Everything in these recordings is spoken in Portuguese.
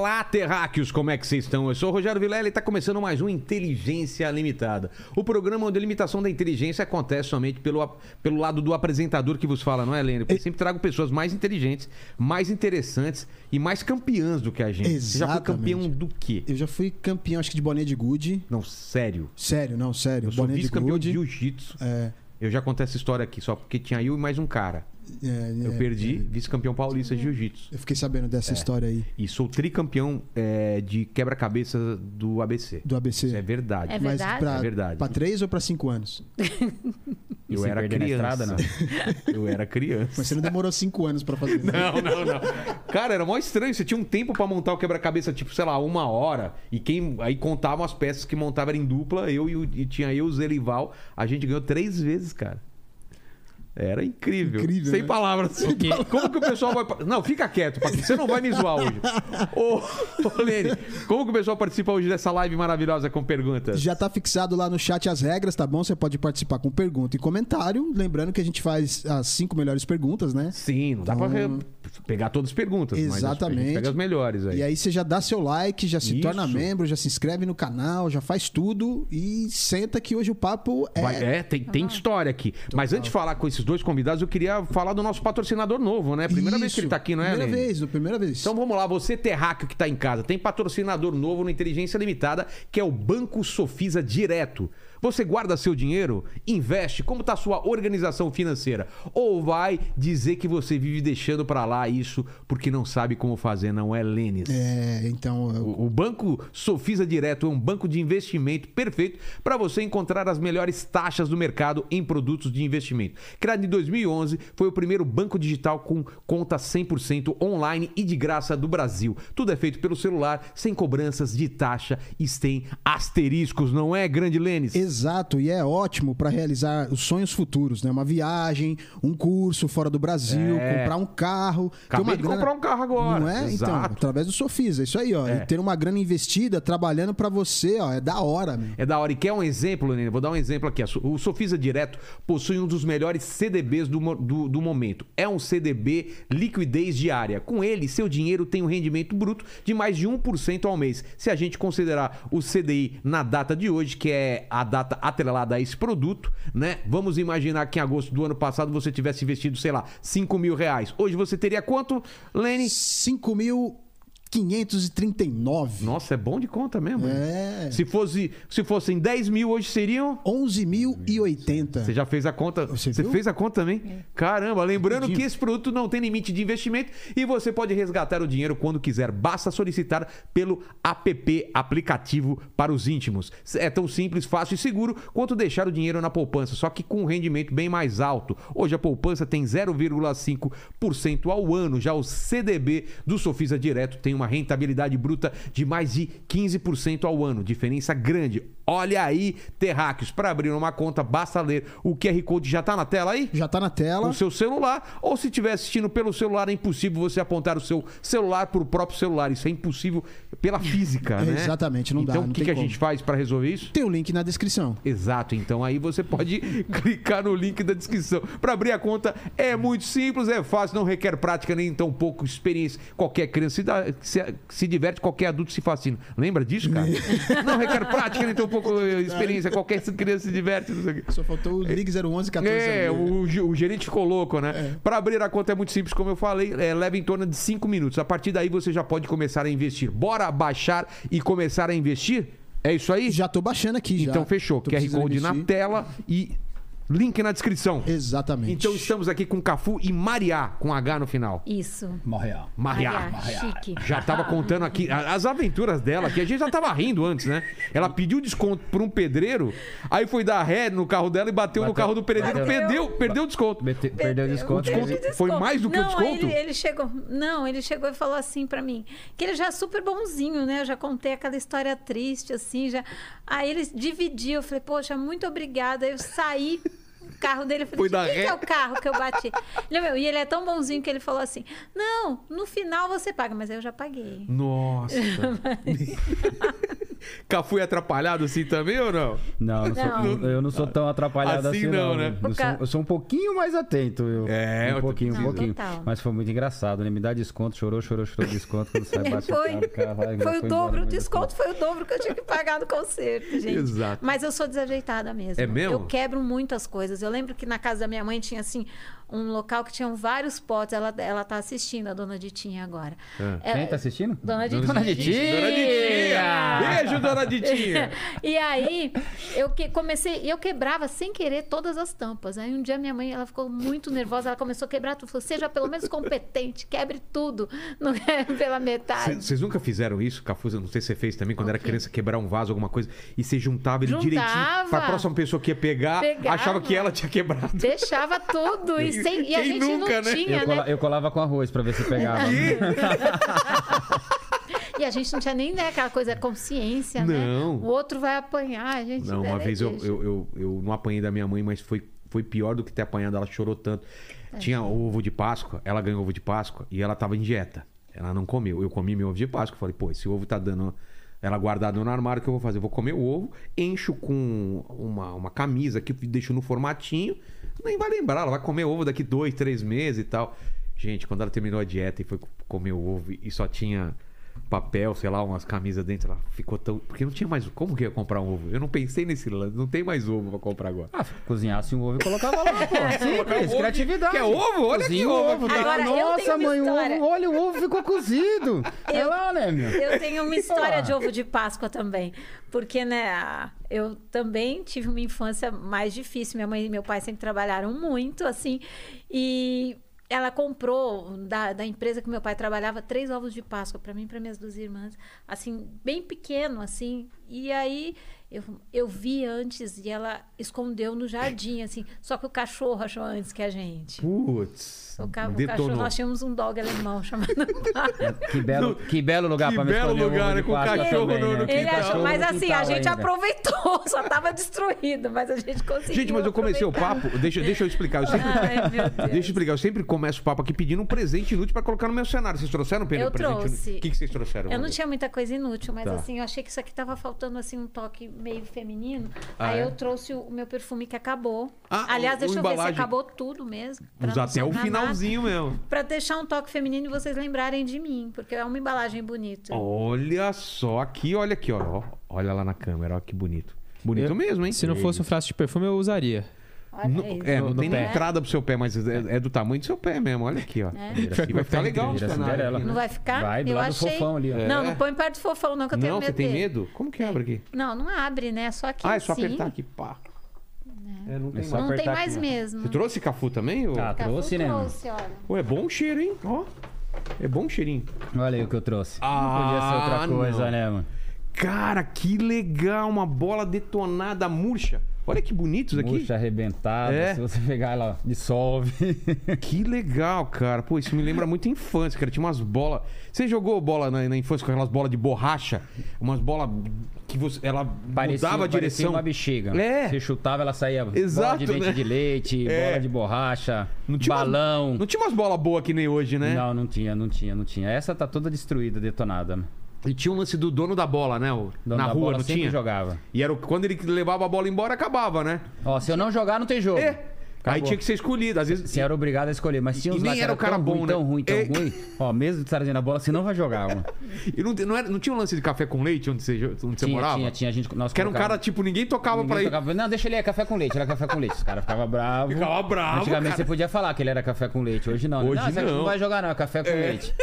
Olá, terráqueos, como é que vocês estão? Eu sou o Rogério Vilela e está começando mais um Inteligência Limitada. O programa onde a limitação da inteligência acontece somente pelo, pelo lado do apresentador que vos fala, não é, Lênin? Porque sempre trago pessoas mais inteligentes, mais interessantes e mais campeãs do que a gente. Você já foi Exatamente. campeão do quê? Eu já fui campeão, acho que de boné de gude. Não, sério. Sério, não, sério. Eu sou boné de vice-campeão de gude. jiu-jitsu. É, Eu já contei essa história aqui, só porque tinha eu e mais um cara. É, Eu é, perdi, vice-campeão paulista de jiu-jitsu. Eu fiquei sabendo dessa história aí E sou tricampeão é, de quebra-cabeça do ABC. do ABC. Isso é verdade. É Mas verdade? pra, É verdade. pra três ou pra cinco anos? Eu era criança. estrada, não? Eu era criança. Mas você não demorou cinco anos pra fazer. né? Não, não, não. Cara, era mó estranho. Você tinha um tempo pra montar o quebra-cabeça, tipo, sei lá, uma hora. E quem aí contavam as peças que montava era em dupla. Eu e, o- e tinha eu, o Zelival. A gente ganhou três vezes, cara. Era incrível. Incrível, Sem né? palavras. Como que o pessoal vai. Não, fica quieto, Patrick. Você não vai me zoar hoje. Ô, ô Lene, como que o pessoal participa hoje dessa live maravilhosa com perguntas? Já tá fixado lá no chat as regras, tá bom? Você pode participar com pergunta e comentário. Lembrando que a gente faz as cinco melhores perguntas, né? Sim, não dá pra re- pegar todas as perguntas. Mas a gente Exatamente. pega as melhores aí. E aí você já dá seu like, já se Isso. torna membro, já se inscreve no canal, já faz tudo e senta que hoje o papo é. Vai- é, tem, tem história aqui. Mas antes de falar com esses dois convidados, eu queria falar do nosso patrocinador novo, né? Primeira vez que ele Isso. tá aqui, não é, Primeira Lene? vez, primeira vez. Então vamos lá, você terráqueo que tá em casa, tem patrocinador novo no Inteligência Limitada, que é o Banco Sofisa Direto. Você guarda seu dinheiro, investe, como tá a sua organização financeira? Ou vai dizer que você vive deixando pra lá isso porque não sabe como fazer, não é, Lênis? É, então. eu- O o Banco Sofisa Direto é um banco de investimento perfeito para você encontrar as melhores taxas do mercado em produtos de investimento. Criado em 2011, foi o primeiro banco digital com conta 100% online e de graça do Brasil. Tudo é feito pelo celular, sem cobranças de taxa e sem asteriscos, não é, Grande Lênis? Exato, e é ótimo para realizar os sonhos futuros, né? Uma viagem, um curso fora do Brasil, É. comprar um carro. Acabei uma de grana- comprar um carro agora. Não é? Então, Exato. através do Sofisa, isso aí, ó. É. E ter uma grana investida trabalhando para você, ó, é da hora, meu. É da hora. E quer um exemplo, Nenê? Vou dar um exemplo aqui. O Sofisa Direto possui um dos melhores CDBs do, do, do momento. É um CDB liquidez diária. Com ele, seu dinheiro tem um rendimento bruto de mais de 1% ao mês. Se a gente considerar o CDI na data de hoje, que é a data atrelada a esse produto, né? Vamos imaginar que em agosto do ano passado você tivesse investido, sei lá, 5 mil reais. Hoje você teria quanto, Lene? 5.539. Nossa, é bom de conta mesmo. hein? É. Se, fosse, se fossem 10 mil, hoje seriam... 11.080. Você já fez a conta? Você Você fez a conta também? Caramba, lembrando que esse produto não tem limite de investimento e você pode resgatar o dinheiro quando quiser. Basta solicitar pelo app aplicativo para os íntimos. É tão simples, fácil e seguro quanto deixar o dinheiro na poupança, só que com um rendimento bem mais alto. Hoje a poupança tem 0,5% ao ano, já o CDB do Sofisa Direto tem uma rentabilidade bruta de mais de 15% ao ano. Diferença grande. Olha aí, terráqueos, para abrir uma conta basta ler o QR Code já tá na tela aí? Já tá na tela. O seu celular, ou se estiver assistindo pelo celular, é impossível você apontar o seu celular para o próprio celular. Isso é impossível pela física, né? Exatamente, não dá, Então, o que, que a gente faz para resolver isso? Tem o link na descrição. Exato, então aí você pode clicar no link da descrição. Para abrir a conta é muito simples, é fácil, não requer prática nem tão pouco experiência. Qualquer criança se, se- diverte, qualquer adulto se fascina. Lembra disso, cara? não requer prática nem tão pouco eh, experiência, qualquer criança se diverte. Não sei o quê. Só faltou o Ligue 011 14 É, o, ge- o gerente ficou louco, né? Para abrir a conta é muito simples, como eu falei, é, leva em torno de 5 minutos. A partir daí você já pode começar a investir. Bora baixar e começar a investir? É isso aí? Já tô baixando aqui, já. Então fechou. Tô QR Code na tela e link na descrição. Exatamente. Então estamos aqui com Cafu e Mariá, com H no final. Isso. Mariá. Maria, chique. Já tava contando aqui as aventuras dela, que a gente já tava rindo antes, né? Ela pediu desconto por um pedreiro, aí foi dar ré no carro dela e bateu, no Bateu. carro do pedreiro, Bateu. perdeu, perdeu o desconto. Bete- Perdeu o desconto. desconto. Perdeu Foi mais do que o não, desconto? Ele, ele chegou, não, ele chegou e falou assim pra mim, que ele já é super bonzinho, né? Eu já contei aquela história triste, assim, já. Aí ele dividiu, eu falei, poxa, muito obrigada. Aí eu saí. o Carro dele, eu falei, dar quem que é o carro que eu bati? Ele, meu, e ele é tão bonzinho que ele falou assim: Não, no final você paga, mas eu já paguei. Nossa. Cafu é atrapalhado assim também ou não? Não, não sou- Não. eu não sou tão atrapalhado Assim assim, não, não. né? Eu, sou, eu sou um pouquinho mais atento. Eu, É, eu um pouquinho, um pouquinho. total. Mas foi muito engraçado, né? Me dá desconto, chorou, chorou, chorou desconto quando sai bate Foi, o vai- foi o embora, dobro, o desconto foi o dobro que eu tinha que pagar no concerto, gente. Exato. Mas eu sou desajeitada mesmo. É mesmo? Eu quebro muitas coisas. Eu lembro que na casa da minha mãe tinha assim um local que tinham vários potes. Ela ela tá assistindo a dona Ditinha agora. É. Quem tá assistindo? Dona Ditinha. Dona Ditinha! Dona Ditinha! Beijo, dona Ditinha! e aí, eu que comecei, eu quebrava sem querer todas as tampas. Aí um dia minha mãe, ela ficou muito nervosa, ela começou a quebrar tudo. Falou: "Seja pelo menos competente, quebre tudo, não é pela metade". Vocês nunca fizeram isso, Cafuza? Não sei se você fez também, quando O era criança, quebrar um vaso, alguma coisa, e você juntava ele Juntava. direitinho pra próxima pessoa que ia pegar, Pegava. achava que ela tinha quebrado. Deixava tudo e, sem, e a gente nunca, não né? tinha, Eu, cola- né? eu colava com arroz pra ver se pegava. E a gente não tinha nem né, aquela coisa consciência, né? Não. O outro vai apanhar, a gente Não, né, uma né, vez eu, eu, eu, eu não apanhei da minha mãe, mas foi, foi pior do que ter apanhado. Ela chorou tanto. Tinha ovo de Páscoa, ela ganhou ovo de Páscoa e ela tava em dieta. Ela não comeu. Eu comi meu ovo de Páscoa. Falei, pô, esse ovo tá dando. Ela guardado no armário, o que eu vou fazer? Eu vou comer o ovo, encho com uma, uma camisa que deixo no formatinho. Nem vai lembrar, ela vai comer ovo daqui dois, três meses e tal. Gente, quando ela terminou a dieta e foi comer o ovo e só tinha papel, sei lá, umas camisas dentro, ela ficou tão. Porque não tinha mais. Como que ia comprar um ovo? Eu não pensei nesse lance, não tem mais ovo pra comprar agora. Ah, cozinhasse um ovo e colocava lá, pô. Simples, ovo. criatividade. Quer ovo? Olha Cozinha que ovo. Agora, eu Nossa, mãe, o ovo, olha, o ovo ficou cozido. É lá, né, meu? Eu tenho uma história de ovo de Páscoa também. Porque, né, eu também tive uma infância mais difícil. Minha mãe e meu pai sempre trabalharam muito, assim. E ela comprou da, da empresa que meu pai trabalhava três ovos de Páscoa para mim e para minhas duas irmãs. Assim, bem pequeno, assim. E aí eu, eu vi antes e ela escondeu no jardim, assim. Só que o cachorro achou antes que a gente. Putz. O, ca o cachorro, nós tínhamos um dog alemão chamado Que belo, que belo lugar Que pra me belo lugar, ovo né, com o cachorro também, no- né? no Ele quintal. achou, mas assim, a gente ainda. aproveitou, só tava destruído, mas a gente conseguiu. Gente, mas eu comecei o papo. Deixa, deixa eu explicar. Eu sempre, Ai, deixa eu explicar. Eu sempre começo o papo aqui pedindo um presente inútil pra colocar no meu cenário. Vocês trouxeram um Eu presente trouxe. inútil? O que, que vocês trouxeram? Eu não tinha muita coisa inútil, mas Tá. assim, eu achei que isso aqui tava faltando assim um toque meio feminino. Ah, Aí é? eu trouxe o, meu perfume que acabou. Ah, Aliás, o- deixa o eu ver se acabou tudo mesmo. Usar até o sobrar mesmo. Nada, pra deixar um toque feminino e vocês lembrarem de mim, porque é uma embalagem bonita. Olha só aqui, olha aqui, ó. Ó, Olha lá na câmera, ó que bonito. Bonito Eu- mesmo, hein? Se não fosse um frasco de perfume, eu usaria. Olha No- é, não No- tem pé. entrada pro seu pé, mas é, é do tamanho do seu pé mesmo. Olha aqui, ó. É. E vai ficar legal cenário aqui, né? Não vai ficar? Vai, do eu lado do achei. fofão ali, ó. Não, É. não põe perto do fofão, não, que eu tenho Não, medo você tem medo? Como que abre aqui? Não, não abre, né? Só aqui Ah, é só apertar aqui, pá. É, não tem É. Não tem mais aqui, mesmo. Você trouxe Cafu também? Ou... Ah, Cafu trouxe, né? trouxe, olha. Pô, é bom o cheiro, hein? Ó. É bom o cheirinho. Olha aí o que eu trouxe. Ah, não podia ser outra coisa, não. né, mano? Cara, que legal. Uma bola detonada murcha. Olha que bonitos aqui. Murcha arrebentada, É. se você pegar ela, dissolve. Que legal, cara. Pô, isso me lembra muito a infância, cara. Tinha umas bolas. Você jogou bola na, na infância com aquelas bolas de borracha? Umas bolas que você, ela Parecia, mudava a parecia direção. uma bexiga. É. Você chutava, ela saía Exato, bola de dente né? de leite, É. bola de borracha, Não umas- balão. Não tinha umas bolas boas que nem hoje, né? Não, não tinha, não tinha, não tinha. Essa tá toda destruída, detonada. E tinha um lance do dono da bola, né? o- Dono na rua, bola não tinha? jogava. E era o- quando ele levava a bola embora, acabava, né? Ó, se eu não jogar, não tem jogo. É. Aí Acabou. tinha que ser escolhido. Às vezes. Você era obrigado a escolher, mas tinha E uns nem lá que era o cara bom, ruim, né? tão ruim, tão É. ruim. Ó, mesmo trazendo a bola, você não vai jogar, mano. E não, não, era- não tinha um lance de café com leite onde você, onde você tinha, morava? tinha, tinha. A gente, nós Que era um cara, tipo, ninguém tocava Ninguém pra ele. tocava- Não, deixa ele é café com leite, era café com leite. Os caras ficavam bravos. Ficava bravo, Antigamente cara. você podia falar que ele era café com leite, hoje não. Hoje não, você não. não vai jogar não, é café com leite.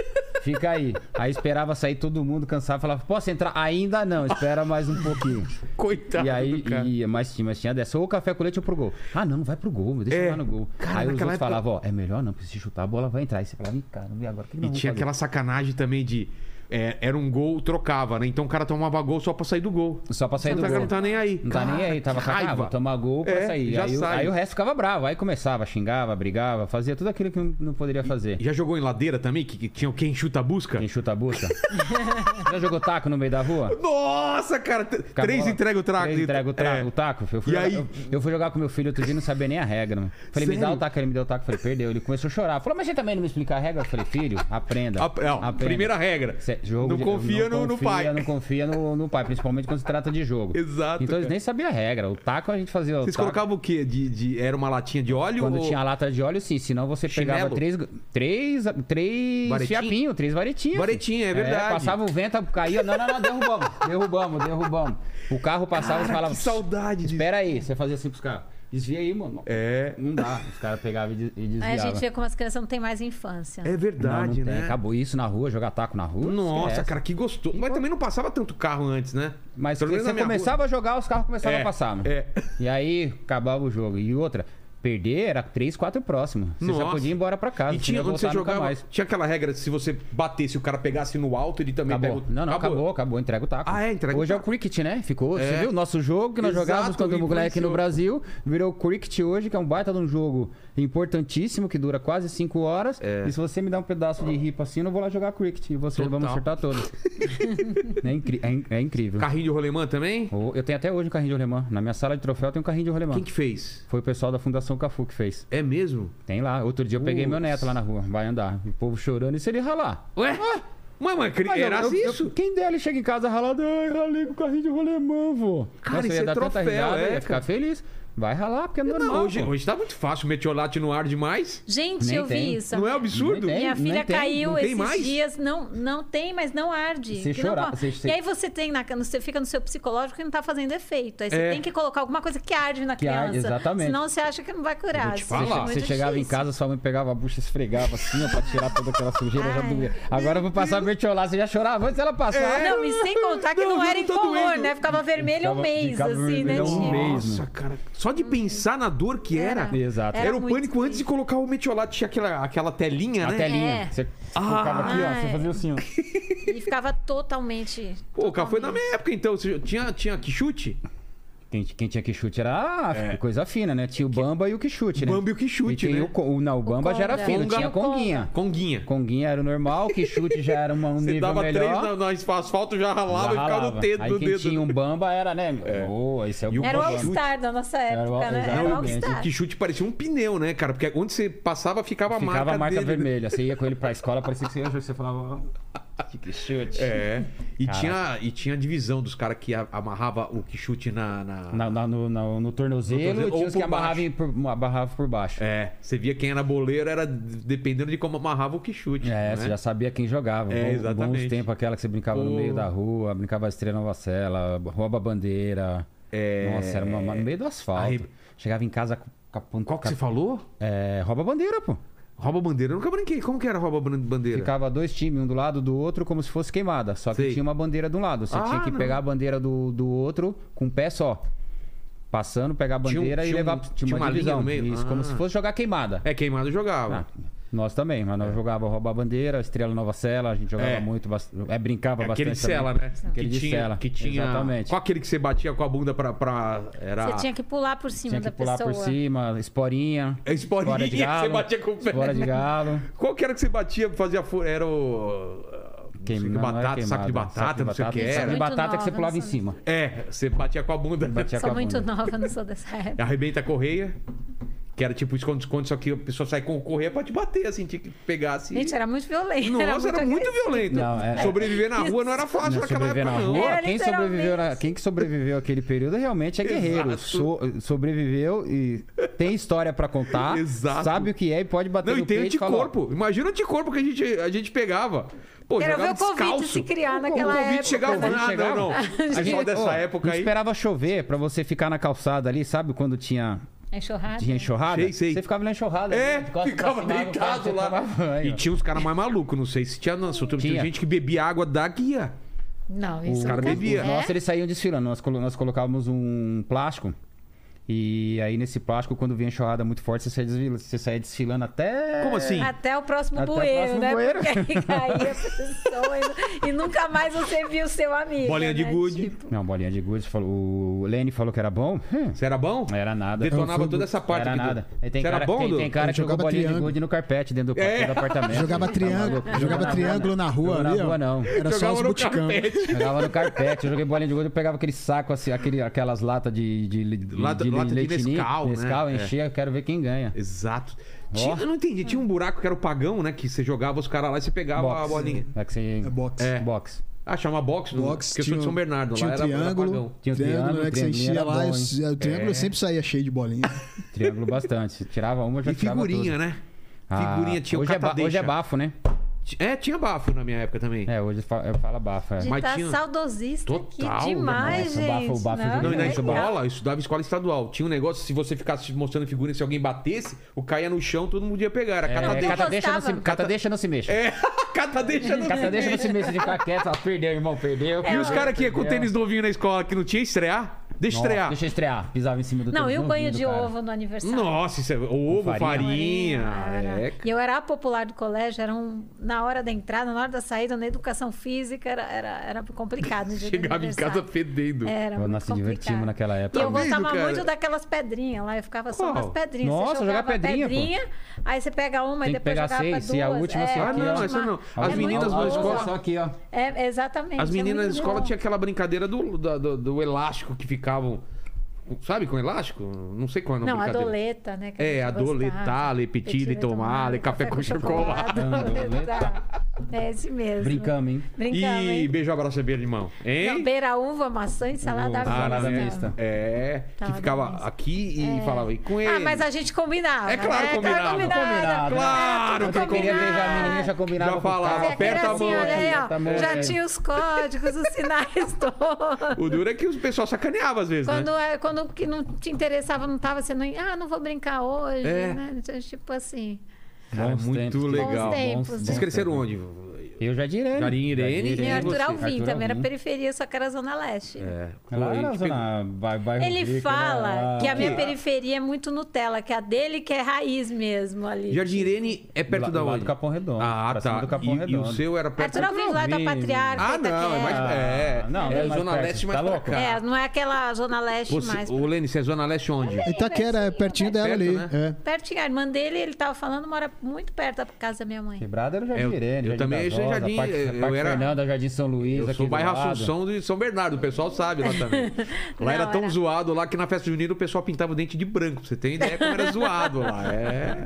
Fica aí. Aí esperava sair todo mundo cansado, falava, posso entrar? Ainda não, espera mais um pouquinho. Coitado. e aí, do cara. ia, mas, tinha, mas tinha dessa, ou café com leite ou pro gol. Ah, não, não vai pro gol, deixa É. eu lá no gol. Cara, aí os outros época- falavam, ó, é melhor não, porque se chutar a bola vai entrar. Aí você falava, cara, não vi agora, o que E tinha fazer? aquela sacanagem também de. É, era um gol, trocava, né? Então o cara tomava gol só pra sair do gol. Só pra sair do não tá- gol. não tá nem aí. Não tá nem Cara, aí, tava que com a raiva. vou tomar gol pra É, sair. Aí, o- sai. aí o resto ficava bravo, aí começava, xingava, brigava, fazia tudo aquilo que não, não poderia fazer. Já jogou em ladeira também? Que, que tinha o quem chuta a busca? Quem chuta a busca. Já jogou taco no meio da rua? Nossa, cara! t- Com a Três entrega o trago. Três entrega o, tra- É. o taco. Eu fui, E jogar, aí? eu, eu fui jogar com meu filho outro dia e não sabia nem a regra. Mano. Falei, me dá Sério? o taco. Ele me deu o taco. Falei, perdeu. Ele começou a chorar. Falou, mas você também não me explica a regra? Eu falei, filho, aprenda. A, é, ó, aprenda. primeira regra. Cê- É, jogo Não de- confia no- no confia, pai. Não confia no, no pai, principalmente quando se trata de jogo. Exato, Então eles cara. nem sabiam a regra. O taco a gente fazia. Vocês taco- colocavam o quê? De, de- Era uma latinha de óleo? Quando ou... tinha lata de óleo, sim. Senão você pegava Chinelo? três, três, três Varetinha? fiapinhos, três varetinhas. Varetinha, é verdade. passava o vento, caía. Não, não, não, derrubamos. derrubamos, derrubamos. O carro passava e falava. que saudade disso. Espera aí. Você fazia assim pros caras. Desvia aí, mano. É. Não dá. Os caras pegavam e des- e Aí desviavam. a gente vê como as crianças não têm mais infância. É Não, verdade, não tem. né? Acabou isso na rua, jogar taco na rua. Nossa, esquece. cara, que gostoso. Mas também não passava tanto carro antes, né? Mas você começava a jogar, os carros começavam É, a passar. mano. é. E aí acabava o jogo. E outra, perder era 3, 4 próximo. Você Nossa. já podia ir embora pra casa. E tinha, quando você jogava, mais. tinha aquela regra de se você batesse o cara pegasse no alto, ele também Acabou. pega o... Não, não, acabou. acabou, entrega o taco. Ah, é, entrega o Hoje é o taco. cricket, né? Ficou, É. você viu? Nosso jogo que nós Exato, jogávamos quando o moleque no. Brasil, virou cricket hoje, que é um baita de um jogo importantíssimo, que dura quase 5 horas. É. E se você me dá um pedaço de ripa assim, eu não vou lá jogar cricket. E vocês Total. vamos acertar todos. é, incri- é é incrível. Carrinho de rolemã também? Eu tenho até hoje um carrinho de rolemã. Na minha sala de troféu tem um carrinho de rolemã. Quem que fez? Foi o pessoal da Fundação Cafu que fez. É mesmo? Tem lá. Outro dia eu peguei meu Putz. neto lá na rua. Vai andar. O povo chorando e se ele ralar. Ué? Mas, mas, cri- Mas eu- era eu- eu- isso? quem dele chega em casa ralado, ai, ralei com o carrinho de rolemã, vô. Cara, Nossa, eu isso ia é dar tanta troféu, risada, é, ia ficar feliz. Vai ralar, porque é normal. Não, hoje, pô. hoje tá muito fácil. Metiolate no ar demais. Gente, Nem eu vi tem. isso. Não é absurdo? Tem. Minha filha tem, caiu não tem esses mais? dias. Não, não tem, mas não arde. Se não chorar, co- se- se- E aí você tem na, você fica no seu psicológico e não tá fazendo efeito. Aí você É. tem que colocar alguma coisa que arde na Que criança. arde, exatamente. Senão você acha que não vai curar. Te Isso falar. é Você, você chegava em casa, sua mãe pegava a bucha e esfregava assim, ó, pra tirar toda aquela sujeira, já doía. Agora eu vou passar mertiolate, você já chorava antes dela passar. Não, e sem contar que Não, não, era não incolor, né? Ficava vermelho um mês, assim, né? um mês. Nossa, cara. Só de pensar na dor que era. Exato. Era, Era o muito pânico antes de colocar o metiolate. Tinha aquela, aquela telinha, A né? telinha. É. Você colocava aqui, ó, você Ai. fazia assim, ó. E ficava totalmente. Pô, cara, foi na minha época, então. Você tinha, tinha que chute? Quem, quem tinha que chute era ah, coisa fina, né? Tinha o Bamba e o que chute, né? É. Bamba e o Quixute, e tem né? O, co- o- não, o Bamba já era Conga. fino, Conga. tinha Conguinha. Conguinha. Conguinha era o normal, que chute já era uma- um Você nível dava melhor. três no, no asfalto, já ralava Já e ficava no ralava. dedo, Aí no quem dedo. tinha um Bamba era, né? Oh, esse é o E o Era o Bamba. All-Star da nossa Era o- época, né? Era o exatamente. All-Star. O que chute parecia um pneu, né, cara? Porque onde você passava ficava a marca Ficava a marca dele. né? vermelha. Você ia com ele pra escola, parecia que você ia você falava, ó, que chute. É. E Caraca. tinha, e tinha a divisão dos caras que amarrava o que chute na. na- Na- na- no, no, no tornozelo, No tornozelo, tinha ou os que amarravam por, amarravam por baixo. É, você via quem era boleiro, era dependendo de como amarrava o que chute. É, né? você já sabia quem jogava. É, Bom- exatamente. Bons tempos, aquela que você brincava no meio da rua, brincava Estrela Nova Cela, rouba a bandeira. É. Nossa, era uma, no meio do asfalto. Aí- Chegava em casa com a ponta. Qual que você falou? É, rouba a bandeira, pô. Rouba bandeira. Eu nunca brinquei. Como que era rouba ban- bandeira? Ficava dois times, um do lado do outro, como se fosse queimada. Só que Sei. tinha uma bandeira de um lado. Você Ah, tinha que não. pegar a bandeira do, do outro com um pé só. Passando, pegar a Tinha um- bandeira e tinha um- levar. tinha uma linha divisão. no meio? Isso, como Ah. se fosse jogar queimada. É, queimado jogava. Ah, nós também, mas nós jogava roubar a bandeira, Estrela Nova Cela, a gente jogava É. muito, bast- é, brincava É bastante. aquele de cela, também. né? Aquele que de tinha, cela. Que tinha... Exatamente. Qual aquele que você batia com a bunda pra... pra... Era... Você tinha que pular por cima Tinha da que pular pessoa. por cima, esporinha. É esporinha, espora de você galo, batia com o pé. Espora de galo. Qual que era que você batia, fazia... Era o... Queim- não que não, era batata, saco de batata, não sei o que batata. Saco era. de batata que você nova, pulava em não cima. É, você batia com a bunda. Batia com Sou muito nova, não sou dessa época. Arrebenta a correia. Que era tipo esconde-esconde, só que a pessoa sai correia pra te bater, assim, tinha que pegar assim. Gente, era muito violento. Nossa, era muito agressivo. violento. Não, é- Sobreviver na rua não era fácil Não, naquela sobreviver época, na não. rua, Era quem sobreviveu, na- quem que sobreviveu aquele período realmente é guerreiro. So- sobreviveu e tem história pra contar. Exato. Sabe o que é e pode bater Não, e no tem peito e falar, ó, anticorpo. Imagina o anticorpo que a gente, a gente pegava. Pô, Quero ver o Covid se criar o naquela Covid época. chegava e né? ah, não, não. A gente- dessa ó, época não aí. esperava chover pra você ficar na calçada ali, sabe quando tinha, Enxurrada. tinha enxurrada? Sei, sei. Você ficava na enxurrada. É, né? De ficava cima, deitado lá. banho. E tinha uns caras mais malucos, não sei se tinha, não. Tinha Tinha. gente que bebia água da guia. Não, isso cara nunca- bebia. É? Nossa, eles saíam desfilando. Nós, colo- nós colocávamos um plástico. E aí, nesse plástico, quando vinha enxurrada muito forte, você saía desfilando, você saía desfilando até. Como assim? Até o próximo Até o bueiro, próximo né? bueiro. Porque aí caía a pessoa e, e nunca mais você viu o seu amigo. Bolinha de né? gude. Tipo, Não, bolinha de gude. Falou, o Lenny falou que era bom. Hum, Você era bom? Não era nada. Detonava fui- toda essa parte era aqui. do- nada. Aí tem Você cara, era bom, tem, tem cara que jogou jogava bolinha de gude no carpete dentro do, É. do apartamento. Jogava Tá triângulo, jogava triângulo não. na rua ali, na rua, não. Era só Jogava os no buticão. carpete. Jogava no carpete, eu joguei bolinha de gude, eu pegava aquele saco, assim, aquele, aquelas latas de, de, de, Lata- de de Nescau, né? Nescau, É. enchia, eu quero ver quem ganha. Exato. Tinha- eu não entendi. Tinha um buraco que era o pagão, né? Que você jogava os caras lá e você pegava a Box. bolinha. É que você... É box. É. Box. Ah, chama box, Box, porque eu sou de São Bernardo. tinha lá o era, era triângulo, pagão. Tinha o triângulo, triângulo, né, que você enchia era lá, bom, e o- triângulo É. sempre saía cheio de bolinha. Triângulo bastante. Tirava uma, já E tirava figurinha, tudo. né? Ah, Figurinha, tinha o hoje é, hoje é bafo, né? É, tinha bafo na minha época também. É, hoje fa- eu falo bafo. É. Mas tá tinha- saudosista Total, aqui demais, nossa, o gente. bafo- o bafo Não, Não, e na é escola, eu estudava em escola estadual. Tinha um negócio, se você ficasse mostrando figurinha, se alguém batesse, o caia no chão, todo mundo podia pegar. Era É, cata deixa não se, cata deixa não se mexa. É, catadeixa não Cata deixa não se mexa de ficar quieto. ó, Perdeu, irmão, perdeu. E os caras que ia com Perdeu. tênis novinho na escola que não tinha estrear? Deixa Nossa, estrear. Deixa eu estrear. Pisava em cima do Não, e o banho de cara. ovo no aniversário? Nossa, isso é ovo, farinha. farinha. Era. É, E eu era a popular do colégio, era um, na hora da entrada, na hora da saída, na educação física, era, era, era complicado. no dia do Chegava em casa fedendo. Era Nós se divertimos complicado. naquela E época. eu Tá vendo, gostava cara? muito daquelas pedrinhas lá, eu ficava só nas pedrinhas. Nossa, você jogar jogava pedrinha, pô. aí você pega uma Tem e depois pegar jogava seis, duas. e a última é, você Ah, não, essa não. É As muito meninas na escola. Só aqui, ó. É, exatamente. As é meninas na escola tinha aquela brincadeira do, da- elástico que ficavam. Sabe com elástico? Não sei qual é o nome Não, a doleta, né? que É, a gente adoletar, gostava. le petit, le tomar, le café com chocolate. Adoletar. É esse mesmo. Brincamos, hein? Brincamos, E hein? beijo, abraço, beira de mão. Hein? Não, beira uva, maçã e salada Ah, mista. salada mista. É, que Salada ficava aqui e falava, e com ele? Ah, mas a gente combinava. É claro, né? combinava. combinava. Claro que eu queria beijar a menininha, já combinava Já com falava, aperta a assim, mão aperta a mão, já é. tinha os códigos, os sinais todos. O duro é que o pessoal sacaneava às vezes, Quando, né? é, quando que não te interessava, não tava, você não. Ah, não vou brincar hoje. É. Né? Então, tipo assim. Cara, Bons muito tempos, legal. Bons tempos, Vocês né? cresceram onde? Eu já direi. Jardim Irene E E Arthur? Alvim Arthur também era periferia, só que era Zona Leste. É. Lá Pô, na e zona vai, bairro Ele Rico, fala né? que a minha Que? periferia é muito Nutella, que a dele que é raiz mesmo ali. Jardim Irene é perto Lá- da lá onde? do Capão Redondo, Ah, tá. do Capão e, e Redondo. o seu era perto Arthur Alvim lá da. Patriarca. Ah, não, é mais. É, Ah, não, é é mais Zona perto. Leste mais Tá pra louco? cá. É, não é aquela Zona Leste mais. ô, Lene, você é Zona Leste onde? Itaquera é pertinho dela ali. né? É. Pertinho, a irmã dele, ele tava falando, mora muito perto da casa da minha mãe. Quebrada era o Jardim É, eu- Irene, eu também Rosas, Jardim- Parque, eu Parque era- Fernanda, Jardim São Luís. Eu aqui sou bairro. Assunção de São Bernardo, o pessoal sabe lá também. lá era tão era- zoado lá que na festa junina o pessoal pintava o dente de branco. Pra você ter ideia como era zoado lá. É.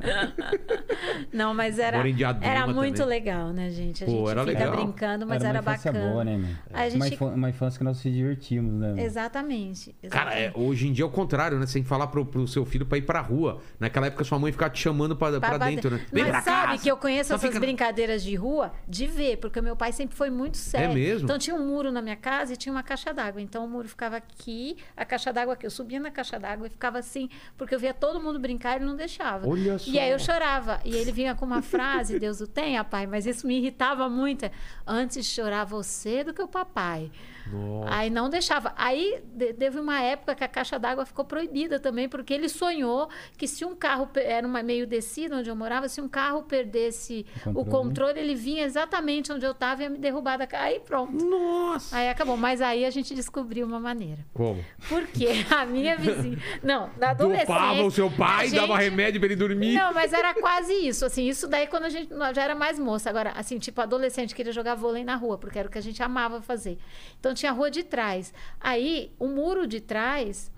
Não, mas era, era muito também. legal, né, gente? A Pô, gente era fica legal. brincando, mas era, uma infância bacana. boa, né? A Uma, gente- infância, uma infância que nós se divertimos, né? meu? Exatamente. Cara, é, exatamente. hoje em dia é o contrário, né? Você tem que falar pro, pro seu filho pra ir pra rua. Naquela época sua mãe ficava te chamando pra, pra Pra dentro, né? Vem Mas pra sabe casa. que eu conheço Só essas fica- brincadeiras de rua de ver, porque o meu pai sempre foi muito sério. É mesmo? Então tinha um muro na minha casa e tinha uma caixa d'água. Então o muro ficava aqui, a caixa d'água aqui. Eu subia na caixa d'água e ficava assim, porque eu via todo mundo brincar e ele não deixava. Olha só. E aí eu chorava. E ele vinha com uma frase, Deus o tenha, pai, mas isso me irritava muito. Antes chorar você do que o papai. Nossa. Aí não deixava. Aí de- teve uma época que a caixa d'água ficou proibida também, porque ele sonhou que se um carro era uma meio descida onde eu morava, se um carro perdesse O o controle. controle, ele vinha exatamente onde eu estava e ia me derrubar da Aí pronto. Nossa! Aí acabou. Mas aí a gente descobriu uma maneira. Como? Porque a minha vizinha. Não, na adolescência. Dopava o seu pai, gente- dava remédio pra ele dormir. não, mas era quase isso, assim, isso daí quando a gente já era mais moça. Agora, assim, tipo, adolescente queria jogar vôlei na rua, porque era o que a gente amava fazer. Então tinha a rua de trás. Aí, o muro de trás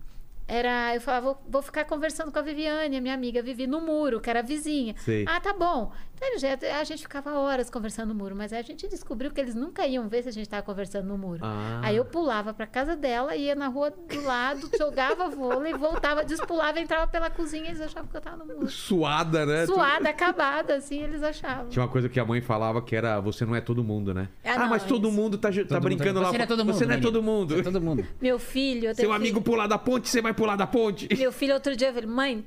era, eu falava, vou, vou ficar conversando com a Viviane, a minha amiga Vivi, no muro, que era vizinha. Sei. Ah, tá bom. A gente ficava horas conversando no muro, mas aí a gente descobriu que eles nunca iam ver se a gente estava conversando no muro. Ah. Aí eu pulava para casa dela, ia na rua do lado, jogava vôlei, voltava, despulava, entrava pela cozinha e eles achavam que eu estava no muro. Suada, né? Suada, acabada, assim, eles achavam. Tinha uma coisa que a mãe falava que era você não é todo mundo, né? Ah, Ah, não, mas todo isso. mundo tá, tá Todo mundo- brincando lá. Você não é todo mundo. Você não é todo mundo. É todo mundo. Meu filho... eu Seu tenho amigo filho- pular da ponte, você vai pular da ponte. Meu filho, outro dia, eu falei, mãe,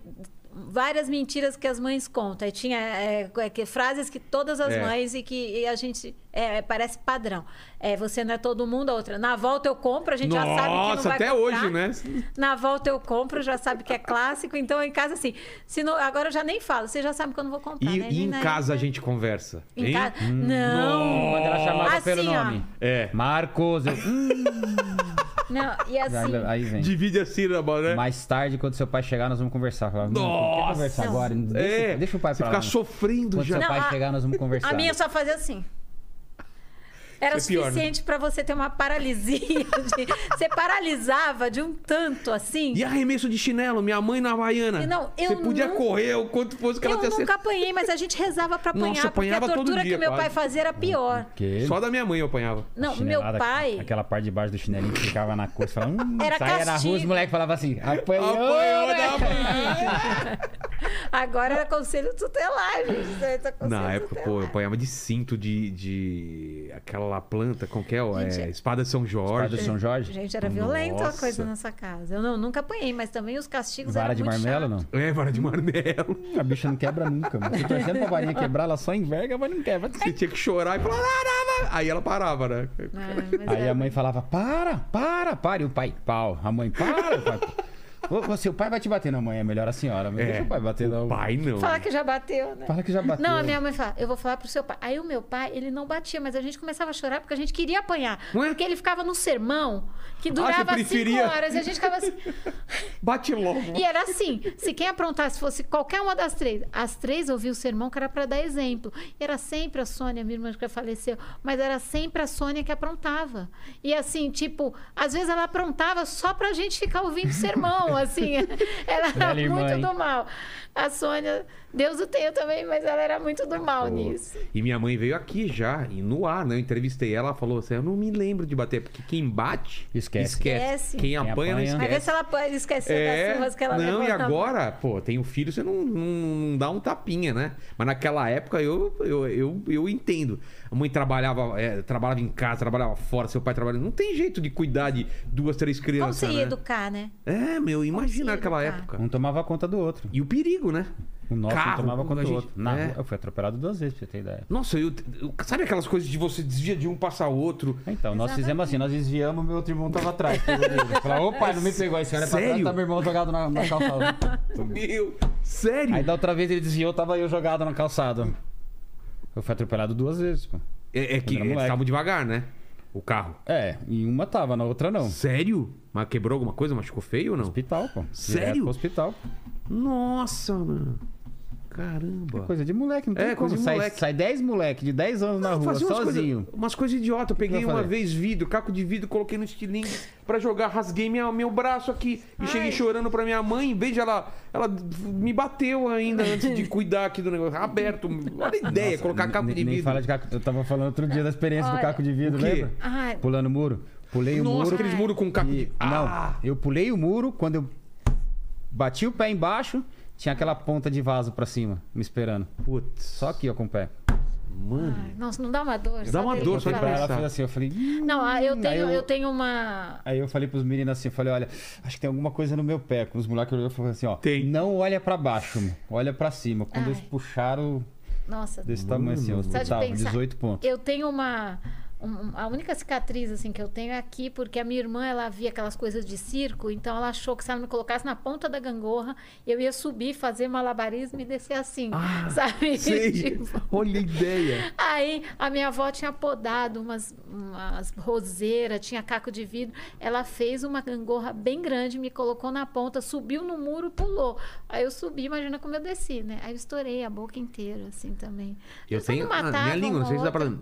várias mentiras que as mães contam. Aí tinha é, é, que- frases que todas as É. mães e que e a gente... é, parece padrão. É, você não é todo mundo, a outra. Na volta eu compro, a gente já sabe que não Nossa, vai até comprar. hoje, né? Na volta eu compro, já sabe que é clássico. Então, em casa, assim... Se não, agora eu já nem falo. Você já sabe quando eu vou comprar, E, né? e em casa a gente conversa. Em hein? casa... Não! Quando ela chamava Assim, pelo ó. nome. É. Marcos. eu- hum, Não, e assim... aí vem. Divide a sílaba, né? Mais tarde, quando seu pai chegar, nós vamos conversar. Falava, "Não, Nossa! Quer conversar Não. agora? Deixa, deixa o pai É, Você pra ficar sofrendo Quando já. seu Não, pai a- chegar, nós vamos conversar. A minha só fazia assim. Era é né? suficiente pra você ter uma paralisia. de- Você paralisava de um tanto assim. E arremesso de chinelo, minha mãe na Havaiana. E não, eu Você podia nun- correr o quanto fosse que ela Eu tinha nunca apanhei, mas a gente rezava pra apanhar, Nossa, porque a apanhava todo tortura dia, que meu quase. pai fazia era pior. Só da minha mãe eu apanhava. Não, meu pai. Aquela parte de baixo do chinelinho que ficava na coxa. Falava, hum, Era saía na rua, os castigo. moleques falavam assim, apanhou, Apanhou né? Agora era conselho tutelar, gente. Tá conselho Na época, pô, eu apanhava de cinto de. de... aquela planta, como que é? Gente, é espada de São Espada Jorge. de São Jorge? Gente, era violento a Nossa. coisa nessa casa. Eu não, nunca apanhei, mas também os castigos Vara eram de muito marmelo, chato. não? É, vara de marmelo. A bicha não quebra nunca, mano. Tô torcendo pra varinha quebrar, ela só enverga, mas não quebra. Você tinha que chorar e falar. "Ah, não, não." Aí ela parava, né? É, mas Aí era- a mãe falava, para, para, para. E o pai, pau. A mãe, para. O pai, Você, o pai vai te bater, não, mãe. É melhor a senhora. Mas deixa o pai bater, não. Pai não. Fala que já bateu, né? Fala que já bateu. Não, a minha mãe fala, eu vou falar pro seu pai. Aí o meu pai, ele não batia, mas a gente começava a chorar porque a gente queria apanhar. Ué? Porque ele ficava no sermão que Ah, durava cinco preferia? horas e a gente ficava assim. Bate logo. E era assim: se quem aprontasse fosse qualquer uma das três, as três ouviam o sermão que era para dar exemplo. E era sempre a Sônia, minha irmã que já faleceu, mas era sempre a Sônia que aprontava. E assim, tipo, às vezes ela aprontava só pra gente ficar ouvindo o sermão, assim. Ela era Velha muito do mal. A Sônia, Deus o tenha também, mas ela era muito do mal nisso. E minha mãe veio aqui já, e no ar, né? Eu entrevistei ela, falou assim: Eu não me lembro de bater, porque quem bate, Esquece. Esquece. Quem, Quem apanha, apanha- não Mas vê esquece. se ela pode esquecer das surras que ela É, não, e agora, pô, tem um filho, você não, não, não dá um tapinha, né? Mas naquela época eu, eu, eu, eu entendo. A mãe trabalhava, é, trabalhava em casa, trabalhava fora, seu pai trabalhava. Não tem jeito de cuidar de duas, três Como crianças. se ia né? educar, né? É, meu, imagina se aquela educar? época. Um tomava conta do outro. E o perigo, né? O nosso Carro, não tomava conta do outro. Na é. rua, eu fui atropelado duas vezes, pra você ter ideia. Nossa, eu, eu- sabe aquelas coisas de você desvia de um, passa outro? Então, nós Exatamente. fizemos assim, nós desviamos, meu outro irmão tava atrás. Falou, ô pai, não me pegou. Aí você olha pra trás, tá meu irmão jogado na, na calçada. Meu, sério? Aí da outra vez ele desviou, tava eu jogado na calçada. Eu fui atropelado duas vezes, pô. É, é que eles estavam devagar, né? O carro. É, em uma tava, na outra não. Sério? Mas quebrou alguma coisa? Machucou feio ou não? Hospital, pô. Sério? Direto pro hospital. Nossa, mano. Caramba. Coisa de moleque, não tem É, como. coisa de sai, moleque. sai 10 moleque de 10 anos na Não, rua, fazia umas sozinho. Coisa, umas coisas idiotas. Eu peguei O uma vez vidro, caco de vidro, coloquei no estilingue pra jogar, rasguei minha, meu braço aqui e cheguei chorando pra minha mãe. Em vez de ela. Ela me bateu ainda antes de cuidar aqui do negócio. Aberto. Olha a ideia, colocar caco nem, de nem vidro. fala de caco. Eu tava falando outro dia da experiência do Olha, caco de vidro, o lembra? Ai, Pulando o muro. Pulei o Nossa, muro. aqueles muros com caco e- de. Não, Ah! eu pulei o muro, quando eu bati o pé embaixo, tinha aquela ponta de vaso pra cima, me esperando. Putz. Só aqui, ó, com o pé. Mano. ai, nossa, não dá uma dor. Dá uma dor, só. Aí ela fez assim, eu falei... "Hum". Não, ah, eu Aí tenho, eu- eu tenho uma. Aí eu falei pros meninos assim, eu falei, olha, acho que tem alguma coisa no meu pé. Com os moleques olhou e falou assim, ó, Tem. não olha pra baixo, olha pra cima. Quando Ai. eles puxaram Nossa, desse tamanho assim, hospital, pensar. 18 pontos. eu tenho uma. Um- a única cicatriz assim que eu tenho é aqui, porque a minha irmã ela via aquelas coisas de circo, então ela achou que se ela me colocasse na ponta da gangorra, eu ia subir, fazer malabarismo e descer assim, sabe? Ah, Sei. Tipo, Olha a ideia. Aí a minha avó tinha podado umas, umas roseiras, tinha caco de vidro. Ela fez uma gangorra bem grande, me colocou na ponta, subiu no muro, pulou. Aí eu subi, imagina como eu desci, né? Aí eu estourei a boca inteira, assim também. Eu não tenho. ah, matava minha língua, não sei se dá pra.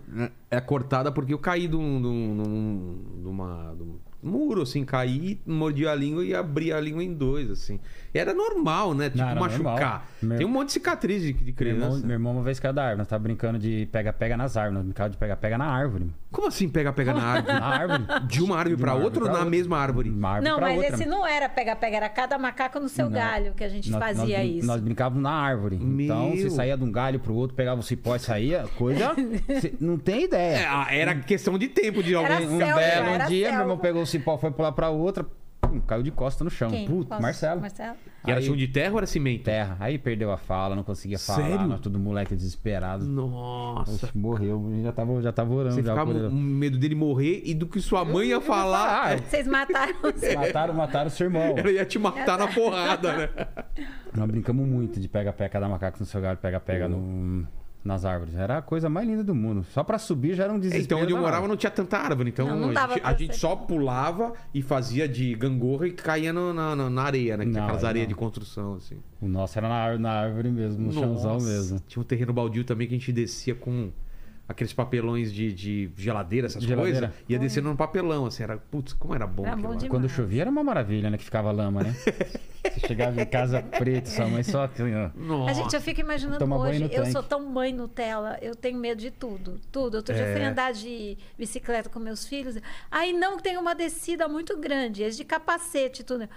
É cortada porque eu caí de um. de um- de um- de uma- de um muro, assim, caí, mordi a língua e abri a língua em dois, assim. Era normal, né? Tipo, Não, era machucar. Meu- Tem um monte de cicatriz de, de Meu irmão, criança. meu irmão uma vez caiu da árvore, nós tava brincando de pega-pega nas árvores, nós brincava de pega-pega na árvore. Como assim pega, pega na árvore? Na árvore. De uma árvore uma outra ou na pra mesma árvore? Uma árvore Não, mas outra. esse não era pega-pega, era cada macaco no seu Não. galho que a gente Nós- fazia nós, isso. Nós brincávamos na árvore. Então, Meu. você saía de um galho pro outro, pegava o cipó e saía, coisa. não tem É, ideia. ah, era questão de tempo de Era alguém. um selva, belo era dia, selva. meu irmão pegou o cipó, foi pular pra outra, caiu de costa no chão. Quem? Puto, Qual- Marcelo. Marcelo? E era Aí- chão de terra ou era cimento? Terra. Aí perdeu a fala, não conseguia falar. Sério? Nós tudo moleque desesperado. Nossa. Oxe, morreu. Já tava, já tava orando. Você já ficava por ele. com medo dele morrer e do que sua mãe ia falar. Ah, Vocês mataram você. Mataram, mataram o seu irmão. Ela ia te matar na porrada, né? Nós brincamos muito de pega-pega da macaco no seu galho, pega-pega no- nas árvores. Era a coisa mais linda do mundo. Só pra subir já era um desespero. Então, onde eu morava não tinha tanta árvore. Então, Não, não a, dava gente, pra a gente ser. só pulava e fazia de gangorra e caía no- na, na, na areia, né? Que Não, aquelas areias de construção, assim. O nosso era na árvore, na árvore mesmo, no chãozão Nossa. mesmo. Tinha um terreno baldio também que a gente descia com aqueles papelões de, de geladeira, essas Geladeira. coisas. Ia descendo no papelão, assim, era. Putz, como era bom. Era aquilo bom lá. demais. Quando chovia era uma maravilha, né? Que ficava lama, né? Você chegava em casa preto, sua mãe só assim, ó. Nossa. A gente, eu fico imaginando Toma banho hoje, no eu tanque. sou tão mãe Nutella, eu tenho medo de tudo, tudo. Outro dia eu fui É. andar de bicicleta com meus filhos, aí não tem uma descida muito grande, eles de capacete e tudo.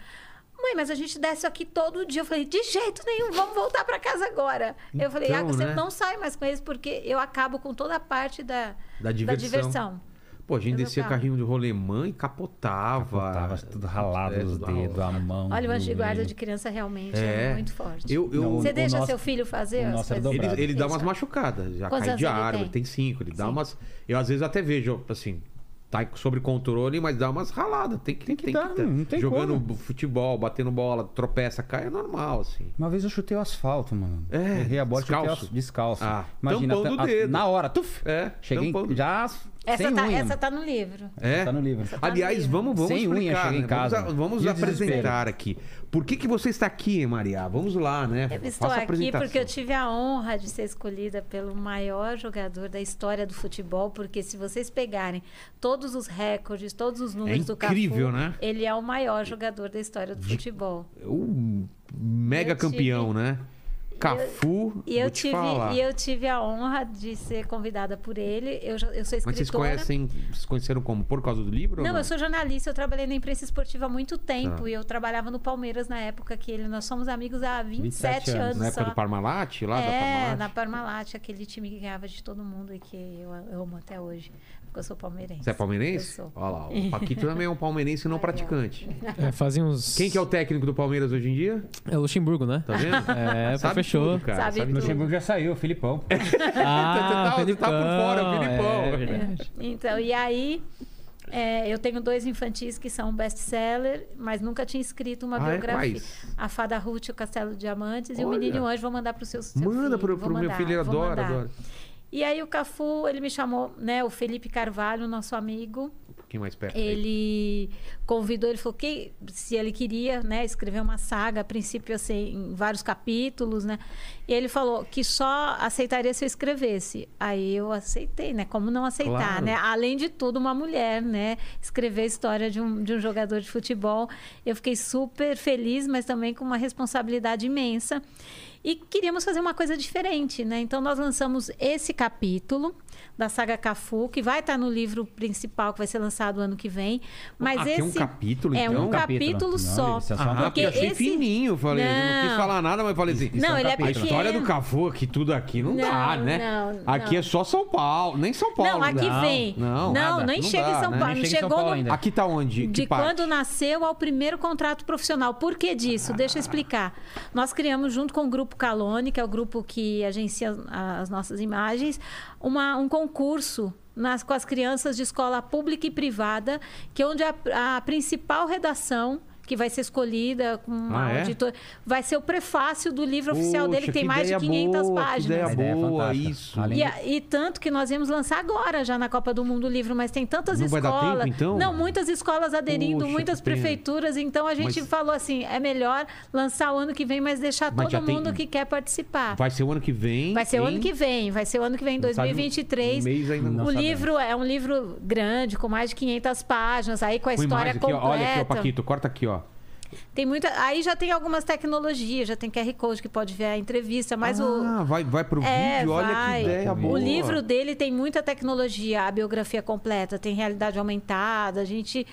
Mãe, mas a gente desce aqui todo dia. Eu falei, de jeito nenhum, vamos voltar para casa agora. eu falei, ah, Então, você né? não sai mais com eles, porque eu acabo com toda a parte da, Da diversão. diversão. Pô, a gente Eu descia carrinho de rolemã e capotava. Tava tudo ralado É, os tudo dedos, ralado. a mão. Olha, o antiguarda meio. de criança realmente É. é, muito forte. Eu, eu, Você o deixa nosso- seu filho fazer o as nosso era coisas? dobrado. Ele, ele dá umas machucadas, já Quantos cai de ele árvore, tem? tem cinco. Ele dá Sim. umas. Eu às vezes até vejo, assim, tá sobre controle, mas dá umas raladas. Tem que, Tem que tem dar, não tem Jogando como. futebol, batendo bola, tropeça, cai, é normal, assim. Uma vez eu chutei o asfalto, mano. É, Errei a bola, chutei o descalço. as- descalço. Ah, Imagina, tampão do a- dedo. na hora, tuf, É, cheguei tampão já Essa sem tá, unha. essa tá no livro. É. Tá no livro. tá Aliás, no vamos, vamos Sem unha, explicar, em né? casa. Vamos, a- vamos apresentar aqui. Por que, que você está aqui, Maria? Vamos lá, né? Eu estou Faça aqui porque eu tive a honra de ser escolhida pelo maior jogador da história do futebol, porque se vocês pegarem todos os recordes, todos os números do Cafu, incrível, né? ele é o maior jogador da história do futebol. O mega Eu campeão, tive- né? Cafu, E eu, te tive, e eu tive a honra de ser convidada por ele. Eu, eu sou escritora. Mas vocês conhecem, vocês conheceram como? Por causa do livro? ou Não, eu sou jornalista, eu trabalhei na imprensa esportiva há muito tempo Tá. e eu trabalhava no Palmeiras na época que ele. Nós somos amigos há 27, 27 anos. anos Na época só. do Parmalat, lá da é, Parmalat? na Parmalat, aquele time que ganhava de todo mundo e que eu, eu amo até hoje. Porque eu sou palmeirense. Você é palmeirense? Eu sou. Olha lá, o Paquito também é um palmeirense não praticante. É, fazia uns. Quem que é o técnico do Palmeiras hoje em dia? É o Luxemburgo, né? Tá vendo? É, Sabe fechou. tudo, cara. Sabe Sabe O tudo. Luxemburgo já saiu, o Filipão. Ah, Você tá- tá por fora, o Filipão. É, verdade. Então, e aí. é, eu tenho dois infantis que são best-seller, mas nunca tinha escrito uma Ah, é? biografia. Quais? A Fada Ruth e o Castelo de Diamantes e o Olha. Menino Anjo. Vou mandar para o seu, seu Manda vou pro meu filho, ele adora, adora. E aí o Cafu, ele me chamou, né? O Felipe Carvalho, nosso amigo. Um pouquinho mais perto. aí. Ele convidou, ele falou que se ele queria, né, escrever uma saga, a princípio ser em vários capítulos, né? E ele falou que só aceitaria se eu escrevesse. Aí eu aceitei, né? Como não aceitar, Claro. né? Além de tudo, uma mulher, né? Escrever a história de um, de um jogador de futebol. Eu fiquei super feliz, mas também com uma responsabilidade imensa. E queríamos fazer uma coisa diferente, né? Então nós lançamos esse capítulo da saga Cafu, que vai estar no livro principal que vai ser lançado ano que vem. Mas Ah, esse tem um capítulo, é então? um Um capítulo, capítulo. Não, só. é só Ah, porque eu achei esse- fininho. Falei, eu não quis Não. falar nada, mas falei assim. Não, é um ele é A pequeno. história do Cafu aqui, tudo aqui, não, Não, dá, né? não, aqui não. é só São Paulo, nem São Paulo. Não, aqui Não, vem. não, Não, nada, nem não chega dá, em São né? Paulo. Nem Não chega em São chegou Paulo no. Aqui tá onde? de que parte? quando nasceu ao primeiro contrato profissional. Por que disso? Deixa eu explicar. Nós criamos, junto com o Grupo Calone, que é o grupo que agencia as nossas imagens, uma- um concurso nas, com as crianças de escola pública e privada, que é onde a, a principal redação que vai ser escolhida com uma Ah, é? vai ser o prefácio do livro oficial dele, que Poxa, tem mais de ideia 500 boa, páginas. Que ideia é boa, fantástica. isso. E, a- e tanto que nós íamos lançar agora já na Copa do Mundo o livro, mas tem tantas Não vai dar escolas. tempo, então? Não, muitas escolas aderindo, Poxa, muitas que pena. prefeituras. Então a gente Mas- falou assim: é melhor lançar o ano que vem, mas deixar Mas todo tem- mundo que quer participar. Vai ser o ano que vem. Vai ser o ano que vem, vai ser o ano que vem, Não sabe 2023. um mês ainda não o sabemos. livro é um livro grande, com mais de 500 páginas, aí com a Com história imagem aqui, ó. completa. Olha aqui, ó, Paquito, corta aqui, ó. Tem muita, aí já tem algumas tecnologias, já tem QR Code que pode ver a entrevista, mas o ah, vai, vai pro É, vídeo, olha vai. que ideia boa. O livro dele tem muita tecnologia, a biografia completa, tem realidade aumentada, a gente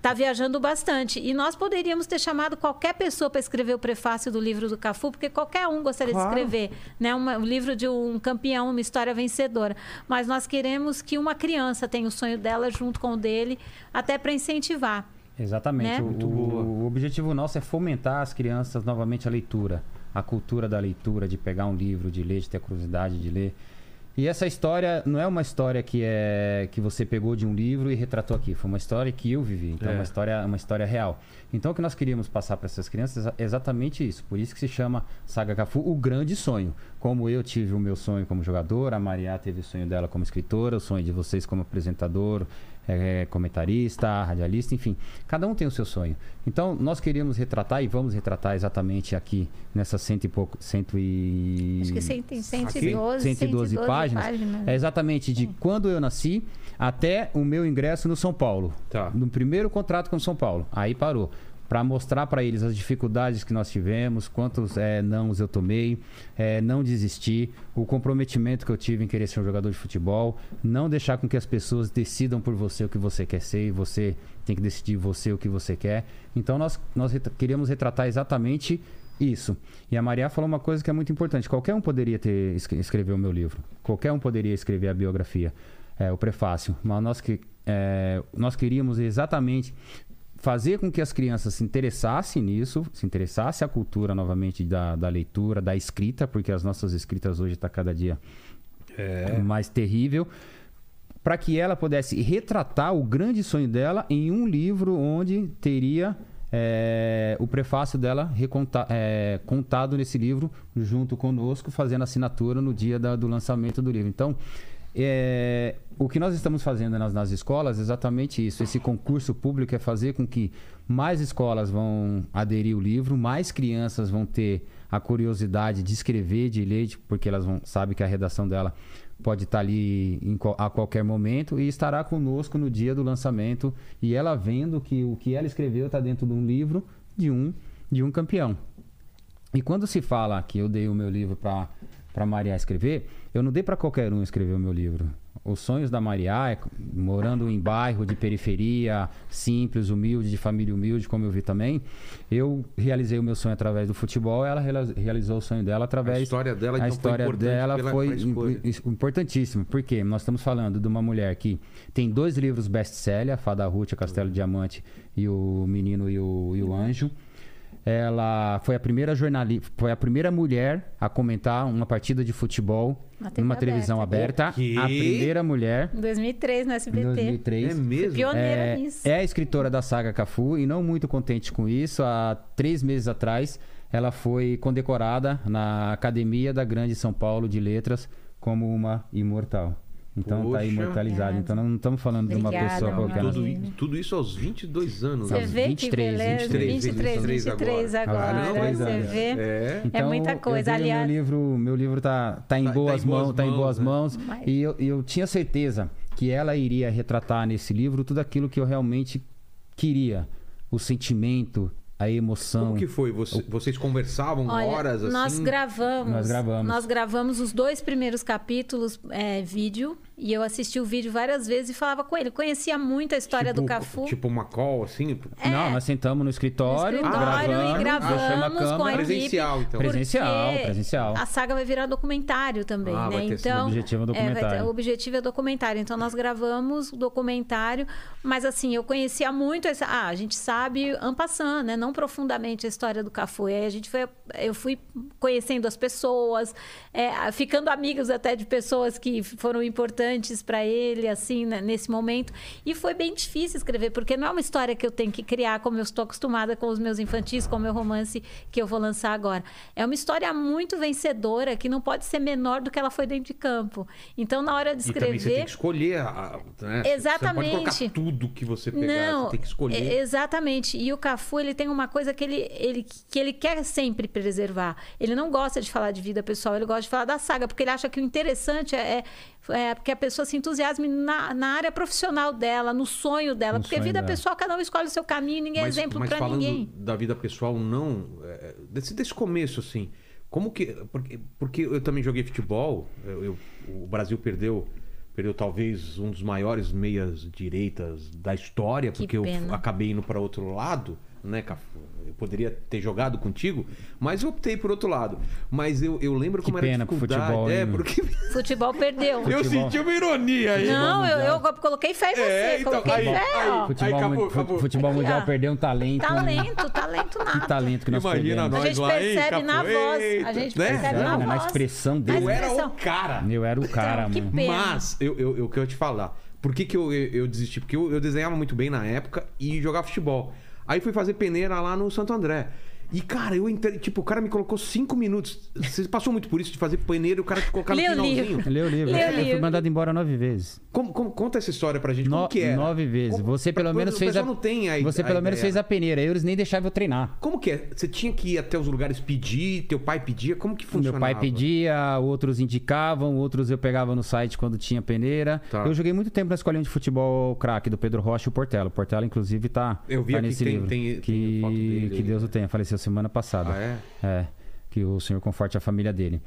tá viajando bastante. E nós poderíamos ter chamado qualquer pessoa para escrever o prefácio do livro do Cafu, porque qualquer um gostaria Claro. de escrever, né? Uma- um livro de um campeão, uma história vencedora. Mas nós queremos que uma criança tenha o sonho dela junto com o dele, até para incentivar. Exatamente. Né? O, o- o objetivo nosso é fomentar as crianças novamente a leitura, a cultura da leitura, de pegar um livro, de ler, de ter curiosidade de ler. E essa história não é uma história que é que você pegou de um livro e retratou aqui. Foi uma história que eu vivi. Então, é É. uma história, uma história real. Então, o que nós queríamos passar para essas crianças é exatamente isso. Por isso que se chama Saga Cafu, o grande sonho. Como eu tive o meu sonho como jogador, a Maria teve o sonho dela como escritora, o sonho de vocês como apresentador, é comentarista, radialista, enfim. Cada um tem o seu sonho. Então, nós queríamos retratar e vamos retratar exatamente aqui nessas cento e pouco, cento e... Acho que cem- tem 112, 112 páginas. É exatamente de quando eu nasci até o meu ingresso no São Paulo. Tá. No primeiro contrato com o São Paulo. Aí parou. Para mostrar para eles as dificuldades que nós tivemos, quantos é, nãos eu tomei, é, não desistir, o comprometimento que eu tive em querer ser um jogador de futebol, não deixar com que as pessoas decidam por você o que você quer ser e você tem que decidir você o que você quer. Então nós, nós queríamos retratar exatamente isso. E a Maria falou uma coisa que é muito importante. Qualquer um poderia ter escre- escrever o meu livro. Qualquer um poderia escrever a biografia, é, o prefácio. Mas nós que é, nós queríamos exatamente fazer com que as crianças se interessassem nisso, se interessassem a cultura novamente da, da leitura, da escrita, porque as nossas escritas hoje está cada dia mais terrível, para que ela pudesse retratar o grande sonho dela em um livro onde teria é, o prefácio dela reconta- é, contado nesse livro junto conosco, fazendo assinatura no dia da- do lançamento do livro. Então, é, o que nós estamos fazendo nas, nas escolas é exatamente isso. Esse concurso público é fazer com que mais escolas vão aderir o livro, mais crianças vão ter a curiosidade de escrever, de ler, porque elas vão sabe que a redação dela pode estar ali em a qualquer momento e estará conosco no dia do lançamento e ela vendo que o que ela escreveu está dentro de um livro de um de um campeão. E quando se fala que eu dei o meu livro para Maria escrever, eu não dei para qualquer um escrever o meu livro. Os sonhos da Maria, é, morando em bairro de periferia, simples, humilde, de família humilde, como eu vi também, eu realizei o meu sonho através do futebol, ela realizou o sonho dela através A história dela, a então, foi história importante dela pela- foi importantíssima, porque nós estamos falando de uma mulher que tem dois livros best-seller, a Fada Ruth, Castelo Diamante e o Menino e o, e o Anjo. Ela foi a primeira jornalista, foi a primeira mulher a comentar uma partida de futebol numa televisão aberta. A primeira mulher Em 2003, no em SBT. 2003. É Fui mesmo? pioneira É, nisso. é a escritora da saga Cafu e não muito contente com isso. Há três meses atrás, ela foi condecorada na Academia da Grande São Paulo de Letras como uma imortal. Então tá Poxa. imortalizada. Obrigada. Então não estamos falando de uma Obrigada, pessoa qualquer. Tudo, tudo isso aos 22 anos. Você né? vê 23, que beleza. 23, 23, 23 23 agora. Caramba, você anos. vê. É. É muita coisa, eu dei o aliás. Meu livro, meu livro tá, tá em Tá- tá boas em boas mãos, tá em boas né? mãos. Mas- E eu, eu tinha certeza que ela iria retratar nesse livro tudo aquilo que eu realmente queria. O sentimento, a emoção. Como que foi? Você- vocês conversavam Olha, horas assim? nós gravamos, Nós gravamos. nós gravamos os dois primeiros capítulos é, vídeo e eu assisti o vídeo várias vezes e falava com ele. Conhecia muito a história tipo, do Cafu. Tipo uma call, assim? Não, nós sentamos no escritório, no escritório gravamos, e gravamos a com a equipe. Presencial, então. Presen- Presencial, presencial. A saga vai virar documentário também, Ah, né? vai ter Então, O objetivo é é, vai ter- documentário. o objetivo é documentário. Então nós gravamos o documentário, mas assim, eu conhecia muito essa, ah, a gente sabe ampassando, né? Não profundamente a história do Cafu. E aí a gente foi eu fui conhecendo as pessoas, é, ficando amigos até de pessoas que foram importantes para ele assim, né, nesse momento. E foi bem difícil escrever, porque não é uma história que eu tenho que criar como eu estou acostumada com os meus infantis, com o meu romance que eu vou lançar agora. É uma história muito vencedora que não pode ser menor do que ela foi dentro de campo. Então, na hora de E também você tem escrever. que escolher. a- né? Você Exatamente. não pode colocar tudo que você pegar. Não, você tem que escolher. é- exatamente. E o Cafu, ele tem uma coisa que ele, ele, que ele quer sempre preservar. Ele não gosta de falar de vida pessoal, ele gosta de falar da saga, porque ele acha que o interessante é, é, é que a pessoa se entusiasme na, na área profissional dela, no sonho dela. No porque sonho vida dela. pessoal, cada um escolhe o seu caminho, ninguém é exemplo mas para falando ninguém. da vida pessoal, não. é, Desse, desse começo, assim. Como que. Porque, porque eu também joguei futebol. eu- eu- o Brasil perdeu. Perdeu talvez um dos maiores meias direitas da história, Que porque eu pena. acabei indo para outro lado, né, Cafu? Eu poderia ter jogado contigo, mas eu optei por outro lado. Mas eu, eu lembro Que como era a pena dificuldade. futebol, é, hein? porque Futebol perdeu. eu Futebol. senti uma ironia aí. Não, eu, eu coloquei fé em você. É, então, coloquei aí- fé, aí- ó. Futebol, Aí, acabou, acabou. futebol mundial ó. perdeu um talento. Talento, talento nada. Que talento que nós Imagina perdemos. nós A gente lá, hein, percebe na Cafu? voz. A Eita, gente né? percebe na Na, na voz. expressão dele. Eu era o cara. Eu era o cara, Então, que mano. pena. Mas, eu, eu, eu quero te falar. Por que, que eu, eu, eu desisti? Porque eu, eu desenhava muito bem na época e jogava futebol. Aí fui fazer peneira lá no Santo André. E, cara, eu entrei. Tipo, o cara me colocou cinco minutos. Você passou muito por isso de fazer peneira e o cara te colocar no finalzinho. livro. Leu o livro. O eu fui livro. mandado embora nove vezes. Como, como- conta essa história pra gente. Como No- que é? Nove vezes. Você pelo menos fez a. não tem a Você a pelo menos ideia. fez a peneira. Eles nem deixavam eu treinar. Como que é? Você tinha que ir até os lugares pedir, teu pai pedia? Como que funcionava? Meu pai pedia, outros indicavam, outros eu pegava no site quando tinha peneira. Tá. Eu joguei muito tempo na escolinha de futebol craque do Pedro Rocha e o Portela. O Portela, inclusive, tá, Eu vi tá aqui nesse que tem- livro. tem- que, tem foto dele que. Deus o tenha. Faleceu semana passada. Ah, é? É, que o Senhor conforte a família dele.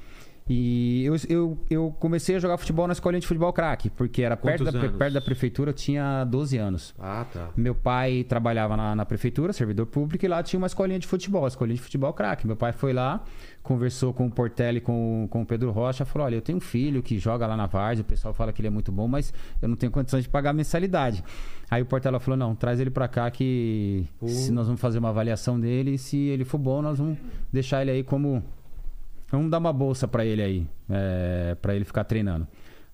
E eu, eu, eu comecei a jogar futebol na escolinha de futebol craque, porque era perto da, perto da prefeitura, eu tinha 12 anos. Ah, tá. Meu pai trabalhava na, na prefeitura, servidor público, e lá tinha uma escolinha de futebol, a escolinha de futebol craque. Meu pai foi lá, conversou com o Portelli com, com o Pedro Rocha, falou: Olha, eu tenho um filho que joga lá na Várzea, o pessoal fala que ele é muito bom, mas eu não tenho condições de pagar mensalidade. Aí o Portela falou: Não, traz ele pra cá que se nós vamos fazer uma avaliação dele, e se ele for bom, nós vamos deixar ele aí como. Vamos dar uma bolsa pra ele aí, é, para ele ficar treinando.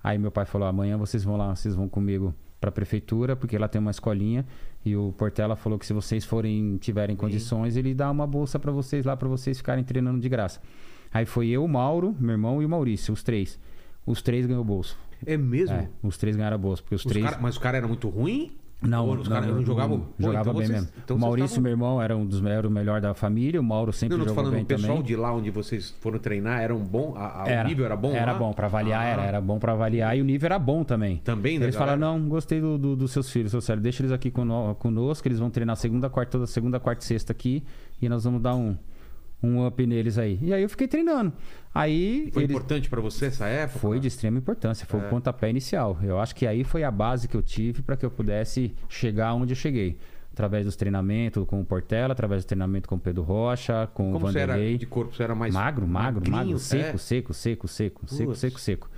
Aí meu pai falou: amanhã vocês vão lá, vocês vão comigo pra prefeitura, porque lá tem uma escolinha. E o Portela falou que se vocês forem tiverem condições, ele dá uma bolsa pra vocês lá, pra vocês ficarem treinando de graça. Aí foi eu, o Mauro, meu irmão e o Maurício, os três. Os três ganhou bolsa. É mesmo? É, os três ganharam bolsa, porque os, Os três. cara- mas o cara era muito ruim? Não, Ou os caras não jogavam? Pô, jogava então bem vocês- mesmo. então o Maurício, estavam- meu irmão, era um dos era o melhor da família. O Mauro sempre Não, não jogou falando, bem o pessoal também. de lá onde vocês foram treinar era um bom? A, a- o nível era bom? Era lá? bom pra avaliar, Ah. era, era bom pra avaliar e o nível era bom também. Também, né, Eles falaram, não, gostei do, do- dos seus filhos, seu Célio, deixa eles aqui cono- conosco, eles vão treinar segunda, quarta, toda segunda, quarta e sexta aqui e nós vamos dar um, um up neles aí. E aí eu fiquei treinando. Aí Foi eles- importante pra você essa época? foi de extrema importância, foi É. o pontapé inicial. Eu acho que aí foi a base que eu tive para que eu pudesse chegar onde eu cheguei. Através dos treinamentos com o Portela, através do treinamento com o Pedro Rocha, com Como o você era Vanderlei. de corpo? Você era mais Magro, magro, magro, seco, É. seco, seco, seco, seco, Putz. seco, seco.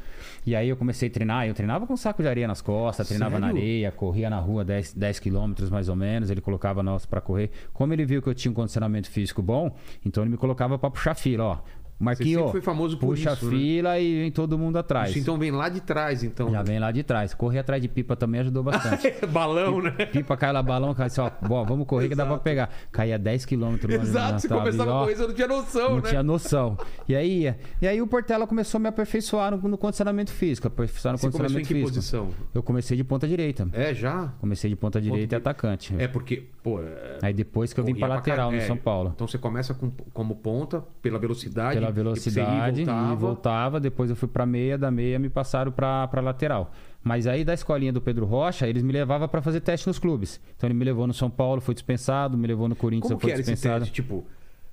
E aí eu comecei a treinar, eu treinava com um saco de areia nas costas, treinava na Sério? areia, corria na rua 10, 10 quilômetros mais ou menos, ele colocava nós para correr. Como ele viu que eu tinha um condicionamento físico bom, então ele me colocava para puxar fila, ó. Marquinhos, sempre foi famoso por puxa isso, né? fila e vem todo mundo atrás. Isso então vem lá de trás, então. Já vem lá de trás. Correr atrás de pipa também ajudou bastante. Balão, né? pipa cai lá, balão, cai assim, ó, bom, vamos correr que dá pra pegar. Caía 10 quilômetros longe Exato, na você trave, começava ó. com isso, eu não tinha noção, Não né? tinha noção. E aí, e aí o Portela começou a me aperfeiçoar no, no condicionamento físico. Aperfeiçoar no Você começou em condicionamento que físico. posição? Eu comecei de ponta direita. É, já? Comecei de ponta direita e direita. atacante. É porque, pô... é, Aí depois que eu vim pra lateral caralho. no É, São Paulo. Então você começa com, como ponta, pela velocidade. Pela velocidade, e voltava. e voltava. Depois eu fui pra meia, da meia me passaram pra, pra lateral. Mas aí da escolinha do Pedro Rocha, eles me levavam pra fazer teste nos clubes. Então ele me levou no São Paulo, foi dispensado, me levou no Corinthians, Como eu que era esse dispensado. teste? Tipo,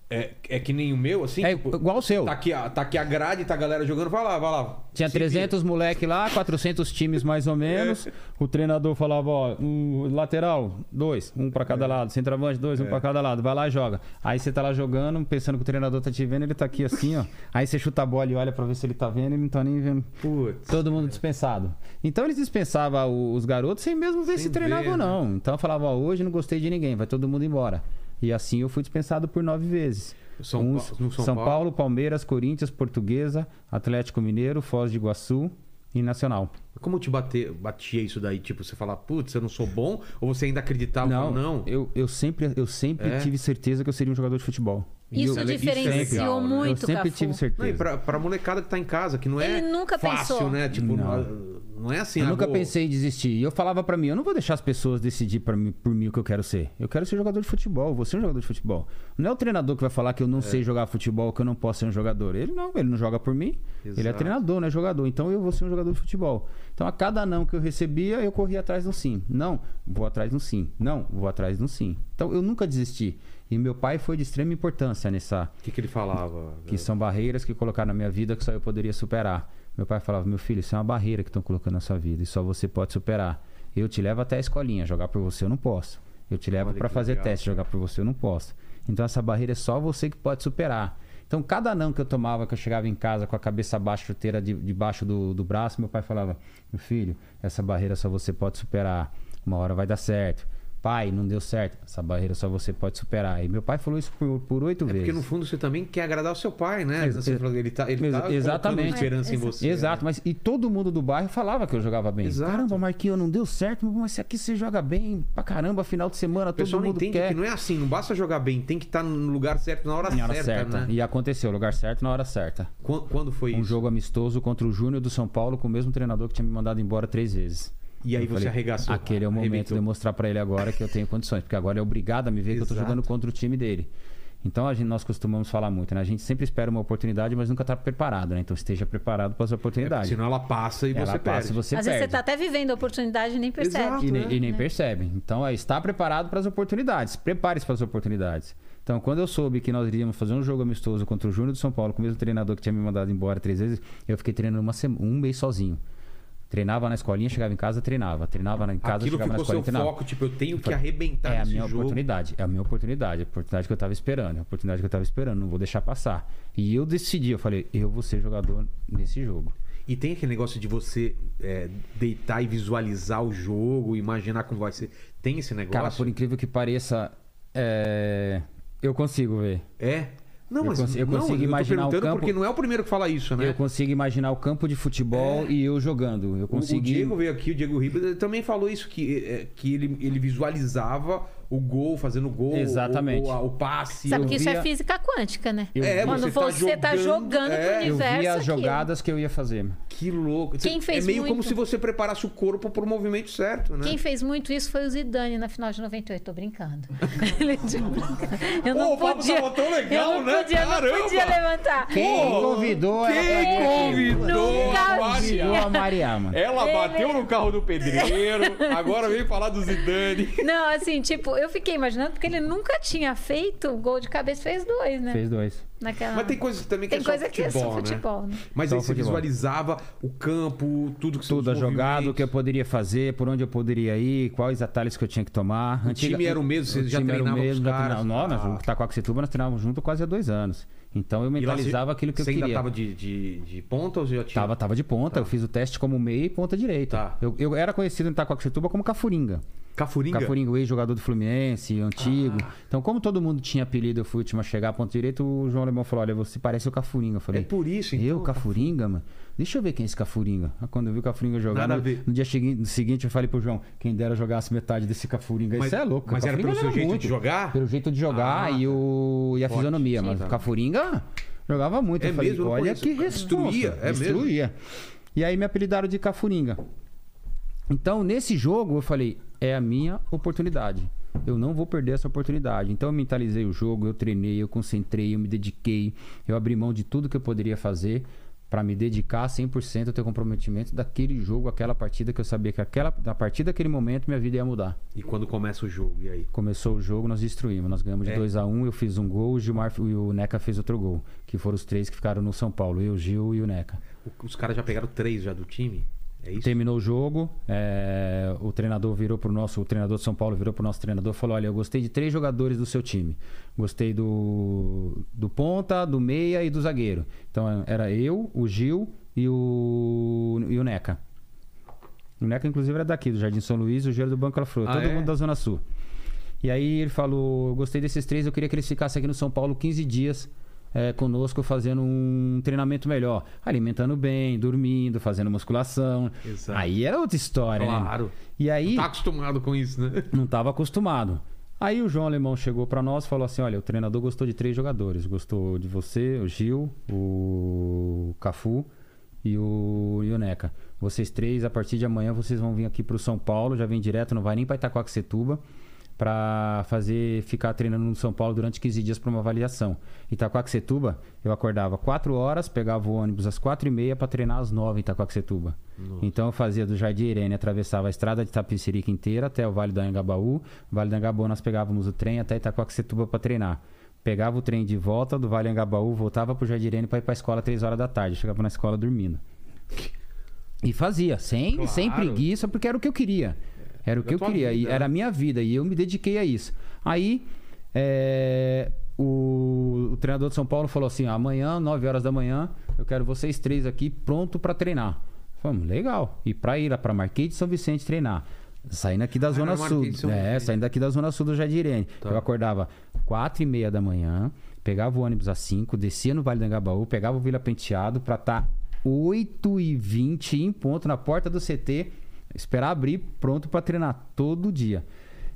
é, é que nem o meu, assim? É tipo, igual o seu. Tá aqui, a- tá aqui a grade, tá a galera jogando, vai lá, vai lá. Tinha Se 300 moleque lá, 400 times mais ou menos. O treinador falava, ó, um lateral, dois, um pra cada lado. Centroavante, dois, um pra cada lado. Vai lá e joga. Aí você tá lá jogando, pensando que o treinador tá te vendo, ele tá aqui assim, ó. Aí você chuta a bola e olha pra ver se ele tá vendo e não tá nem vendo. vira. Putz. Todo mundo dispensado. Então eles dispensavam os garotos sem mesmo ver Sem se treinavam ou né? não. Então eu falava, ó, hoje não gostei de ninguém, vai todo mundo embora. E assim eu fui dispensado por nove vezes. São Uns- Pa- São São Paulo? Paulo, Palmeiras, Corinthians, Portuguesa, Atlético Mineiro, Foz de Iguaçu e Nacional. Como te bater, batia isso daí? Tipo, você falar, putz, eu não sou bom? Ou você ainda acreditava? não, Não, não. Eu, eu sempre, eu sempre É? tive certeza que eu seria um jogador de futebol. Isso eu, é diferenciou legal, né? muito, eu sempre Cafu. tive Não, e certeza. pra, pra molecada que tá em casa, que não é Ele nunca fácil, pensou. né? Tipo, Não. não, não é assim. Eu ah, nunca vou- pensei em desistir. E eu falava pra mim, eu não vou deixar as pessoas decidir pra mim, por mim o que eu quero ser. Eu quero ser jogador de futebol, vou ser um jogador de futebol. Não é o treinador que vai falar que eu não sei jogar futebol, que eu não posso ser um jogador. Ele não, ele não joga por mim. Ele é Exato. treinador, não é jogador. Então eu vou ser um jogador de futebol. Então a cada não que eu recebia, eu corria atrás do sim. Não, vou atrás do sim. Não, vou atrás do sim. Então eu nunca desisti. E meu pai foi de extrema importância nessa, O que, que ele falava? que são barreiras que colocaram na minha vida que só eu poderia superar. Meu pai falava: Meu filho, isso é uma barreira que estão colocando na sua vida e só você pode superar. Eu te levo até a escolinha, jogar por você eu não posso. Eu te levo para fazer legal, teste, jogar por você eu não posso. Então essa barreira é só você que pode superar. Então cada não que eu tomava, que eu chegava em casa com a cabeça abaixo, chuteira de, debaixo do, do braço, meu pai falava: Meu filho, essa barreira só você pode superar. Uma hora vai dar certo. Pai, não deu certo. Essa barreira só você pode superar. E meu pai falou isso por por oito É vezes. porque no fundo você também quer agradar o seu pai, né? Ex- Você falou que ele tá, ele tá ex- exatamente. esperança em você. Exato, mas e todo mundo do bairro falava que eu jogava bem. Exato. Caramba, Marquinhos, não deu certo, mas esse aqui você joga bem pra caramba, final de semana, O todo pessoal não mundo entende quer. que não é assim, não basta jogar bem, tem que estar no lugar certo na hora, Na hora certa, certa. né? E aconteceu, lugar certo na hora certa. Quan- Quando foi Um isso? jogo amistoso contra o Júnior do São Paulo com o mesmo treinador que tinha me mandado embora três vezes. E aí Eu você arregaçou, Aquele é o momento arrebentou. de eu mostrar pra ele agora que eu tenho condições, porque agora é obrigado a me ver que eu tô Exato. jogando contra o time dele. Então a gente, nós costumamos falar muito, né? A gente sempre espera uma oportunidade, mas nunca tá preparado, né? Então esteja preparado para as É, oportunidades. senão ela passa e Ela você passa perde. e você Às perde. vezes você tá até vivendo a oportunidade e nem percebe. Exato. E, nem- né? e nem percebe. Então, é estar preparado para as oportunidades. Prepare-se para as oportunidades. Então, quando eu soube que nós iríamos fazer um jogo amistoso contra o Júnior do São Paulo, com o mesmo treinador que tinha me mandado embora três vezes, eu fiquei treinando uma sema- um mês sozinho. Treinava na escolinha, chegava em casa, treinava. Treinava em casa, Aquilo chegava na ficou escolinha, seu treinava. foco, tipo, eu tenho que arrebentar É a minha jogo. oportunidade, é a minha oportunidade, a oportunidade que eu tava esperando, a oportunidade que eu tava esperando, não vou deixar passar. E eu decidi, eu falei, eu vou ser jogador nesse jogo. E tem aquele negócio de você é, deitar e visualizar o jogo, imaginar como vai ser. Tem esse negócio? Cara, por incrível que pareça, é, eu consigo ver. É? Não, Eu mas consigo- eu não, consigo tô imaginar o perguntando campo- porque não é o primeiro que fala isso, né? Eu consigo imaginar o campo de futebol e eu jogando. Eu O- O consegui. Diego veio aqui, o Diego Ribas, também falou isso, que, é, que ele, ele visualizava o gol, fazendo gol, Exatamente. o, o, o passe. Sabe eu- que isso via- é física quântica, né? Eu É, Quando você você, tá tá jogando, jogando, é, pro eu Eu universo. vi as aquilo. jogadas que eu ia fazer. Que louco. Quem fez é meio como muito? se você preparasse o corpo pro movimento certo, né? Quem fez muito isso foi o Zidane na final de 98. Tô brincando. Ele de brincando. Eu Pô, não o papo podia. tava tão legal, eu não né? podia, eu não Caramba! podia levantar. Quem convidou Quem ela? convidou Nunca a Maria? Convidou a Mariama. Ela bateu no carro do pedreiro, agora veio falar do Zidane. Não, assim, tipo, eu fiquei imaginando porque ele nunca tinha feito gol de cabeça, fez dois, né? Fez dois. Naquela... Mas tem coisas também que Tem é só coisa que é futebol, só né? futebol, né? Mas Só aí você futebol. visualizava o campo, tudo que Tudo a os jogado, o que eu poderia fazer, por onde eu poderia ir, quais atalhos que eu tinha que tomar. O time era o mesmo, você o já time era o treinava com os mesmo, já caras? treinava. Nós, Ah. nós, Taquaquecetuba, nós treinávamos junto quase há dois anos. Então eu mentalizava aquilo que eu você queria. ainda tava de, de, de ponta ou já tinha? Tava, tava de ponta, eu fiz o teste como meia e ponta direita. Tá. Eu, eu era conhecido em Taquaquecetuba como Cafuringa. Cafuringa? Cafuringa, o ex-jogador do Fluminense, antigo. Ah. Então, como todo mundo tinha apelido, eu fui o último a chegar a ponta direita, o João Alemão falou: Olha, você parece o Cafuringa. Eu falei: É por isso, então. Eu, Cafuringa, mano? Deixa eu ver quem é esse Cafuringa. Aí, Quando eu vi o Cafuringa jogar, no, no dia seguinte, eu falei pro João: Quem dera jogasse metade desse Cafuringa. Mas- Isso é louco. mas o era Cafuringa pelo seu jeito muito. de jogar? Pelo jeito de jogar Ah, e, o, e a Forte, fisionomia. sim, Mas tá. o Cafuringa jogava muito. É eu falei: mesmo, Olha que Destruía, responsa. é mesmo? Destruía. E aí me apelidaram de Cafuringa. Então, nesse jogo, eu falei: é a minha oportunidade. Eu não vou perder essa oportunidade. Então, eu mentalizei o jogo, eu treinei, eu concentrei, eu me dediquei. Eu abri mão de tudo que eu poderia fazer para me dedicar 100% ao ter comprometimento daquele jogo, aquela partida que eu sabia que aquela, a partir daquele momento minha vida ia mudar. E quando começa o jogo, e aí? Começou o jogo, nós destruímos. Nós ganhamos de É. 2 a 1 eu fiz um gol, o Gilmar e o Neca fez outro gol. Que foram os três que ficaram no São Paulo. Eu, Gil e o Neca. Os caras já pegaram três já do time? É? Terminou o jogo, é, o treinador virou pro nosso, o treinador de São Paulo virou pro nosso treinador e falou: Olha, eu gostei de três jogadores do seu time. Gostei do, do ponta, do meia e do zagueiro. Então era eu, o Gil e o, e o Neca. O Neca, inclusive, era daqui, do Jardim São Luís, o Giro do Banco La Flor, Ah, todo é? mundo da Zona Sul. E aí ele falou: Eu gostei desses três, eu queria que eles ficassem aqui no São Paulo 15 dias é, conosco, fazendo um treinamento melhor. Alimentando bem, dormindo, fazendo musculação. Exato. Aí era outra história, né? Claro. E aí Tá acostumado com isso, né? não estava acostumado. Aí o João Alemão chegou para nós e falou assim: Olha, o treinador gostou de três jogadores. Gostou de você, o Gil, o Cafu e o, o Neca. Vocês três, a partir de amanhã, vocês vão vir aqui pro São Paulo, já vem direto, não vai nem para Itacoaxetuba, para fazer, ficar treinando no São Paulo durante 15 dias para uma avaliação. Itacoaxetuba, eu acordava 4 horas, pegava o ônibus às 4 e meia para treinar às 9 em Itacoaxetuba. Então eu fazia do Jardim Irene, atravessava a estrada de Tapicirica inteira até o Vale do Anhangabaú. Vale do Anhangabaú nós pegávamos o trem até Itacoaxetuba para treinar. Pegava o trem de volta do Vale do Anhangabaú, voltava pro Jardim Irene para ir para a escola 3 horas da tarde. Chegava na escola dormindo. E fazia, sem, Claro. sem preguiça, porque era o que eu queria. Era o Da que eu queria, vida, era né? a minha vida, e eu me dediquei a isso. Aí, é, o, o treinador de São Paulo falou assim: amanhã, 9 horas da manhã, eu quero vocês três aqui pronto para treinar. Falamos, legal. E para ir lá para Marquês de São Vicente treinar. Saindo aqui da Ah, Zona Sul. É, saindo aqui da Zona Sul do Jardim Irene. Tá. Eu acordava quatro e meia da manhã, pegava o ônibus às 5, descia no Vale do Engabaú, pegava o Vila Penteado pra tá estar 8 e 20 em ponto na porta do CT, esperar abrir, pronto pra treinar todo dia.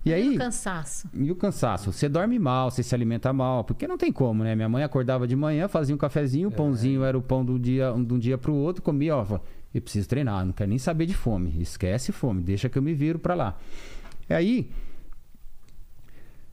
E aí... O cansaço. E o cansaço? Você dorme mal, você se alimenta mal, porque não tem como, né? Minha mãe acordava de manhã, fazia um cafezinho, o pãozinho era o pão do dia, de um dia pro outro, comia, ó, eu preciso treinar, não quero nem saber de fome, esquece fome, deixa que eu me viro pra lá. E aí,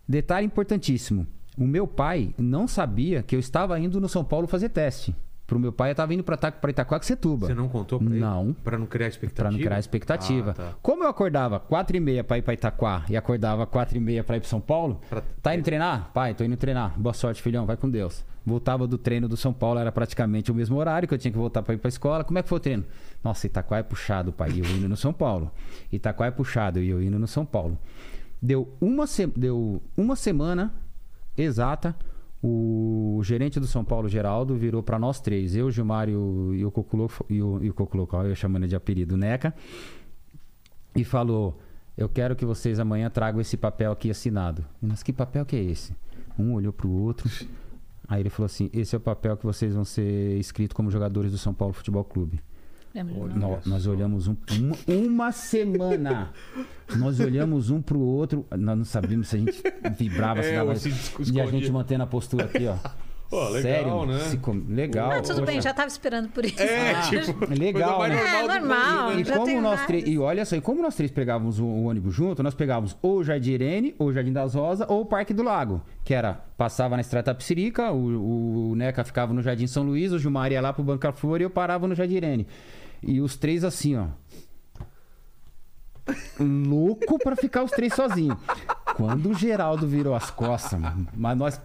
detalhe importantíssimo, o meu pai não sabia que eu estava indo no São Paulo fazer teste. Pro meu pai, eu estava indo pra, pra Itacoaxetuba. Você não contou pra ele? Não. Pra não criar expectativa? Pra não criar expectativa. Ah, tá. Como eu acordava 4 e meia pra ir pra Itaquá e acordava 4 e meia pra ir pro São Paulo, Pra- tá indo treinar? Pai, tô indo treinar. Boa sorte, filhão, vai com Deus. Voltava do treino do São Paulo, era praticamente o mesmo horário que eu tinha que voltar pra ir pra escola. Como é que foi o treino? Nossa, Itaquá é puxado, pai, eu indo no São Paulo. Itaquá é puxado, e eu indo no São Paulo. Deu uma, se- Deu uma semana exata, o gerente do São Paulo, Geraldo, virou pra nós três, eu, Gilmar e o, e o e o, e o eu chamando de apelido, Neca, e falou: Eu quero que vocês amanhã tragam esse papel aqui assinado. E nós, que papel que é esse? Um olhou pro outro. Aí ele falou assim: Esse é o papel que vocês vão ser inscritos como jogadores do São Paulo Futebol Clube. Lembra? Nó- nós olhamos um, uma, uma semana. Nós olhamos um pro outro. Nós não sabíamos se a gente vibrava, se É, dava. se E a gente mantendo a postura aqui, ó. Pô, legal, Sério, né? se com- legal. Ah, tudo bem, poxa. já tava esperando por isso. É, Ah, tipo... legal, coisa mais né? É, do normal. mundo, E já como nós três, e olha só, e como nós três pegávamos o, o ônibus junto, nós pegávamos ou o Jardim Irene, ou o Jardim das Rosas, ou o Parque do Lago, que era passava na Estrada Tapsirica, o, o Neca ficava no Jardim São Luís, o Gilmar ia lá pro Banca Flor e eu parava no Jardim Irene. E os três assim, ó. Louco pra ficar os três sozinhos. Quando o Geraldo virou as costas, mano, mas nós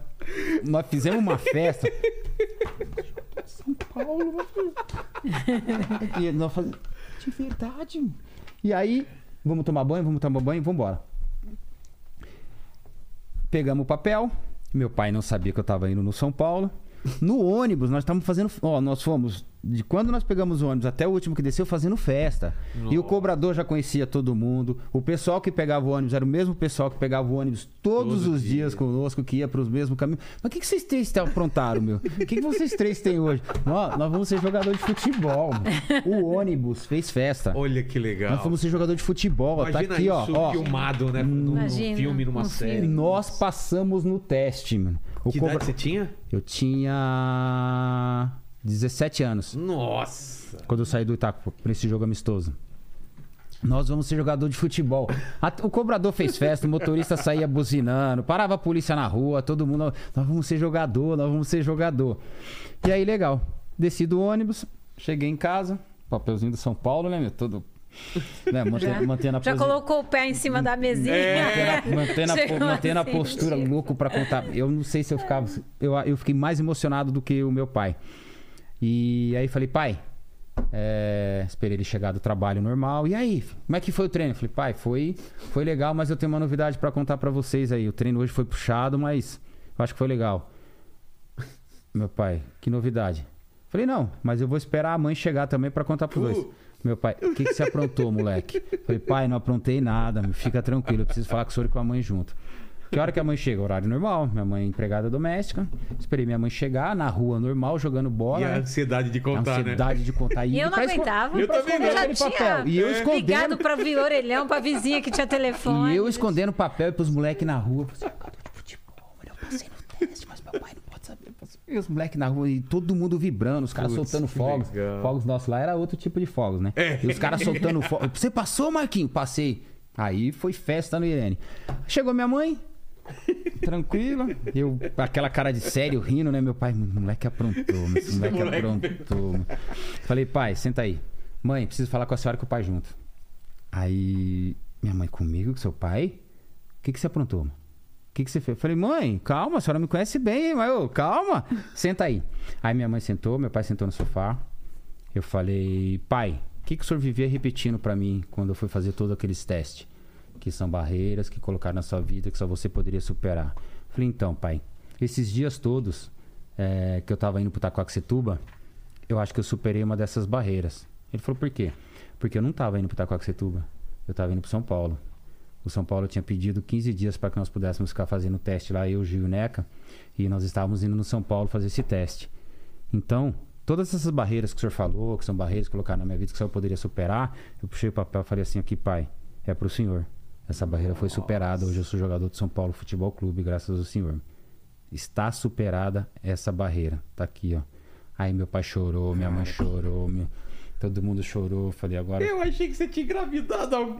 nós fizemos uma festa. São Paulo, e nós fazemos. De verdade. E aí, vamos tomar banho, vamos tomar banho, vamos embora. Pegamos o papel. Meu pai não sabia que eu tava indo no São Paulo. No ônibus, nós estávamos fazendo. Ó, nós fomos. De quando nós pegamos o ônibus até o último que desceu, fazendo festa. E o cobrador já conhecia todo mundo. O pessoal que pegava o ônibus era o mesmo pessoal que pegava o ônibus todos Todo os dia. dias conosco, que ia para os mesmos caminhos. Mas o que, que vocês três aprontaram, meu? O que, que vocês três têm hoje? Nós, nós vamos ser jogador de futebol. mano. O ônibus fez festa. Olha que legal. Nós fomos ser jogador de futebol. Imagina tá aqui, isso ó. ó. filmado, né? Num, filme, numa um série. filme. Nós passamos no teste, mano. O Que cobra- idade você tinha? Eu tinha 17 anos. Nossa. Quando eu saí do Itaco pra esse jogo amistoso. Nós vamos ser jogador de futebol. O cobrador fez festa, o motorista saía buzinando, parava a polícia na rua, todo mundo. Nós vamos ser jogador, nós vamos ser jogador. E aí, legal. Desci do ônibus, cheguei em casa, papelzinho do São Paulo, né, meu? Todo. Né, mantendo, mantendo a Já posi- colocou o pé em cima da mesinha. É. Mantendo a, mantendo a assim, postura louco pra contar. Eu não sei se eu ficava. Eu, eu fiquei mais emocionado do que o meu pai. E aí falei, pai. é, esperei ele chegar do trabalho normal. E aí, como é que foi o treino? Falei, pai, foi, foi legal, mas eu tenho uma novidade pra contar pra vocês aí. O treino hoje foi puxado, mas eu acho que foi legal. Meu pai, que novidade? Falei, não, mas eu vou esperar a mãe chegar também pra contar pros dois. Meu pai, o que, que você aprontou, moleque? Falei, pai, não aprontei nada, fica tranquilo, eu preciso falar com o senhor e com a mãe junto. Que hora que a mãe chega? Horário normal, minha mãe é empregada doméstica. Esperei minha mãe chegar na rua normal, jogando bola. E a né? ansiedade de A contar, né? ansiedade de contar. E eu não aguentava. Eu também não. Eu já tinha papel. E eu escondendo. ligado pra vir orelhão, pra vizinha que tinha telefone. E eu escondendo papel pros moleques na rua. Falei, jogador de futebol, eu passei no teste, mas meu pai não pode saber. Eu passei. E os moleques na rua e todo mundo vibrando, os caras soltando fogos. legal. Fogos nossos lá era outro tipo de fogos, né? E os caras soltando fogos. Você passou, Marquinho? Passei. Aí foi festa no Irene. Chegou minha mãe, tranquila. Eu, aquela cara de sério, rindo, né? Meu pai, moleque aprontou, esse moleque, moleque aprontou. mano." Falei, pai, senta aí. Mãe, preciso falar com a senhora e com o pai junto. Aí, minha mãe comigo, com seu pai? O que, que você aprontou? mano? O que, que você fez? Falei, mãe, calma, a senhora me conhece bem, mas ô, calma. Senta aí. Aí minha mãe sentou, meu pai sentou no sofá. Eu falei, pai, o que, que o senhor vivia repetindo pra mim quando eu fui fazer todos aqueles testes? Que são barreiras que colocaram na sua vida que só você poderia superar. Falei, então, pai, esses dias todos é, que eu tava indo pro Taquaquecetuba, eu acho que eu superei uma dessas barreiras. Ele falou, por quê? Porque eu não tava indo pro Taquaquecetuba. Eu tava indo pro São Paulo. O São Paulo tinha pedido 15 dias para que nós pudéssemos ficar fazendo o teste lá, eu, Gil e o Neca, e nós estávamos indo no São Paulo fazer esse teste. Então, todas essas barreiras que o senhor falou, que são barreiras que colocaram na minha vida que o senhor poderia superar, eu puxei o papel e falei assim: aqui, pai, é pro senhor. Essa barreira foi superada. Hoje eu sou jogador do São Paulo Futebol Clube, graças ao senhor. Está superada essa barreira. Tá aqui, ó. Aí meu pai chorou, minha mãe chorou, meu- todo mundo chorou. Falei, agora. Eu achei que você tinha engravidado alguém.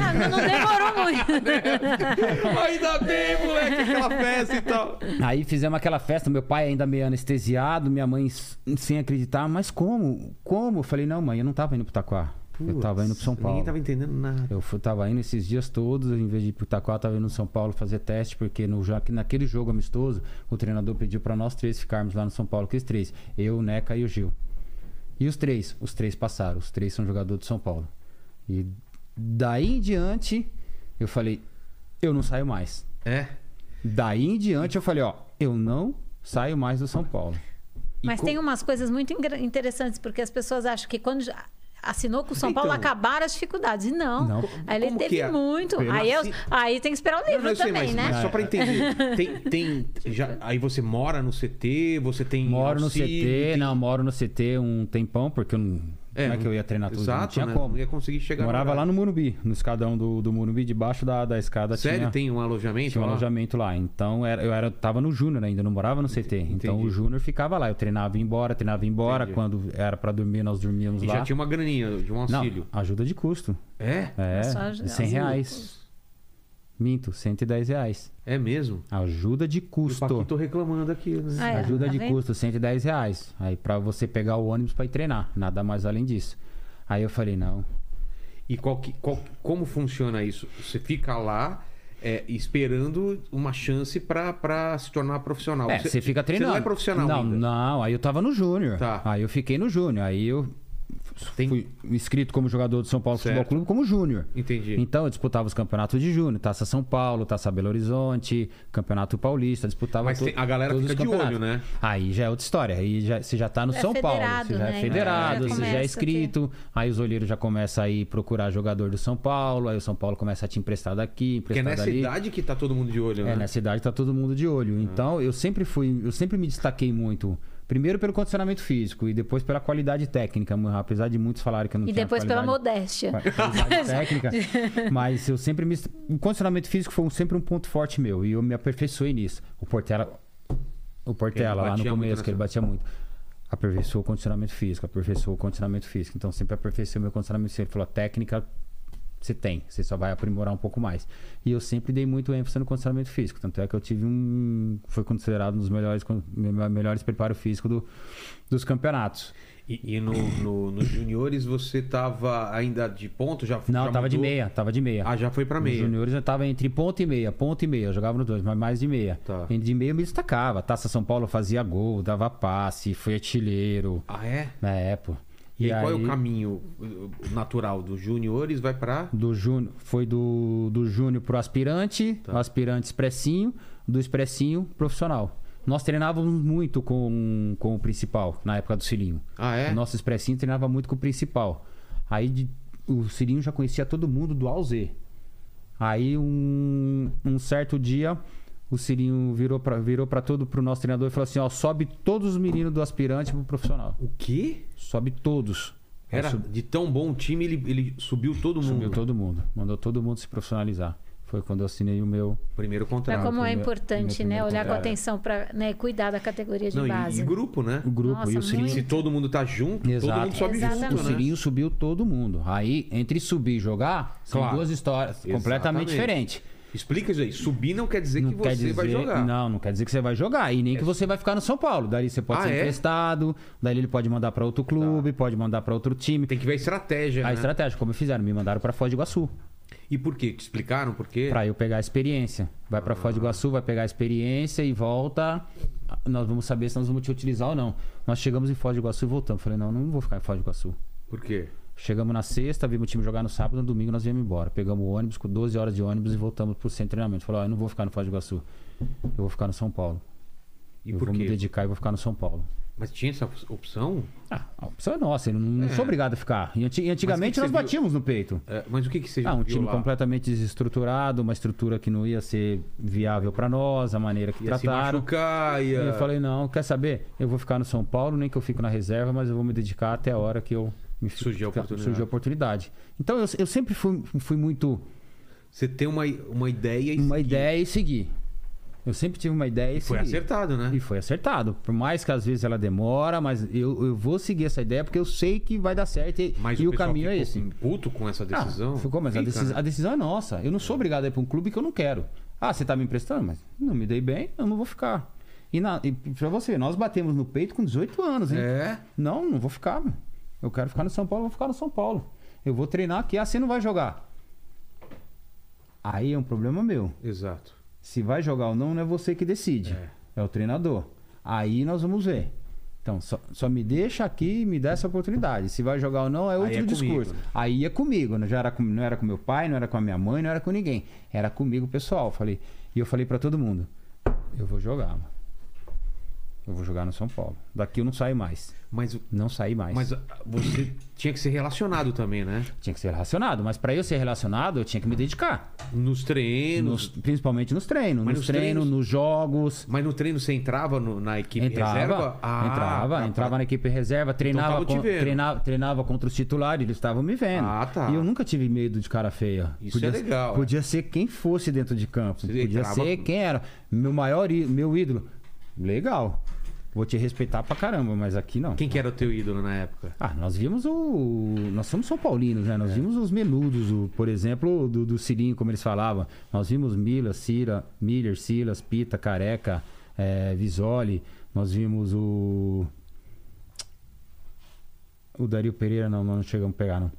Ah, não, não demorou muito. Ainda bem, moleque, aquela festa e tal. Aí fizemos aquela festa, meu pai ainda meio anestesiado, minha mãe sem acreditar, mas como? Como? Eu falei, não, mãe, eu não tava indo pro Taquá. Eu tava indo pro São Paulo. Ninguém tava entendendo nada. Eu fui, tava indo esses dias todos, em vez de ir pro Itaquá, eu tava indo no São Paulo fazer teste, porque no, naquele jogo amistoso, o treinador pediu pra nós três ficarmos lá no São Paulo, que os três, eu, o Neca e o Gil. E os três, os três passaram, os três são jogadores de São Paulo. E daí em diante, eu falei, eu não saio mais. É. Daí em diante eu falei, ó, eu não saio mais do São Paulo. E Mas co- tem umas coisas muito interessantes, porque as pessoas acham que quando assinou com o São Paulo, Então. acabaram as dificuldades. E não. Não. Aí ele teve é? muito. Aí, eu- aí tem que esperar o Não, livro não, sei, também, mas, né? mas só pra entender. Tem, tem, já, aí você mora no CT, você tem Moro no auxílio, CT, tem- não, moro no CT um tempão, porque eu não. Como é que eu ia treinar tudo? Exato, não tinha né? como. Não ia conseguir chegar Morava lá no Morumbi, no escadão do, do Morumbi, debaixo da, da escada Sério? tinha, Tem um alojamento tinha um lá? alojamento lá. Então era, eu era, tava no Júnior ainda, não morava no CT. Então entendi. o Júnior ficava lá. Eu treinava e ia embora, treinava e ia embora. Entendi. Quando era pra dormir, nós dormíamos E lá. já tinha uma graninha de um Não, auxílio. ajuda de custo. É? É, Só ajuda- 100 reais. Minto, 110 reais. É mesmo? Ajuda de o custo. Paquito reclamando aqui, né? Ah, é, Ajuda tá de vendo? custo, 110 reais. Aí pra você pegar o ônibus pra ir treinar. Nada mais além disso. Aí eu falei, não. E qual que- qual- como funciona isso? Você fica lá é, esperando uma chance pra, pra se tornar profissional. É, você fica treinando. Você não é profissional Não, ainda. não. Aí eu tava no Júnior. Tá. Aí eu fiquei no Júnior. Aí eu Tem- fui inscrito como jogador do São Paulo Futebol Certo. Clube como Júnior. Entendi. Então eu disputava os campeonatos de Júnior, Taça São Paulo, Taça Belo Horizonte, Campeonato Paulista, disputava Mas a galera todos fica os de olho, né? Aí já é outra história. Aí já, você já tá no É São Paulo, você já né? é federado, já você já é inscrito. Aí os olheiros já começam a ir procurar jogador do São Paulo, aí o São Paulo começa a te emprestar daqui, Porque é emprestar nessa idade que tá todo mundo de olho, né? É, nessa idade tá todo mundo de olho. Então, eu sempre fui, eu sempre me destaquei muito. Primeiro pelo condicionamento físico e depois pela qualidade técnica, apesar de muitos falarem que eu não E tinha depois pela modéstia. qualidade técnica, mas eu sempre me o condicionamento físico foi sempre um ponto forte meu e eu me aperfeiçoei nisso. O Portela o Portela lá no começo que ele batia muito. Aperfeiçoou o condicionamento físico, aperfeiçoou o condicionamento físico. Então sempre aperfeiçoei meu condicionamento físico. Ele falou, a técnica você tem, você só vai aprimorar um pouco mais. E eu sempre dei muito ênfase no condicionamento físico, tanto é que eu tive um foi considerado um dos melhores melhores preparo físico do, dos campeonatos. E, e no, no, nos juniores você tava ainda de ponto? Já, Não, já tava de mudou? meia, tava de meia. Ah, já foi Nos meia. juniores eu tava entre ponto e meia, ponto e meia. Eu jogava nos dois, mas mais de meia. Tá. De meia eu me destacava. Taça São Paulo fazia gol, dava passe, fui artilheiro. Ah, é? Na época. E, aí, qual é o caminho uh, natural dos juniores? Vai pra. Do júnior, foi do, do júnior pro aspirante, Tá. aspirante expressinho, do expressinho profissional. Nós treinávamos muito com, com o principal, na época do Cilinho. Ah, é? O nosso expressinho treinava muito com o principal. Aí de- o Cilinho já conhecia todo mundo do A ao Z. Aí um, um certo dia o Cilinho virou pra, virou pra todo pro nosso treinador e falou assim: ó, sobe todos os meninos do aspirante pro profissional. O quê? Sobe todos. Era sub- de tão bom time, ele, ele subiu todo mundo. subiu todo mundo. Mandou todo mundo se profissionalizar. Foi quando eu assinei o meu. Primeiro contrato. Mas como é importante, né? Olhar com contrato. atenção para né, cuidar da categoria de Não, e- base. e, grupo, né? O grupo Nossa, e o Cilinho. muito. Se todo mundo tá junto, todo Exato. mundo sobe Exatamente. O junto, né? Subiu todo mundo. Aí, entre subir e jogar, são Claro. duas histórias completamente Exatamente. diferentes. Explica isso aí. Subir não quer dizer Não que você dizer, vai jogar. Não, não quer dizer que você vai jogar. E nem que você vai ficar no São Paulo. Daí você pode Ah, ser é? emprestado, daí ele pode mandar pra outro clube, pode mandar pra outro time. Tem que ver a estratégia, A né? estratégia, como fizeram, me mandaram pra Foz do Iguaçu. E por quê? Te explicaram por quê? Pra eu pegar a experiência. Vai pra Foz do Iguaçu, vai pegar a experiência e volta. Nós vamos saber se nós vamos te utilizar ou não. Nós chegamos em Foz do Iguaçu e voltamos. Falei, não, não vou ficar em Foz do Iguaçu. Por quê? Chegamos na sexta, vimos o time jogar no sábado, no domingo nós viemos embora. Pegamos o ônibus com 12 horas de ônibus e voltamos pro centro de treinamento. Falei, ó, eu não vou ficar no Foz do Iguaçu. Eu vou ficar no São Paulo. E eu por vou me quê? dedicar e vou ficar no São Paulo. Mas tinha essa opção? Ah, a opção é nossa, eu não, não sou obrigado a ficar. E anti- e antigamente que nós você viu? batíamos no peito. É, mas o que, que você Ah, um time lá? completamente desestruturado, uma estrutura que não ia ser viável pra nós, a maneira que Ia se trataram. machucar, E ia... eu falei, não, quer saber? Eu vou ficar no São Paulo, nem que eu fico na reserva, mas eu vou me dedicar até a hora que eu me Surgiu a oportunidade. surgiu a oportunidade. Então eu, eu sempre fui, fui muito Você tem uma, uma ideia e uma seguir. ideia e seguir. Eu sempre tive uma ideia e Foi seguir. acertado, né? E foi acertado. Por mais que às vezes ela demora, mas eu, eu vou seguir essa ideia porque eu sei que vai dar certo e, Mas e o, pessoal caminho é esse. puto com essa decisão? Ah, ficou, mas a, Fica, decisão, né? a decisão é nossa. Eu não sou obrigado a ir para um clube que eu não quero. Ah, você tá me emprestando? Mas não me dei bem, eu não vou ficar. E, na, e pra você, nós batemos no peito com 18 anos, hein? É? Não, não vou ficar, meu. Eu quero ficar no São Paulo, vou ficar no São Paulo. Eu vou treinar aqui, ah, você não vai jogar. Aí é um problema meu. Exato. Se vai jogar ou não, não é você que decide. É. É, o treinador. Aí nós vamos ver. Então, só, só me deixa aqui e me dá essa oportunidade. Se vai jogar ou não, é Aí outro é comigo, discurso. né? Aí é comigo. Não, já era com, não era com meu pai, não era com a minha mãe, não era com ninguém. Era comigo, pessoal. Falei, e eu falei pra todo mundo: eu vou jogar, mano. Eu vou jogar no São Paulo. Daqui eu não saio mais. Mas, Não saí mais. mas ah, você tinha que ser relacionado também, né? Tinha que ser relacionado. Mas pra eu ser relacionado, eu tinha que me dedicar. Nos treinos. Nos- principalmente nos treinos. Mas nos nos treinos, treinos- nos jogos. Mas no treino você entrava no- na equipe Entrava, reserva? Ah, entrava, tá, entrava tá. na equipe reserva, treinava, tava te com- treinava, treinava contra os titulares, eles estavam me vendo. Ah, tá. E eu nunca tive medo de cara feia. Isso é legal, é. Podia ser quem fosse dentro de campo. Você podia entrava- ser quem era. Meu maior meu ídolo. Legal. Vou te respeitar pra caramba, mas aqui não. Quem que era o teu ídolo na época? Ah, nós vimos o. Nós somos São Paulinos, né? É. Nós vimos os menudos, o, por exemplo, do, do Cirinho, como eles falavam. Nós vimos Mila, Cira, Miller, Silas, Pita, Careca, eh, Visoli. Nós vimos o. O Dario Pereira, não, não chegamos a pegar, não.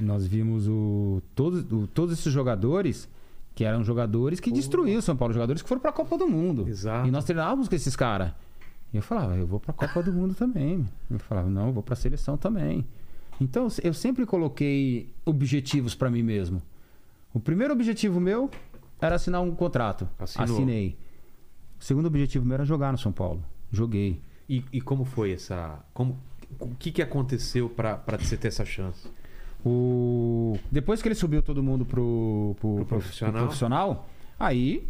Nós vimos o. Todos, o- todos esses jogadores que eram jogadores que destruíram o São Paulo, jogadores que foram pra Copa do Mundo. Exato. E nós treinávamos com esses caras. E eu falava, eu vou pra Copa do Mundo também. Eu falava, não, eu vou pra seleção também. Então eu sempre coloquei objetivos pra mim mesmo. O primeiro objetivo meu era assinar um contrato. Assinou. Assinei. O segundo objetivo meu era jogar no São Paulo. Joguei. E, e como foi essa. Como, o que, que aconteceu pra, pra você ter essa chance? O... Depois que ele subiu todo mundo pro, pro, pro- profissional? pro profissional, aí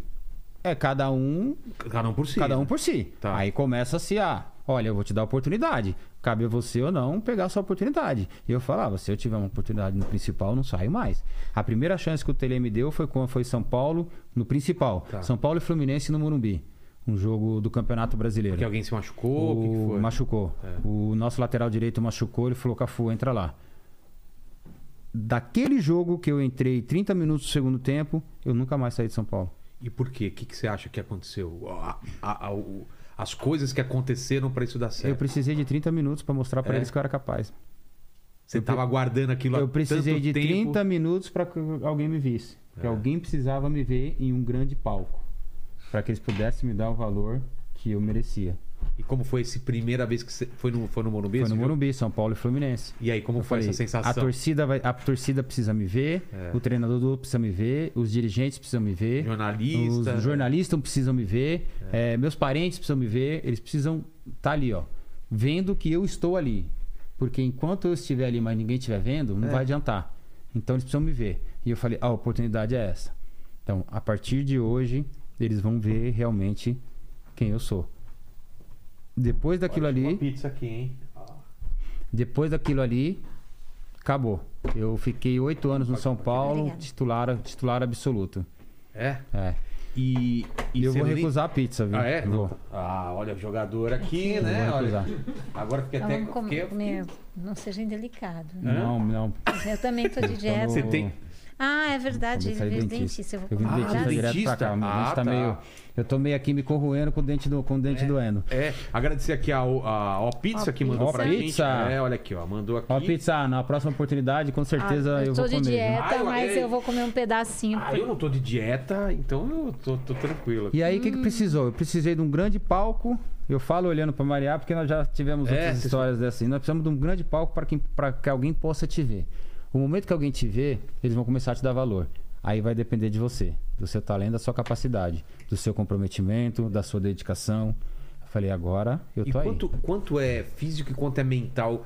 é cada um Cada um por si. cada um por si. Tá. Aí começa-se a, olha, eu vou te dar a oportunidade. Cabe a você ou não pegar a sua oportunidade. E eu falava, se eu tiver uma oportunidade no principal, eu não saio mais. A primeira chance que o Tele me deu foi quando foi São Paulo no principal. Tá. São Paulo e Fluminense no Morumbi. Um jogo do Campeonato Brasileiro. Porque alguém se machucou? O que, que foi? Machucou. É. O nosso lateral direito machucou, ele falou, Cafu, entra lá. Daquele jogo que eu entrei 30 minutos do segundo tempo, eu nunca mais saí de São Paulo. E por quê? O que, que você acha que aconteceu? A- a- a- o- as coisas que aconteceram pra isso dar Eu certo. precisei de 30 minutos para mostrar para É? eles que eu era capaz. Você tava aguardando aquilo Eu precisei de tempo. 30 minutos para que alguém me visse. Que É. alguém precisava me ver em um grande palco. Para que eles pudessem me dar o valor que eu merecia. E como foi essa primeira vez que você foi no, foi no Morumbi? Foi no? Morumbi, São Paulo e Fluminense. E aí, como Eu foi falei, essa sensação? A torcida, vai, a torcida precisa me ver, É. o treinador do precisa me ver, os dirigentes precisam me ver, Jornalista. os jornalistas precisam me ver, é, meus parentes precisam me ver, eles precisam estar ali, ó, vendo que eu estou ali. Porque enquanto eu estiver ali, mas ninguém estiver vendo, não É. vai adiantar. Então eles precisam me ver. E eu falei, a oportunidade é essa. Então, a partir de hoje, eles vão ver realmente quem eu sou. Depois daquilo Olha, ali. Uma pizza aqui, hein? Depois daquilo ali, acabou. Eu fiquei oito anos no São Paulo, Obrigada. titular, titular absoluto. É? É. E, E eu vou lem- recusar a pizza, viu? Ah, é? Vou. Ah, olha, jogador aqui, né? vou Olha, agora fiquei Então até. fiquei- comer, não seja indelicado. Não, não. Eu também tô de dieta. Você tem- Ah, é verdade. Ele veio dentista. Eu vou Eu vim Ah, dentista direto. pra cá. Meu dentista? dente tá Ah, tá. meio. Eu tô meio aqui me corroendo com o dente, do, com o dente doendo. É, agradecer aqui a, a, Ó Pizza Ó que mandou Pizza. pra Ó gente. Pizza. É, olha aqui, ó. Mandou aqui. Ó, pizza, na próxima oportunidade, com certeza Ah, eu, eu vou tô de comer. viu? dieta, Ah, eu- mas eu vou comer um pedacinho. Ah, eu não tô de dieta, então eu tô, tô tranquilo. E aí, o que, que precisou? Eu precisei de um grande palco. Eu falo olhando para Mariá, porque nós já tivemos É, outras histórias dessas. Nós precisamos de um grande palco para que, pra que alguém possa te ver. O momento que alguém te vê, eles vão começar a te dar valor. Aí vai depender de você, do seu talento, da sua capacidade, do seu comprometimento, da sua dedicação. Eu Falei, agora eu E tô aí. quanto, quanto é físico e quanto é mental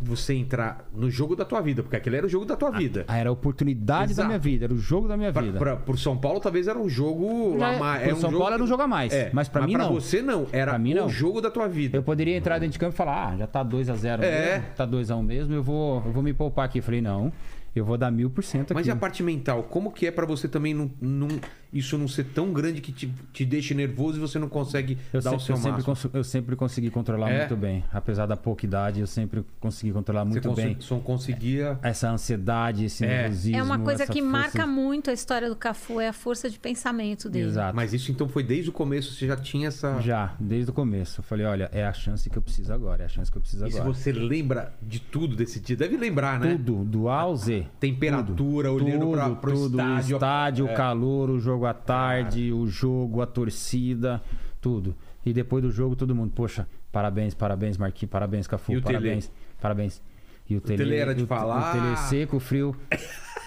você entrar no jogo da tua vida? Porque aquele era o jogo da tua vida. Ah, era a oportunidade Exato. da minha vida, era o jogo da minha Pra, vida. pra, por São Paulo, talvez era um jogo Já a é- mais. pro um São jogo Paulo era um que- jogo a mais, É, mas pra mim não. você não, era Pra mim, o não. jogo da tua vida. Eu poderia entrar dentro de campo e falar, ah, já tá 2x0 É. mesmo, tá 2x1 mesmo, eu vou, eu vou me poupar aqui. Eu falei, não, eu vou dar mil por cento aqui. Mas e a parte mental? Como que é pra você também não, não- isso não ser tão grande que te, te deixe nervoso e você não consegue Eu, dar se- o seu eu sempre, máximo? cons- eu sempre consegui controlar É? muito bem. Apesar da pouca idade, eu sempre consegui controlar Você muito bem. conse- só conseguia. Essa ansiedade, esse É. nervosismo. É uma coisa que força- marca muito a história do Cafu, é a força de pensamento dele. Exato. Mas isso então foi desde o começo, você já tinha essa. Já, desde o começo. Eu falei, olha, é a chance que eu preciso agora, é a chance que eu preciso E se agora. você lembra de tudo desse dia? Deve lembrar, né? Tudo, do A ao Z. Temperatura, olhando pra, pro tudo, estádio. o estádio, É. o calor, o jogo à tarde, o jogo, a torcida, tudo. E depois do jogo, todo mundo, poxa, parabéns, parabéns, Marquinhos, parabéns, Cafu, E o Tele? parabéns, parabéns. E o, Tele era de o, falar. O tele seco, frio,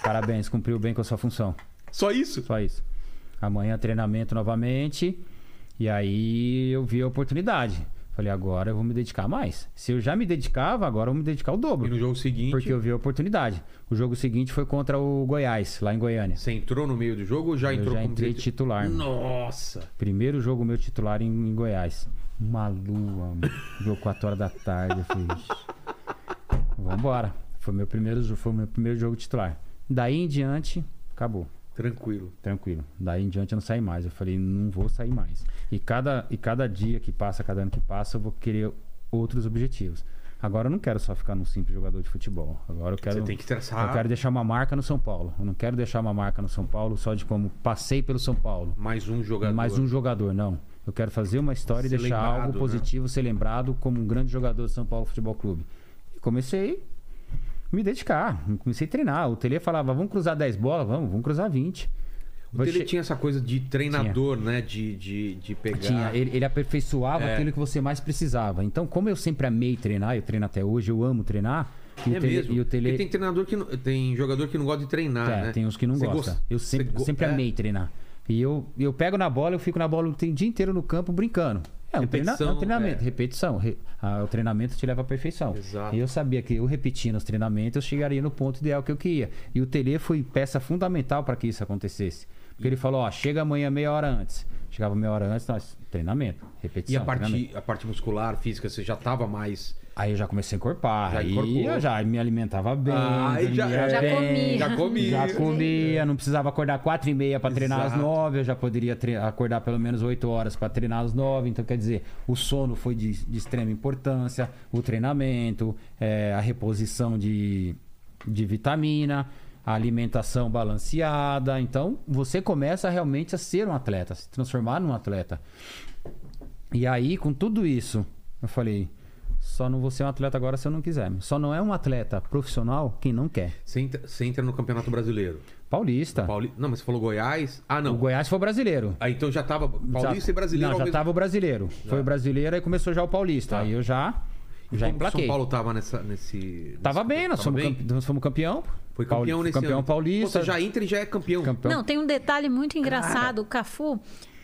parabéns, cumpriu bem com a sua função. Só isso? Só isso. Amanhã treinamento novamente. E aí eu vi a oportunidade. Falei, agora eu vou me dedicar mais. Se eu já me dedicava, agora eu vou me dedicar o E dobro. no jogo seguinte, Porque eu vi a oportunidade. O jogo seguinte foi contra o Goiás, lá em Goiânia. você entrou no meio do jogo ou já Eu entrou já como entrei titular? Nossa! Primeiro jogo meu titular em, em Goiás. Uma lua, mano. jogo 4 horas da tarde. Eu falei, "Ixi, vambora. Foi meu primeiro, foi meu primeiro jogo titular. Daí em diante, acabou. Tranquilo. Tranquilo. Daí em diante eu não saí mais. Eu falei, não vou sair mais. E cada, e cada dia que passa, cada ano que passa, eu vou querer outros objetivos. Agora eu não quero só ficar num simples jogador de futebol. Agora eu quero. Você tem que traçar Eu quero deixar uma marca no São Paulo. Eu não quero deixar uma marca no São Paulo só de como passei pelo São Paulo. mais um jogador. Mais um jogador, não. Eu quero fazer uma história Ser e deixar algo né? positivo, ser lembrado como um grande jogador do São Paulo Futebol Clube. E comecei me dedicar, comecei a treinar. O Tele falava, vamos cruzar 10 bolas? Vamos, vamos cruzar 20. O Tele che- tinha essa coisa de treinador, né? De, de, de pegar. Tinha, ele, ele aperfeiçoava É. aquilo que você mais precisava. Então, como eu sempre amei treinar, eu treino até hoje, eu amo treinar. E É o tele, mesmo. E o tele... Porque tem treinador que não, tem jogador que não gosta de treinar, É, né? tem uns que não gostam. gosta- Eu sempre, go- sempre é. amei treinar. E eu, eu pego na bola, eu fico na bola o dia inteiro no campo brincando. É um, treina- é um treinamento, é. repetição. Re- o treinamento te leva à perfeição. Exato. E eu sabia que eu repetindo os treinamentos, eu chegaria no ponto ideal que eu queria. E o Tele foi peça fundamental para que isso acontecesse. Porque ele falou, ó, chega amanhã meia hora antes. Chegava meia hora antes, nós, treinamento, repetição. E a parte, a parte muscular, física, você já tava mais. Aí eu já comecei a encorpar. Já aí encorpou. eu já me alimentava bem. Ah, já- dormia Já bem. comia. Já comia. Já comia, não precisava acordar quatro e meia para treinar às nove, eu já poderia acordar pelo menos oito horas para treinar às nove. Então, quer dizer, o sono foi de, de extrema importância, o treinamento, é, a reposição de, de vitamina, a alimentação balanceada. Então, você começa realmente a ser um atleta, a se transformar num atleta. E aí, com tudo isso, eu falei. Só não vou ser um atleta agora se eu não quiser. Só não é um atleta profissional quem não quer. Você entra, você entra no Campeonato Brasileiro. Paulista. Pauli... Não, mas você falou Goiás. Ah, não. O Goiás foi o brasileiro. Ah, então já tava Paulista Já- e Brasileiro Não, já mesmo- tava o brasileiro. Foi o brasileiro, aí começou já o paulista. Tá. Aí eu já, E já como emplaquei. São Paulo tava nessa, nesse. Tava nesse- bem, nós tava fomos, bem? campe- nós fomos campeão. Foi Pauli- campeão nesse campeão ano. paulista. Pô, Você já entra e já é campeão. Campeão. Não, tem um detalhe muito engraçado. O Cafu,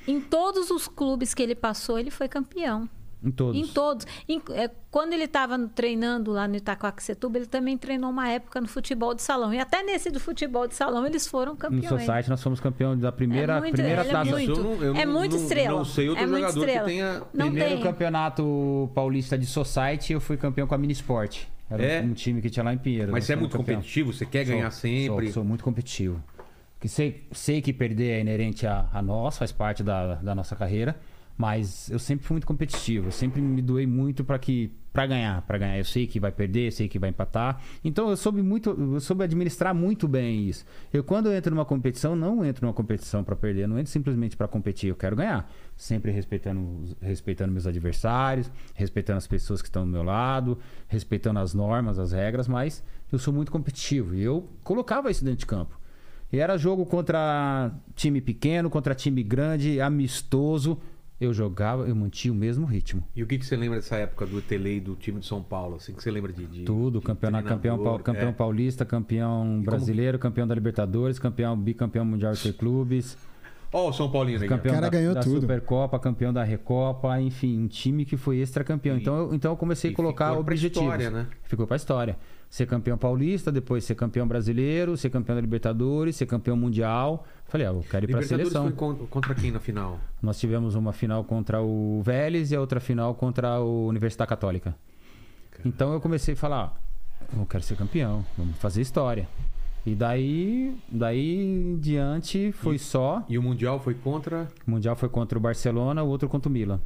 em todos os clubes que ele passou, ele foi campeão. Em todos. Em todos. Em- é, quando ele estava treinando lá no Itacoaxetuba, ele também treinou uma época no futebol de salão. E até nesse do futebol de salão, eles foram No campeões. Society nós fomos campeão da primeira, É muito- primeira é taça. muito, Eu não- eu é não- muito não- estrela. não sei outro é muito jogador que tenha- Não Primeiro tem. campeonato paulista de Society, eu fui campeão com a Minisport. Era É? um time que tinha lá em Pinheiro. Mas você é muito campeão. competitivo, você quer Sou, ganhar sempre. Sou, sou muito competitivo. Que sei, sei que perder é inerente a, a nós, faz parte da, da nossa carreira. Mas eu sempre fui muito competitivo. Eu sempre me doei muito para que para ganhar, para ganhar. Eu sei que vai perder, sei que vai empatar. Então eu soube muito, eu soube administrar muito bem isso. Eu quando eu entro numa competição, não entro numa competição para perder, não entro simplesmente para competir, eu quero ganhar. Sempre respeitando, respeitando meus adversários, respeitando as pessoas que estão do meu lado, respeitando as normas, as regras, mas eu sou muito competitivo e eu colocava isso dentro de campo. E era jogo contra time pequeno, contra time grande, amistoso. Eu jogava, eu mantinha o mesmo ritmo. E o que, que você lembra dessa época do Tele do time de São Paulo? Assim que você lembra de. de Tudo, de campeonato, campeão, campeão é. paulista, campeão brasileiro, campeão da Libertadores, campeão bicampeão mundial de clubes. Ó, o São Paulino aí. Campeão O cara da, ganhou da tudo. Supercopa, campeão da Recopa, enfim, um time que foi extra-campeão. E- Então, eu- então eu comecei e a colocar ficou pra objetivos. história, né? Ficou pra história. Ser campeão paulista, depois ser campeão brasileiro, ser campeão da Libertadores, ser campeão mundial. Falei, ah, eu quero ir pra Libertadores seleção. foi con- contra quem na final? Nós tivemos uma final contra o Vélez e a outra final contra o Universidade Católica. Então eu comecei a falar, "Ah, eu quero ser campeão, vamos fazer história. E daí, daí em diante foi só. E o Mundial foi contra. O Mundial foi contra o Barcelona, o outro contra o Milan.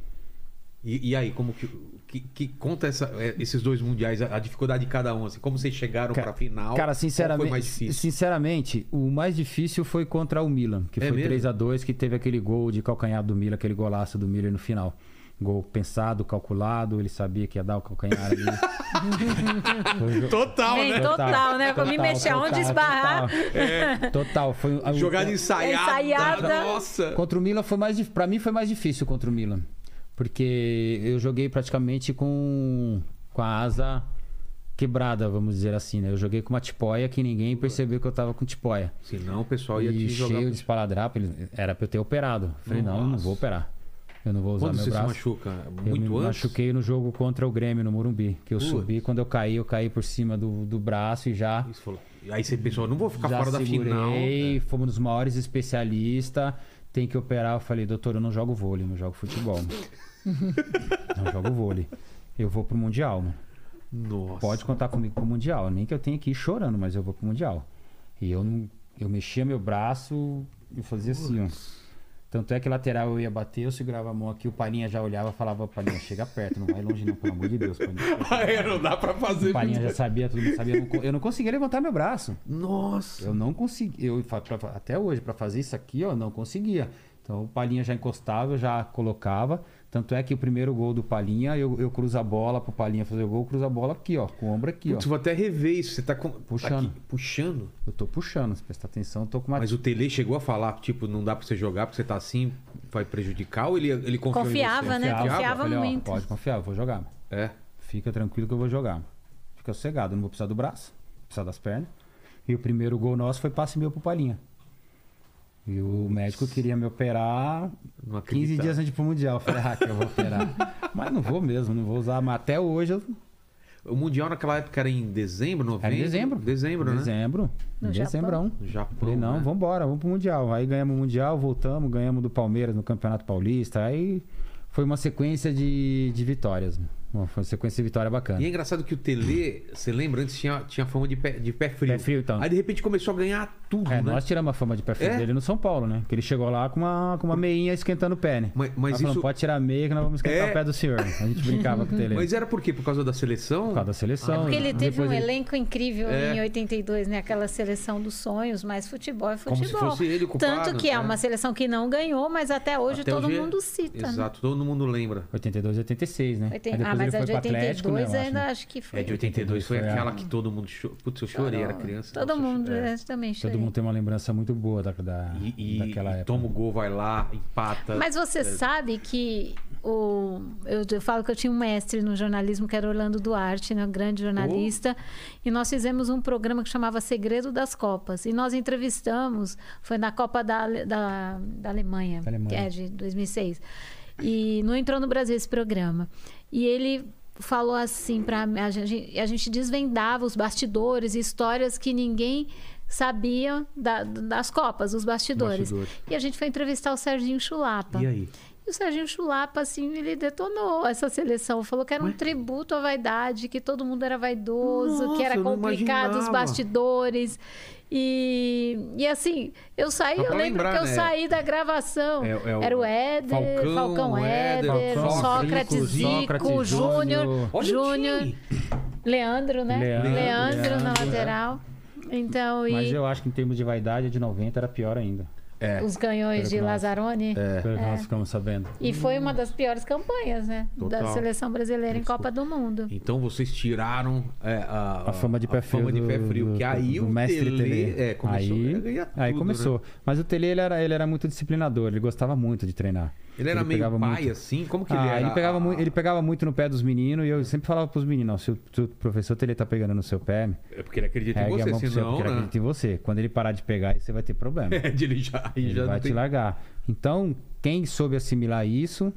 E, e aí, como que, que, que conta essa- é, esses dois mundiais, a, a dificuldade de cada um? Assim, como vocês chegaram Ca- pra final? Cara, Qual sinceramente, foi mais difícil? sinceramente, o mais difícil foi contra o Milan, que É foi mesmo? 3 a 2 que teve aquele gol de calcanhar do Milan, aquele golaço do Miller no final. Gol pensado, calculado, ele sabia que ia dar o calcanhar ali. Jo- Total, Bem, né? total, né? Pra me Total, mexer total, onde esbarrar. Total, Total, foi a- Jogada o- ensaiada. Ensaiada. Nossa. Contra o Milan foi mais pra mim foi mais difícil contra o Milan, porque eu joguei praticamente com com a asa quebrada, vamos dizer assim, né? Eu joguei com uma tipóia que ninguém percebeu que eu tava com tipóia. Senão o pessoal ia E te jogar. cheio de espaladrapo, ele- era pra eu ter operado. Eu Falei, não, eu não Nossa. vou operar. Eu não vou usar Quando meu você braço. se machuca? Eu Muito me antes? machuquei no jogo contra o Grêmio, no Morumbi. Que eu Putz. subi, quando eu caí, eu caí por cima do, do braço e já. Isso falou. Aí você pensou, não vou ficar já fora da segurei, final. né? fomos nos maiores especialistas. Tem que operar. Eu falei, doutor, eu não jogo vôlei, não jogo futebol. não jogo vôlei. Eu vou pro Mundial, mano. Nossa. Pode contar comigo pro Mundial. Nem que eu tenha que ir chorando, mas eu vou pro Mundial. E eu não. Eu mexia meu braço e fazia assim, ó. Tanto é que lateral eu ia bater, eu segurava a mão aqui, o Palinha já olhava e falava, Palinha, chega perto, não vai longe não, pelo amor de Deus, Palinha. É, não dá pra fazer. O Palinha já sabia, todo mundo sabia. Eu não, eu não conseguia levantar meu braço. Nossa. Eu não conseguia. Eu, pra- até hoje, pra fazer isso aqui, ó, eu não conseguia. Então o Palinha já encostava, eu já colocava. Tanto é que o primeiro gol do Palinha, eu, eu cruzo a bola pro Palinha fazer o gol, eu cruzo a bola aqui, ó, com o ombro aqui, ó. Putz, vou até rever isso. Você tá com... Puxando. aqui, puxando. Eu tô puxando, se prestar atenção, eu tô com uma. Mas o Tele chegou a falar, tipo, não dá pra você jogar porque você tá assim, vai prejudicar ou ele, ele confiou Confiava, em você? né? Confiava? Confiava Falei, ó, muito. pode confiar, eu vou jogar. É. Fica tranquilo que eu vou jogar. Fica sossegado, eu não vou precisar do braço, vou precisar das pernas. E o primeiro gol nosso foi passe meu pro Palinha. E o médico queria me operar Não 15 acreditava. dias antes de ir pro Mundial. Eu falei, ah, que eu vou operar. Mas não vou mesmo, não vou usar. Mas até hoje eu. O Mundial naquela época era em dezembro, novembro? Era em dezembro. Dezembro, né? Dezembro. No Japão. dezembrão. No Japão, Falei, não, né? vambora, vamos pro Mundial. Aí ganhamos o Mundial, voltamos, ganhamos do Palmeiras no Campeonato Paulista. Aí foi uma sequência de, de vitórias. Uma, foi uma sequência de vitória bacana. E é engraçado que o Tele, você lembra, antes tinha, tinha fama de pé, de pé frio. Pé frio, então. Aí de repente começou a ganhar tudo, É, né? nós tiramos a fama de pé frio É? dele no São Paulo, né? Que ele chegou lá com uma, com uma meinha esquentando o pé, né? Mas, mas isso. pode tirar a meia que nós vamos esquentar É. o pé do senhor. A gente brincava com o Tele. Mas era por quê? Por causa da seleção? Por causa da seleção. É porque ele teve Depois um ele- elenco incrível É. em 82, né? Aquela seleção dos sonhos, mas futebol é Como futebol. se fosse ele culpado, Tanto que é né? uma seleção que não ganhou, mas até hoje Até todo hoje é- mundo cita. né? Exato, todo mundo lembra. 82 e 86, né? Oiten- Aí depois Ah, mas ele a foi de pro Atlético, 82 né, eu acho, ainda né? acho que foi. É, de 82 foi aquela que todo mundo chorou. Putz, eu chorei, era Chorou. criança. Todo Nossa, mundo, é. é, também chorei. Mundo tem uma lembrança muito boa da, da, E, e- daquela e época. toma o gol, vai lá, empata. Mas você sabe que o, eu, eu falo que eu tinha um mestre no jornalismo que era Orlando Duarte, né, um grande jornalista, e nós fizemos um programa que chamava Segredo das Copas. E nós entrevistamos, foi na Copa da, da, da Alemanha, Da Alemanha. que é de 2006. E não entrou no Brasil esse programa. E ele falou assim para a gente, a gente desvendava os bastidores, histórias que ninguém sabia da- das Copas, os bastidores. Bastidores. E a gente foi entrevistar o Serginho Chulapa. E aí? E o Serginho Chulapa, assim, ele detonou essa seleção. Falou que era um Mas- tributo à vaidade, que todo mundo era vaidoso, Nossa, que era complicado os bastidores. E, e assim, eu saí, eu lembro lembrar, que eu né? saí da gravação. É- é o era o Éder, Falcão, Falcão, o Éder, Éder, Falcão, Sócrates, Zico, Júnior, Júnior. Leandro, né? Leandro, Leandro, na Leandro, lateral. Então, e Mas eu acho que em termos de vaidade, a de 90 era pior ainda. É. os canhões Pelo de nós- Lazzaroni. Pelo que nós ficamos sabendo. E foi uma das piores campanhas, né? Da Total. seleção brasileira em Copa do Mundo. Então vocês tiraram é, a, A fama de pé a frio. fama de do- pé frio. do- que aí do o mestre Tele, Tele. é, começou aí, a ganhar aí tudo, começou. né? Mas o Tele ele era, ele era muito disciplinador, ele gostava muito de treinar. Ele era Ele meio pai, muito. assim? Como que ele Ah, era? ele pegava, Ah, muito, ele pegava muito no pé dos meninos e eu sempre falava pros meninos, se o, professor ele tá pegando no seu pé, É porque ele acredita em você, mão pro céu, senão, porque ele né? acredita em você. Quando ele parar de pegar, você vai ter problema. É, de ele já, aí ele já vai não te tem... largar. Então, quem soube assimilar isso,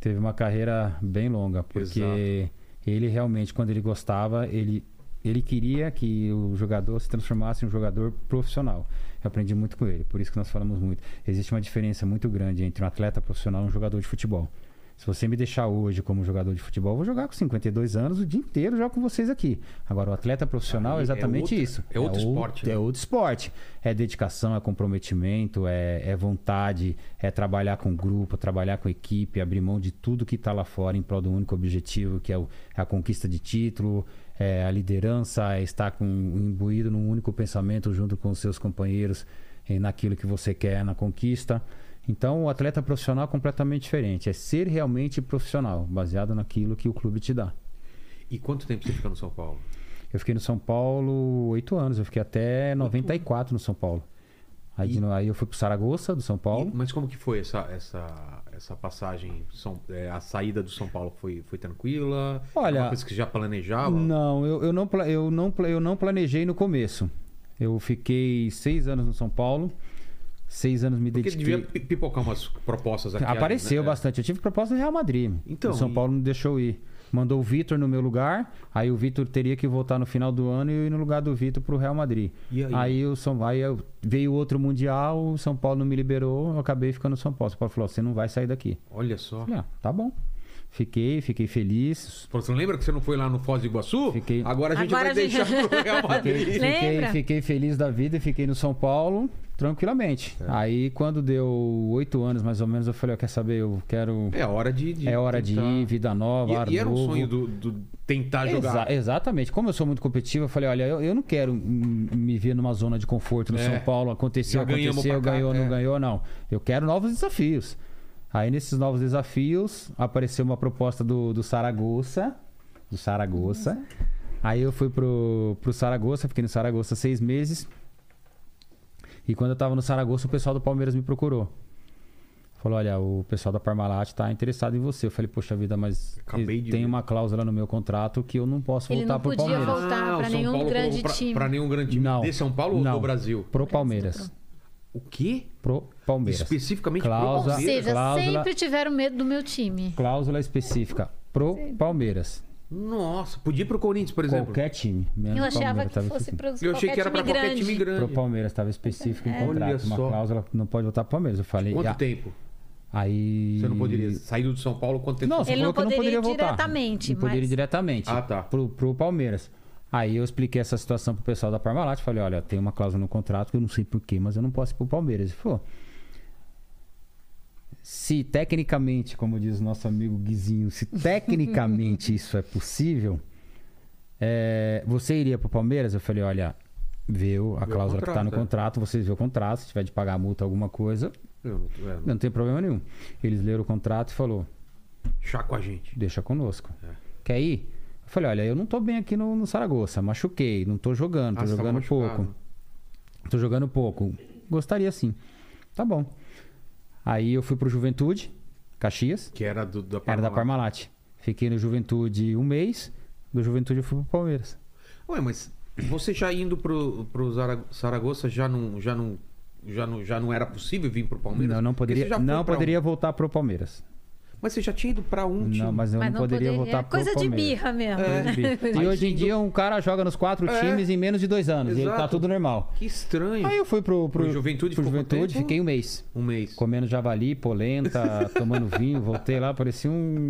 teve uma carreira bem longa, porque ele realmente, quando ele gostava, ele, ele queria que o jogador se transformasse em um jogador profissional. Eu aprendi muito com ele, por isso que nós falamos muito. Existe uma diferença muito grande entre um atleta profissional e um jogador de futebol. Se você me deixar hoje como jogador de futebol, eu vou jogar com 52 anos o dia inteiro, jogo com vocês aqui. Agora, o atleta profissional é é exatamente outra- isso. é outro ou- esporte, né? É outro esporte. É dedicação, é comprometimento, é, é vontade, é trabalhar com grupo, trabalhar com equipe, abrir mão de tudo que está lá fora em prol do único objetivo, que é, o- é a conquista de título, é a liderança, é estar com, imbuído num único pensamento junto com os seus companheiros eh, naquilo que você quer, na conquista. Então, o atleta profissional é completamente diferente. É ser realmente profissional, baseado naquilo que o clube te dá. E quanto tempo você fica no São Paulo? Eu fiquei no São Paulo oito anos. Eu fiquei até 94 no São Paulo. Aí, no- aí eu fui pro Saragoça, do São Paulo. E- mas como que foi essa, essa, essa passagem? São, é, a saída do São Paulo foi, foi tranquila? Olha, É uma coisa que já planejava? Não, eu, eu, não, eu, não, eu não planejei no começo. Eu fiquei seis anos no São Paulo. Seis anos me Porque dediquei. devia pi- pipocar umas propostas aqui. Apareceu ali, né? bastante. Eu tive proposta do Real Madrid. Então, o São e- Paulo não deixou ir. Mandou o Vitor no meu lugar. Aí o Vitor teria que voltar no final do ano e eu ir no lugar do Vitor pro Real Madrid. E aí? o São aí eu- veio outro Mundial, o São Paulo não me liberou, eu acabei ficando no São Paulo. O São Paulo falou: você não vai sair daqui. Olha só. Falei, ah, tá bom. Fiquei, fiquei feliz. Você não lembra que você não foi lá no Foz do Iguaçu? Fiquei- Agora a gente Agora vai a gente- deixar pro Real Madrid. Fiquei, fiquei feliz da vida e fiquei no São Paulo tranquilamente. É. Aí quando deu oito anos mais ou menos, eu falei, ó, quer saber, eu quero. É hora de, de É hora de tentar. ir, vida nova, ar E, e era um sonho do, do tentar jogar. Exa- exatamente. Como eu sou muito competitivo, eu falei, olha, eu, eu não quero me ver numa zona de conforto no É. São Paulo. Aconteceu, Já aconteceu, pra cá, ganhou, é. não ganhou, não. Eu quero novos desafios. Aí nesses novos desafios apareceu uma proposta do, do Saragossa. Do Saragossa. Aí eu fui pro, pro Saragossa, fiquei no Saragossa seis meses. E quando eu tava no Saragossa, o pessoal do Palmeiras me procurou. Falou, olha, o pessoal da Parmalat tá interessado em você. Eu falei, poxa vida, mas Acabei de tem ver. uma cláusula no meu contrato que eu não posso Ele voltar não pro podia Palmeiras. voltar Ah, pra São nenhum Paulo grande pra, time. Pra nenhum grande time. Não. De São Paulo ou Não. do Brasil? Pro Palmeiras. O quê? Pro Palmeiras. Especificamente pro Cláusula- Ou Palmeiras? seja, Cláusula- sempre tiveram medo do meu time. Cláusula específica. Pro Palmeiras. Nossa, podia ir pro Corinthians, por exemplo. Qualquer time. Eu achava Palmeiras, que tava fosse para Eu achei que era pra qualquer time grande. Pro Palmeiras estava específico em Olha contrato. Uma só. cláusula não pode voltar pro Palmeiras. Eu falei. Quanto ah, tempo? Aí. Você não poderia sair do São Paulo quanto tempo? Não, você Ele falou não que eu não poderia poderia ir voltar. diretamente, Não poderia ir mas- diretamente. Ah, tá. Pro, pro Palmeiras. Aí eu expliquei essa situação pro pessoal da Parmalat. Falei, olha, tem uma cláusula no contrato que eu não sei porquê, mas eu não posso ir pro Palmeiras. Ele falou. Se tecnicamente, como diz nosso amigo Guizinho, se tecnicamente isso é possível, é, você iria pro Palmeiras? Eu falei, olha, vê a cláusula que tá contrato, no é. contrato, vocês vê o contrato, se tiver de pagar a multa, alguma coisa, Eu não tem problema nenhum. Eles leram o contrato e falou, Chá com a gente. deixa conosco. É. Quer ir? Eu falei, olha, eu não tô bem aqui no, no Saragoça, machuquei, não tô jogando, tô Ah, jogando machucado. pouco. Tô jogando pouco. Gostaria sim. Tá bom. Aí eu fui pro Juventude, Caxias, Que era do, da era da Parmalat. Parmalat. Fiquei no Juventude um mês, do Juventude eu fui pro Palmeiras. Ué, mas você já indo pro, pro Saragossa já não, já, não, já, não, já não era possível vir pro Palmeiras? Não, não poderia, não poderia voltar pro Palmeiras. Mas você já tinha ido pra um time. Não, mas eu Mas não, poderia voltar é pro coisa de birra mesmo. É. né? E hoje em dia um cara joga nos quatro É. times em menos de dois anos. E ele tá Exato. tudo normal. Que estranho. Aí eu fui pro, pro, Pro Juventude pro Juventude, fiquei um mês. Um mês. Comendo javali, polenta, tomando vinho, voltei lá, parecia um-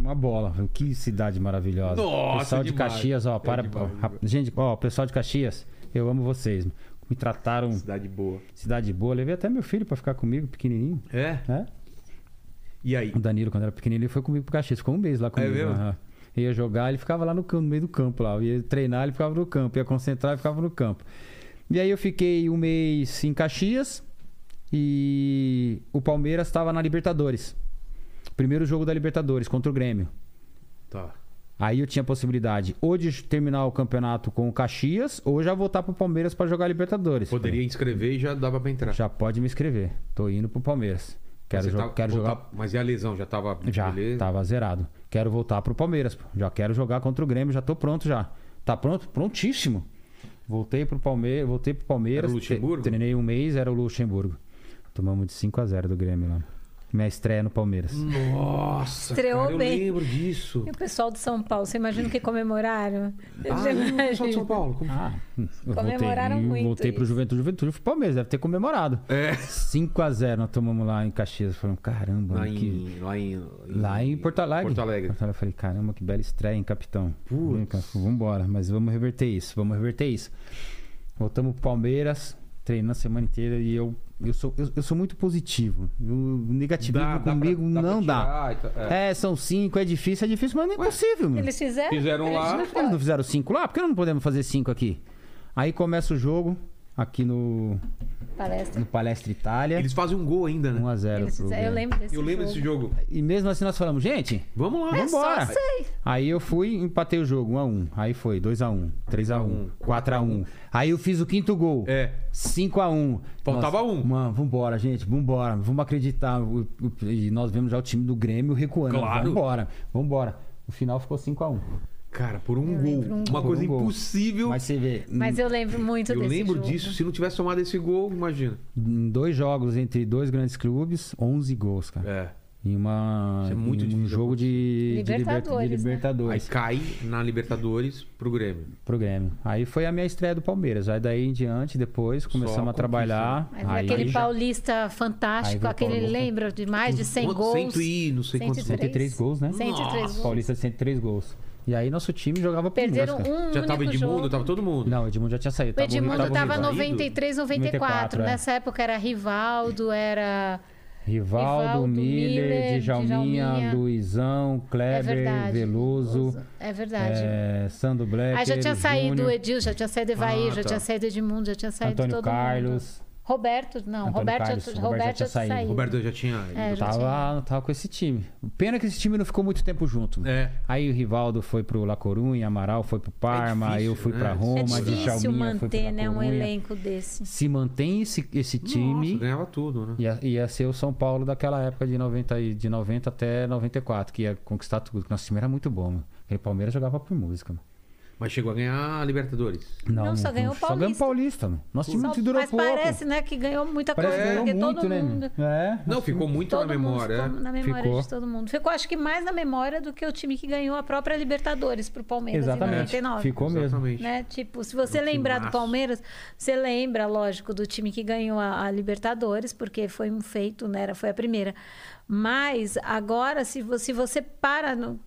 uma bola. Que cidade maravilhosa. Nossa, pessoal de demais. Caxias, ó, É para. demais, ó, gente, ó, pessoal de Caxias, eu amo vocês. Me trataram Cidade boa. cidade boa. Levei até meu filho pra ficar comigo, pequenininho. É? né? E aí? O Danilo, quando era pequenininho, ele foi comigo pro Caxias. Ficou um mês lá comigo. É mesmo? Ia jogar, ele ficava lá no, campo, no meio do campo lá. Ia treinar, ele ficava no campo. Ia concentrar, ele ficava no campo. E aí eu fiquei um mês em Caxias e o Palmeiras estava na Libertadores. Primeiro jogo da Libertadores contra o Grêmio. Tá. Aí eu tinha a possibilidade ou de terminar o campeonato com o Caxias ou já voltar pro Palmeiras para jogar a Libertadores. Poderia inscrever e já dava pra entrar. Já pode me inscrever. Tô indo pro Palmeiras. Quero, jo- tá- quero voltar- jogar. Mas e a lesão? Já tava. Já, beleza? tava zerado. Quero voltar pro Palmeiras. pô. Já quero jogar contra o Grêmio, já tô pronto já. Tá pronto? Prontíssimo. Voltei pro Palmeiras, voltei pro Palmeiras. Era o Luxemburgo? tre- Treinei um mês, era o Luxemburgo. Tomamos de 5 a 0 do Grêmio lá. Minha estreia no Palmeiras. Nossa, Estreou cara, eu bem. lembro disso. E o pessoal de São Paulo, você imagina o que comemoraram? Ah, e o pessoal de? São Paulo? Como... Ah, eu Comemoraram voltei, muito Voltei pro isso. Juventude. Juventude pro Palmeiras, deve ter comemorado. É. 5 a 0 nós tomamos lá em Caxias. Falamos, caramba, Lá que... em, lá em. Lá em Porto Alegre. Porto Alegre. Porto Alegre. Eu falei, caramba, que bela estreia, hein, capitão? Putz. Vem cá, Vambora, mas vamos reverter isso, vamos reverter isso. Voltamos pro Palmeiras, treinando a semana inteira e eu, eu, sou, eu, eu sou muito positivo. O negativismo Dá- dá pra- comigo dá pra não dá. tirar é. É. são cinco, é difícil, é difícil, mas não é impossível, meu. Eles fizeram? Fizeram lá. Eles Por que eles não fizeram cinco lá? Por que não podemos fazer cinco aqui? Aí começa o jogo, aqui no, Palestra. no Palestra Itália, Eles fazem um gol ainda, né? 1x0 Eles pro eu lembro desse Eu lembro jogo. desse jogo. E mesmo assim nós falamos, gente, Vamos lá. É Vambora. sei. Aí eu fui, empatei o jogo, 1x1. Aí foi 2x1, 3x1, 4x1. Aí eu fiz o quinto gol. É. 5x1. Faltava Nossa, um. Mano, vambora, gente, vambora. Vamos acreditar. E nós vemos já o time do Grêmio recuando. Claro. Vambora, vambora. O final ficou 5x1. Cara, por um Eu gol. um Uma gol. coisa um gol. impossível. Mas você vê, Mas eu lembro muito eu desse lembro jogo. disso. Se não tivesse tomado esse gol, imagina. em dois jogos entre dois grandes clubes, 11 gols, cara. É. Em uma, é muito em um jogo de de liber- de Libertadores, né? Aí Libertadores. cai na Libertadores pro Grêmio. pro Grêmio. Aí foi a minha estreia do Palmeiras. Aí daí em diante, depois, começamos a conquista, trabalhar. Mas aí aquele já- paulista Aí fantástico, aquele Paulista. lembra de mais de 100 Quanto- gols. Cento e não sei quantos 103. 103 gols, né? 103 gols. Paulista 103 gols. E aí nosso time jogava por Perderam um Já tava único Edmundo, jogo. tava todo mundo. Não, o Edmundo já tinha saído. O tava Edmundo tava estava Rivaldo. 93, 94. 94, é. Nessa época era Rivaldo, era. Rivaldo, Rivaldo, Miller, Miller, Djalminha, Djalminha. Luizão, É Kleber, verdade. Veloso, É verdade. é, Sandro Black. Aí já tinha saído o Edil, já tinha saído Evair, Ah, já tá. tinha saído Edmundo, já tinha saído Antônio todo Carlos. mundo. Roberto, não, Antônio Roberto, Carlos, já, Roberto já Roberto tinha já tinha saído. saído. Roberto já tinha. É, já Tava, tava com esse time. Pena que esse time não ficou muito tempo junto. É. Aí o Rivaldo foi pro La Corunha, Amaral foi pro Parma, difícil, eu fui né? pra É Roma, difícil Djalminha foi manter, né, um elenco desse. Se mantém esse, esse time, Nossa, ganhava tudo, né? ia, ia ser o São Paulo daquela época de 90, e- de 90 até 94, que ia conquistar tudo. Nosso time era muito bom, mano. Aquele Palmeiras jogava por música. Mano. Mas chegou a ganhar a Libertadores. Não, só ganhou o Só ganhou o Paulista. Paulista, mano. Nosso time Só- durou mas pouco. parece, né, que ganhou muita Parece coisa, ganhou porque muito, todo né? mundo... É. Não, ficou muito na memória. ficou na memória Ficou. de todo mundo. Ficou, acho que mais na memória do que o time que ganhou a própria Libertadores pro Palmeiras Exatamente. em 99. Ficou mesmo. Né? Tipo, se você lembrar do. Palmeiras, você lembra, lógico, do time que ganhou a, a Libertadores, porque foi um feito, né? Era- Foi a primeira. Mas agora, se você, se você para no.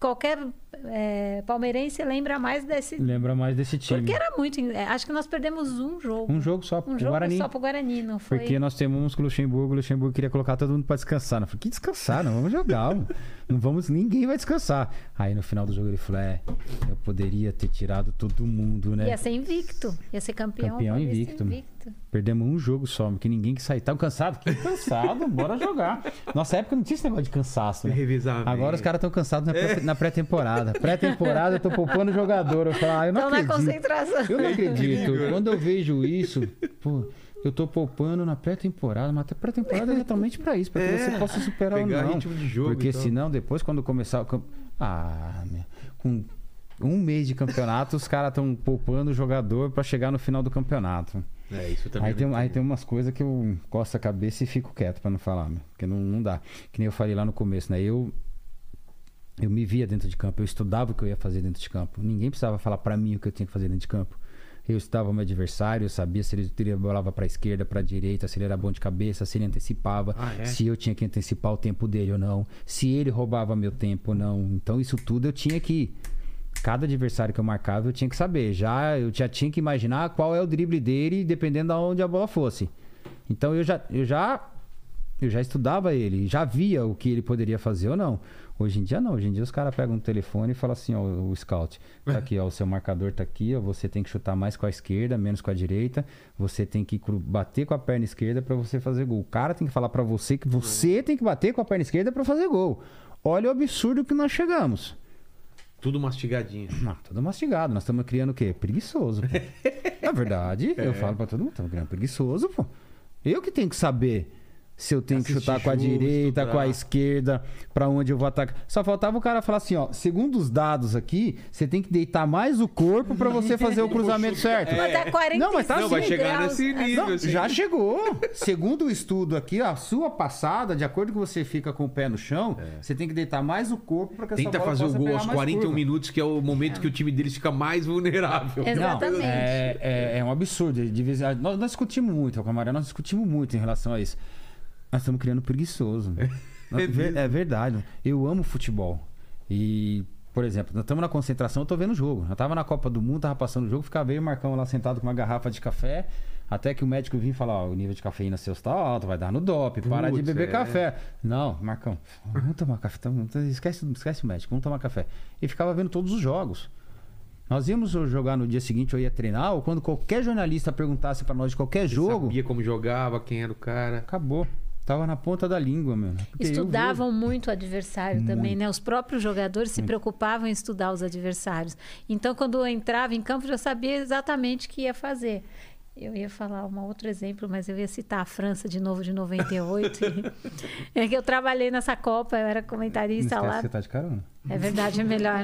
Qualquer é, palmeirense lembra mais desse. Lembra mais desse time. Porque era muito. é, Acho que nós perdemos um jogo. Um jogo só Um pro jogo Guarani. só pro Guarani, não foi? Porque nós tememos com o Luxemburgo, o Luxemburgo queria colocar todo mundo pra descansar. Eu falei, que descansar? Não vamos jogar, mano. não vamos, ninguém vai descansar. Aí no final do jogo ele falou, é, eu poderia ter tirado todo mundo, né? Ia ser invicto. Ia ser campeão. Campeão invicto. invicto. Perdemos um jogo só, porque ninguém que sair. Tava cansado? Que cansado, bora jogar. Nossa época não tinha esse negócio de cansaço, né? Revezamento. Agora os caras estão cansados na pré- na pré-temporada. Pré-temporada, eu tô poupando jogador. Eu falo, ah, eu não Então, na acredito. concentração. Eu não acredito. Quando eu vejo isso, pô, eu tô poupando na pré-temporada, mas a pré-temporada é exatamente pra isso, pra que É, você possa superar ou pegar não. ritmo de jogo Porque e tal. senão, depois, quando começar o campo. Ah, meu, com um mês de campeonato, os caras estão poupando o jogador pra chegar no final do campeonato. É, isso também. Aí é tem, aí tem umas coisas que eu coço a cabeça e fico quieto pra não falar, meu, porque não, não dá. Que nem eu falei lá no começo, né? Eu eu me via dentro de campo, eu estudava o que eu ia fazer dentro de campo. Ninguém precisava falar pra mim o que eu tinha que fazer dentro de campo. Eu estudava o meu adversário, eu sabia se ele teria bolava para esquerda, para direita, se ele era bom de cabeça, se ele antecipava, Ah, é? se eu tinha que antecipar o tempo dele ou não, se ele roubava meu tempo ou não. Então isso tudo eu tinha que cada adversário que eu marcava, eu tinha que saber. Já eu já tinha que imaginar qual é o drible dele, dependendo de onde a bola fosse. Então eu já eu já eu já estudava ele, já via o que ele poderia fazer ou não. Hoje em dia não, hoje em dia os caras pegam um telefone e falam assim, ó, o scout, tá aqui, ó, o seu marcador tá aqui, ó, você tem que chutar mais com a esquerda, menos com a direita, você tem que bater com a perna esquerda pra você fazer gol. O cara tem que falar pra você que você tem que bater com a perna esquerda pra fazer gol. Olha o absurdo que nós chegamos. Tudo mastigadinho. Não, tudo mastigado. Nós estamos criando o quê? Preguiçoso. Na verdade, eu falo pra todo mundo, estamos criando preguiçoso, pô. Eu que tenho que saber se eu tenho que chutar com a jogo, direita, com a esquerda, pra onde eu vou atacar. Só faltava o cara falar assim, ó, segundo os dados aqui, você tem que deitar mais o corpo pra você fazer o cruzamento certo. Mas tá 45 Não, mas tá Não, vai assim, chegar graus. nesse nível. Não, assim. já chegou. Segundo o estudo aqui, a sua passada, de acordo com que você fica com o pé no chão, você tem que deitar mais o corpo para que essa Tenta bola fazer o gol aos mais 41 curva. minutos, que é o momento que o time deles fica mais vulnerável. Exato. Não, Exatamente. é, é, é um absurdo. Nós, nós discutimos muito, Camarão, nós discutimos muito em relação a isso. Nós estamos criando preguiçoso. Nós- ver- é verdade. Eu amo futebol. E, por exemplo, nós estamos na concentração, eu tô vendo o jogo. Eu tava na Copa do Mundo, tava passando o jogo, ficava eu e o Marcão lá sentado com uma garrafa de café. Até que o médico vinha e falar, ó, o nível de cafeína seu está alto, vai dar no dope, para de Putz, beber é. café. Não, Marcão, vamos tomar café. tá- Esquece, esquece o médico, vamos tomar café. E ficava vendo todos os jogos. Nós íamos jogar no dia seguinte, eu ia treinar, ou quando qualquer jornalista perguntasse pra nós de qualquer jogo, Sabia como jogava, quem era o cara. acabou. Tava na ponta da língua, meu. Estudavam muito o adversário também, Muito. né? Os próprios jogadores se preocupavam em estudar os adversários. Então, quando eu entrava em campo, já sabia exatamente o que ia fazer. Eu ia falar um outro exemplo, mas eu ia citar a França de novo de 98. é que eu trabalhei nessa Copa, eu era Não comentarista esquece lá. que você tá de carona. É verdade, é melhor.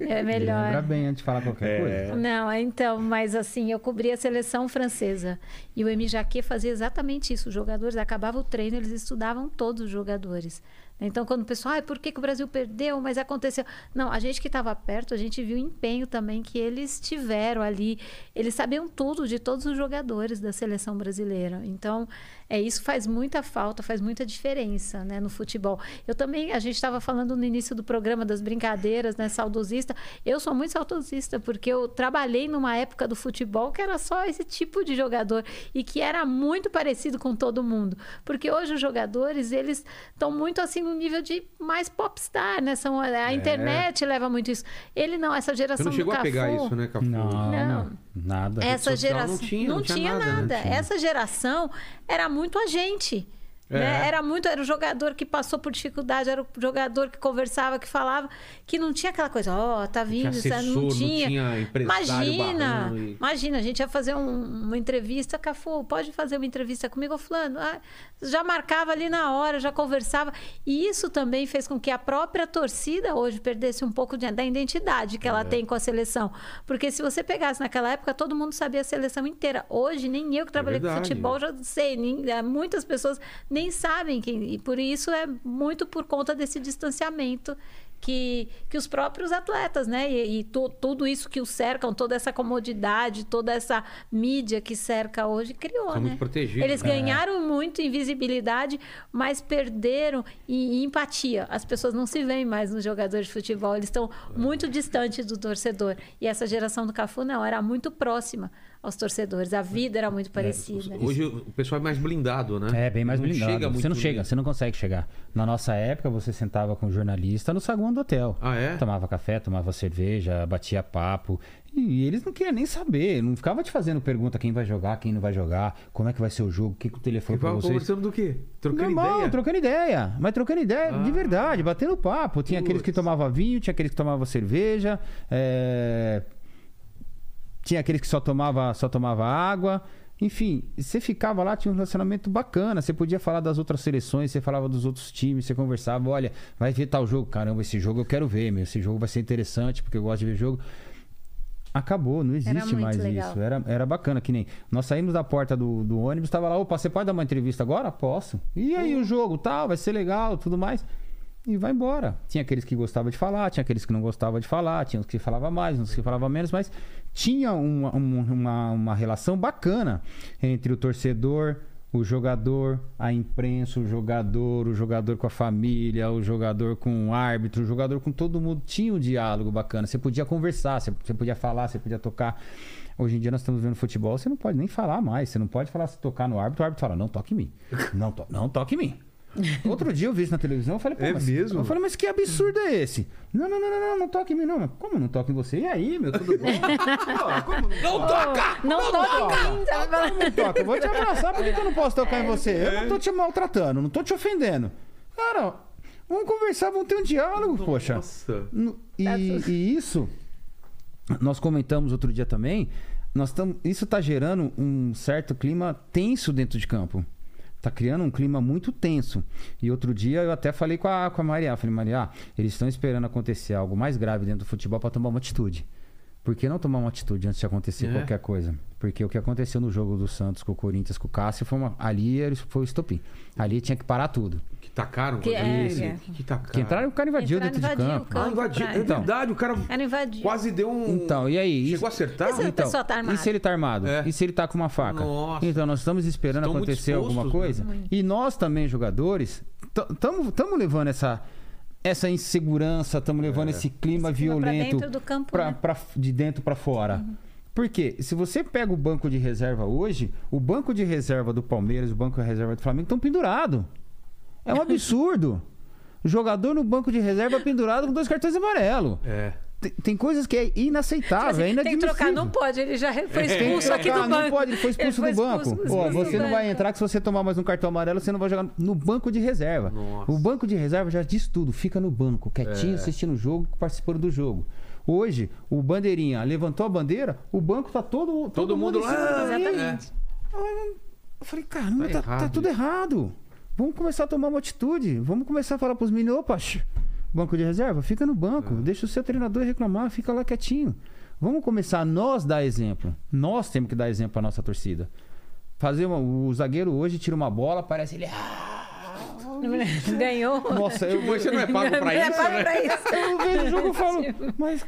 É melhor. Lembra bem antes de falar qualquer coisa. Não, então, mas assim, eu cobri a seleção francesa. E o Emi Jaquet fazia exatamente isso. Os jogadores acabavam o treino, eles estudavam todos os jogadores. Então, quando o pessoal, ah, por que, que o Brasil perdeu? Mas aconteceu. Não, a gente que estava perto, a gente viu o empenho também que eles tiveram ali. Eles sabiam tudo de todos os jogadores da seleção brasileira. Então, é isso faz muita falta, faz muita diferença, né, no futebol. Eu também, a gente estava falando no início do programa das brincadeiras, né, saudosista. Eu sou muito saudosista porque eu trabalhei numa época do futebol que era só esse tipo de jogador e que era muito parecido com todo mundo. Porque hoje os jogadores, eles estão muito assim no nível de mais popstar, né? São a internet leva muito isso. Ele não, essa Você geração não chegou do a pegar Cafu, isso, né, Cafu? Não, Não. não, nada. essa social não geração tinha, não tinha nada, nada. né? Tinha. Essa geração era muito a gente. É. né? Era muito, era o jogador que passou por dificuldade, era o jogador que conversava, que falava, que não tinha aquela coisa, ó, tá vindo, tinha sabe? assessor, não não tinha. tinha empresário imagina, e- imagina, a gente ia fazer um- uma entrevista, Cafu, pode fazer uma entrevista comigo, fulano, ah, já marcava ali na hora, já conversava, e isso também fez com que a própria torcida hoje perdesse um pouco de- da identidade que É. ela tem com a seleção, porque se você pegasse naquela época, todo mundo sabia a seleção inteira, hoje nem eu que trabalhei com verdade. futebol já sei, nem- muitas pessoas nem sabem quem, e por isso é muito por conta desse distanciamento que, que os próprios atletas, né? E, e tu- tudo isso que os cercam, toda essa comodidade, toda essa mídia que cerca hoje, criou, São né? Eles né? ganharam muito em visibilidade, mas perderam em, em empatia. As pessoas não se veem mais nos jogadores de futebol, eles estão muito distantes do torcedor. E essa geração do Cafu, não, era muito próxima aos torcedores. A vida era muito parecida. Hoje o pessoal é mais blindado, né? É, bem mais Não blindado. chega você não chega, você não consegue chegar. Na nossa época, você sentava com o jornalista no saguão do hotel. Ah, é? Tomava café, tomava cerveja, batia papo. E eles não queriam nem saber. Não ficava te fazendo pergunta quem vai jogar, quem não vai jogar, como é que vai ser o jogo, o que, que o telefone Ficava vocês. conversando do quê? Trocando Normal, ideia? trocando ideia. Mas trocando ideia de Ah. verdade, batendo papo. Tinha aqueles que Putz. tomavam vinho, tinha aqueles que tomavam cerveja. é, Tinha aqueles que só tomava, só tomava água. Enfim, você ficava lá, tinha um relacionamento bacana. Você podia falar das outras seleções, você falava dos outros times, você conversava. Olha, vai ver tal jogo. Caramba, esse jogo eu quero ver, meu. Esse jogo vai ser interessante, porque eu gosto de ver jogo. Acabou, não existe mais legal. isso. Era, era bacana, que nem. Nós saímos da porta do, do ônibus, tava lá, opa, você pode dar uma entrevista agora? Posso. E aí o jogo, tal, vai ser legal, tudo mais. E vai embora. Tinha aqueles que gostavam de falar, tinha aqueles que não gostavam de falar, tinha uns que falavam mais, uns que falavam menos, mas tinha uma, um- uma, uma relação bacana entre o torcedor, o jogador, a imprensa, o jogador, o jogador com a família, o jogador com o árbitro, o jogador com todo mundo. Tinha um diálogo bacana. Você podia conversar, você podia falar, você podia tocar. Hoje em dia nós estamos vendo futebol, você não pode nem falar mais. Você não pode falar se tocar no árbitro, o árbitro fala, não toque em mim. Não, to não toque em mim. Outro dia eu vi isso na televisão, eu falei, pô, É mas, mesmo? Eu falei, mas que absurdo é esse? Não, não, não, não, não, não toque em mim, não. Mas como não toque em você? E aí, meu, tudo bom? Pô, como não? Não toca! Não toca não toca? Eu vou te abraçar, por que que eu não posso tocar em você? Eu não tô te maltratando, não tô te ofendendo. Cara, vamos conversar, vamos ter um diálogo, poxa. Nossa. No- E, e isso, nós comentamos outro dia também, nós tamo, isso está gerando um certo clima tenso dentro de campo. Tá criando um clima muito tenso. E outro dia eu até falei com a, com a Maria. Falei, Maria, eles estão esperando acontecer algo mais grave dentro do futebol para tomar uma atitude. Por que não tomar uma atitude antes de acontecer É. qualquer coisa? Porque o que aconteceu no jogo do Santos com o Corinthians, com o Cássio, foi uma, ali foi o estopim. Ali tinha que parar tudo. Que tacaram? Que Rodrigo? é, Isso. é. Que, que tacaram? Que entraram, o cara invadiu Entraram, dentro de invadiu o campo. Ah, campo. invadiu. pra- É Então. verdade, o cara quase deu um... Então, e aí? Chegou a acertar? Mas a Então, tá. E se ele tá armado? É. E se ele tá com uma faca? Nossa. Então, nós estamos esperando Estão acontecer alguma né? coisa. E nós também, jogadores, estamos levando essa, essa insegurança, estamos levando esse clima Esse clima pra violento dentro do campo, pra- né? pra- de dentro para fora. Porque se você pega o banco de reserva hoje, o banco de reserva do Palmeiras, o banco de reserva do Flamengo estão pendurados. É um absurdo. Jogador no banco de reserva pendurado com dois cartões amarelos. É. Tem, tem coisas que é inaceitável, é Tem que trocar, não pode, ele já foi expulso aqui do banco. Não pode, ele foi expulso Ele do foi banco. expulso- expulso você do não vai banco. entrar que se você tomar mais um cartão amarelo, você não vai jogar no banco de reserva. Nossa. O banco de reserva já diz tudo, fica no banco, É. quietinho, assistindo o jogo, participando do jogo. Hoje, o bandeirinha levantou a bandeira, o banco tá todo todo, mundo em cima lá, do. Exatamente. Eu falei, caramba, Tá tá, tá tudo errado. Vamos começar a tomar uma atitude. Vamos começar a falar pros meninos, opa, banco de reserva, fica no banco. É. Deixa o seu treinador reclamar, fica lá quietinho. Vamos começar nós dar exemplo. Nós temos que dar exemplo pra nossa torcida. Fazer uma- o zagueiro hoje tira uma bola, parece ele. "Ah!" Ganhou. Nossa, eu, Tipo, você não é pago pra Não é isso, pago né? pra isso. eu vejo o jogo e falo, mas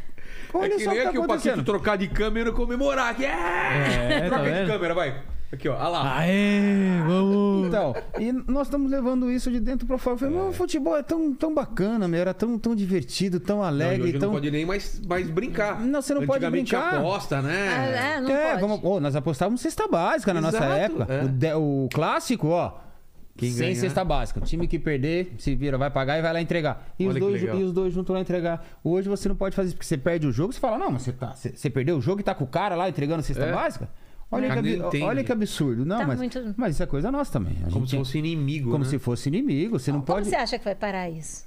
olha é que só o nem que tá aqui o Paquito trocar de câmera e comemorar. aqui. É, É, tá Troca de vendo? câmera, vai. Aqui, ó. Olha lá. Aê, vamos! Então, e nós estamos levando isso de dentro pra fora. Eu falei, "Mas o futebol é tão, tão bacana, meu, era tão, tão divertido, tão Não, e alegre, hoje tão. não pode nem mais, mais brincar. Não, você não pode brincar. aposta, né? É, não é, pode. vamos, ô, nós apostávamos cesta básica na nossa época. é. O, de- o clássico, ó. Quem sem ganhar. cesta básica. O time que perder, se vira, vai pagar e vai lá entregar. E, Olha os dois, e os dois juntos lá entregar. Hoje você não pode fazer isso, porque você perde o jogo, você fala, não, mas você, tá, você, você perdeu o jogo e tá com o cara lá entregando cesta É. básica? Olha, que, olha que absurdo. Não, Tá mas, muito- mas isso é coisa nossa também. A Como gente se é- fosse inimigo, como né? se fosse inimigo. Você não Como pode. você acha que vai parar isso?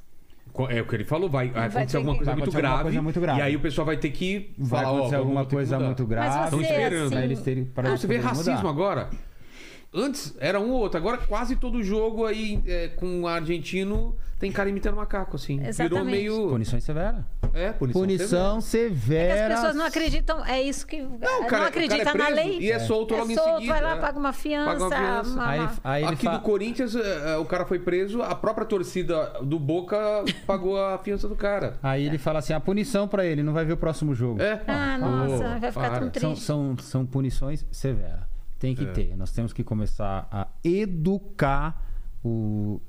Co- É o que ele falou, vai, vai acontecer ter alguma que- coisa, Vai muito, acontecer alguma grave, coisa muito grave. E aí o pessoal vai ter que Vai falar, ó, acontecer vamos alguma ter que coisa mudar. muito grave. Mas Estão você, esperando. assim, Pra eles terem, pra eles você vê poderem racismo mudar. agora. Antes era um ou outro, agora quase todo jogo aí é, com o argentino tem cara imitando macaco, assim. Virou Exatamente. meio. Punição severa. É, punição. Punição É severa. que as pessoas não acreditam, é isso que. Não, Não, o cara- o acredita cara é na lei. e é solto logo em solto, seguida, Vai lá, é. paga uma fiança. Paga uma fiança. uma- Aí, aí ele Aqui fa- do Corinthians, é, é, o cara foi preso, a própria torcida do Boca pagou a fiança do cara. Aí ele fala assim: a punição pra ele, não vai ver o próximo jogo. É. Ah, nossa, vai ficar tão para. São, triste. são, são punições severas. Tem É. que ter. Nós temos que começar a educar o,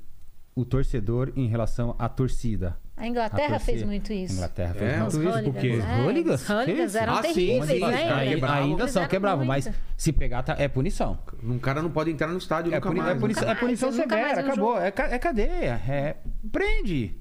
o torcedor em relação à torcida. A A Inglaterra torcida. fez muito isso. A Inglaterra fez É? muito isso. porque- é, Os hooligans? Os hooligans eram Ah, sim, terríveis, sim, né? Eles- quebravam. ainda são quebravam, mas se pegar tá- é punição. Um cara não pode entrar no estádio É, nunca puni- mais. é, punição, Nunca é mais, punição mais severa, um acabou. jogo. É, é cadeia. É, prende.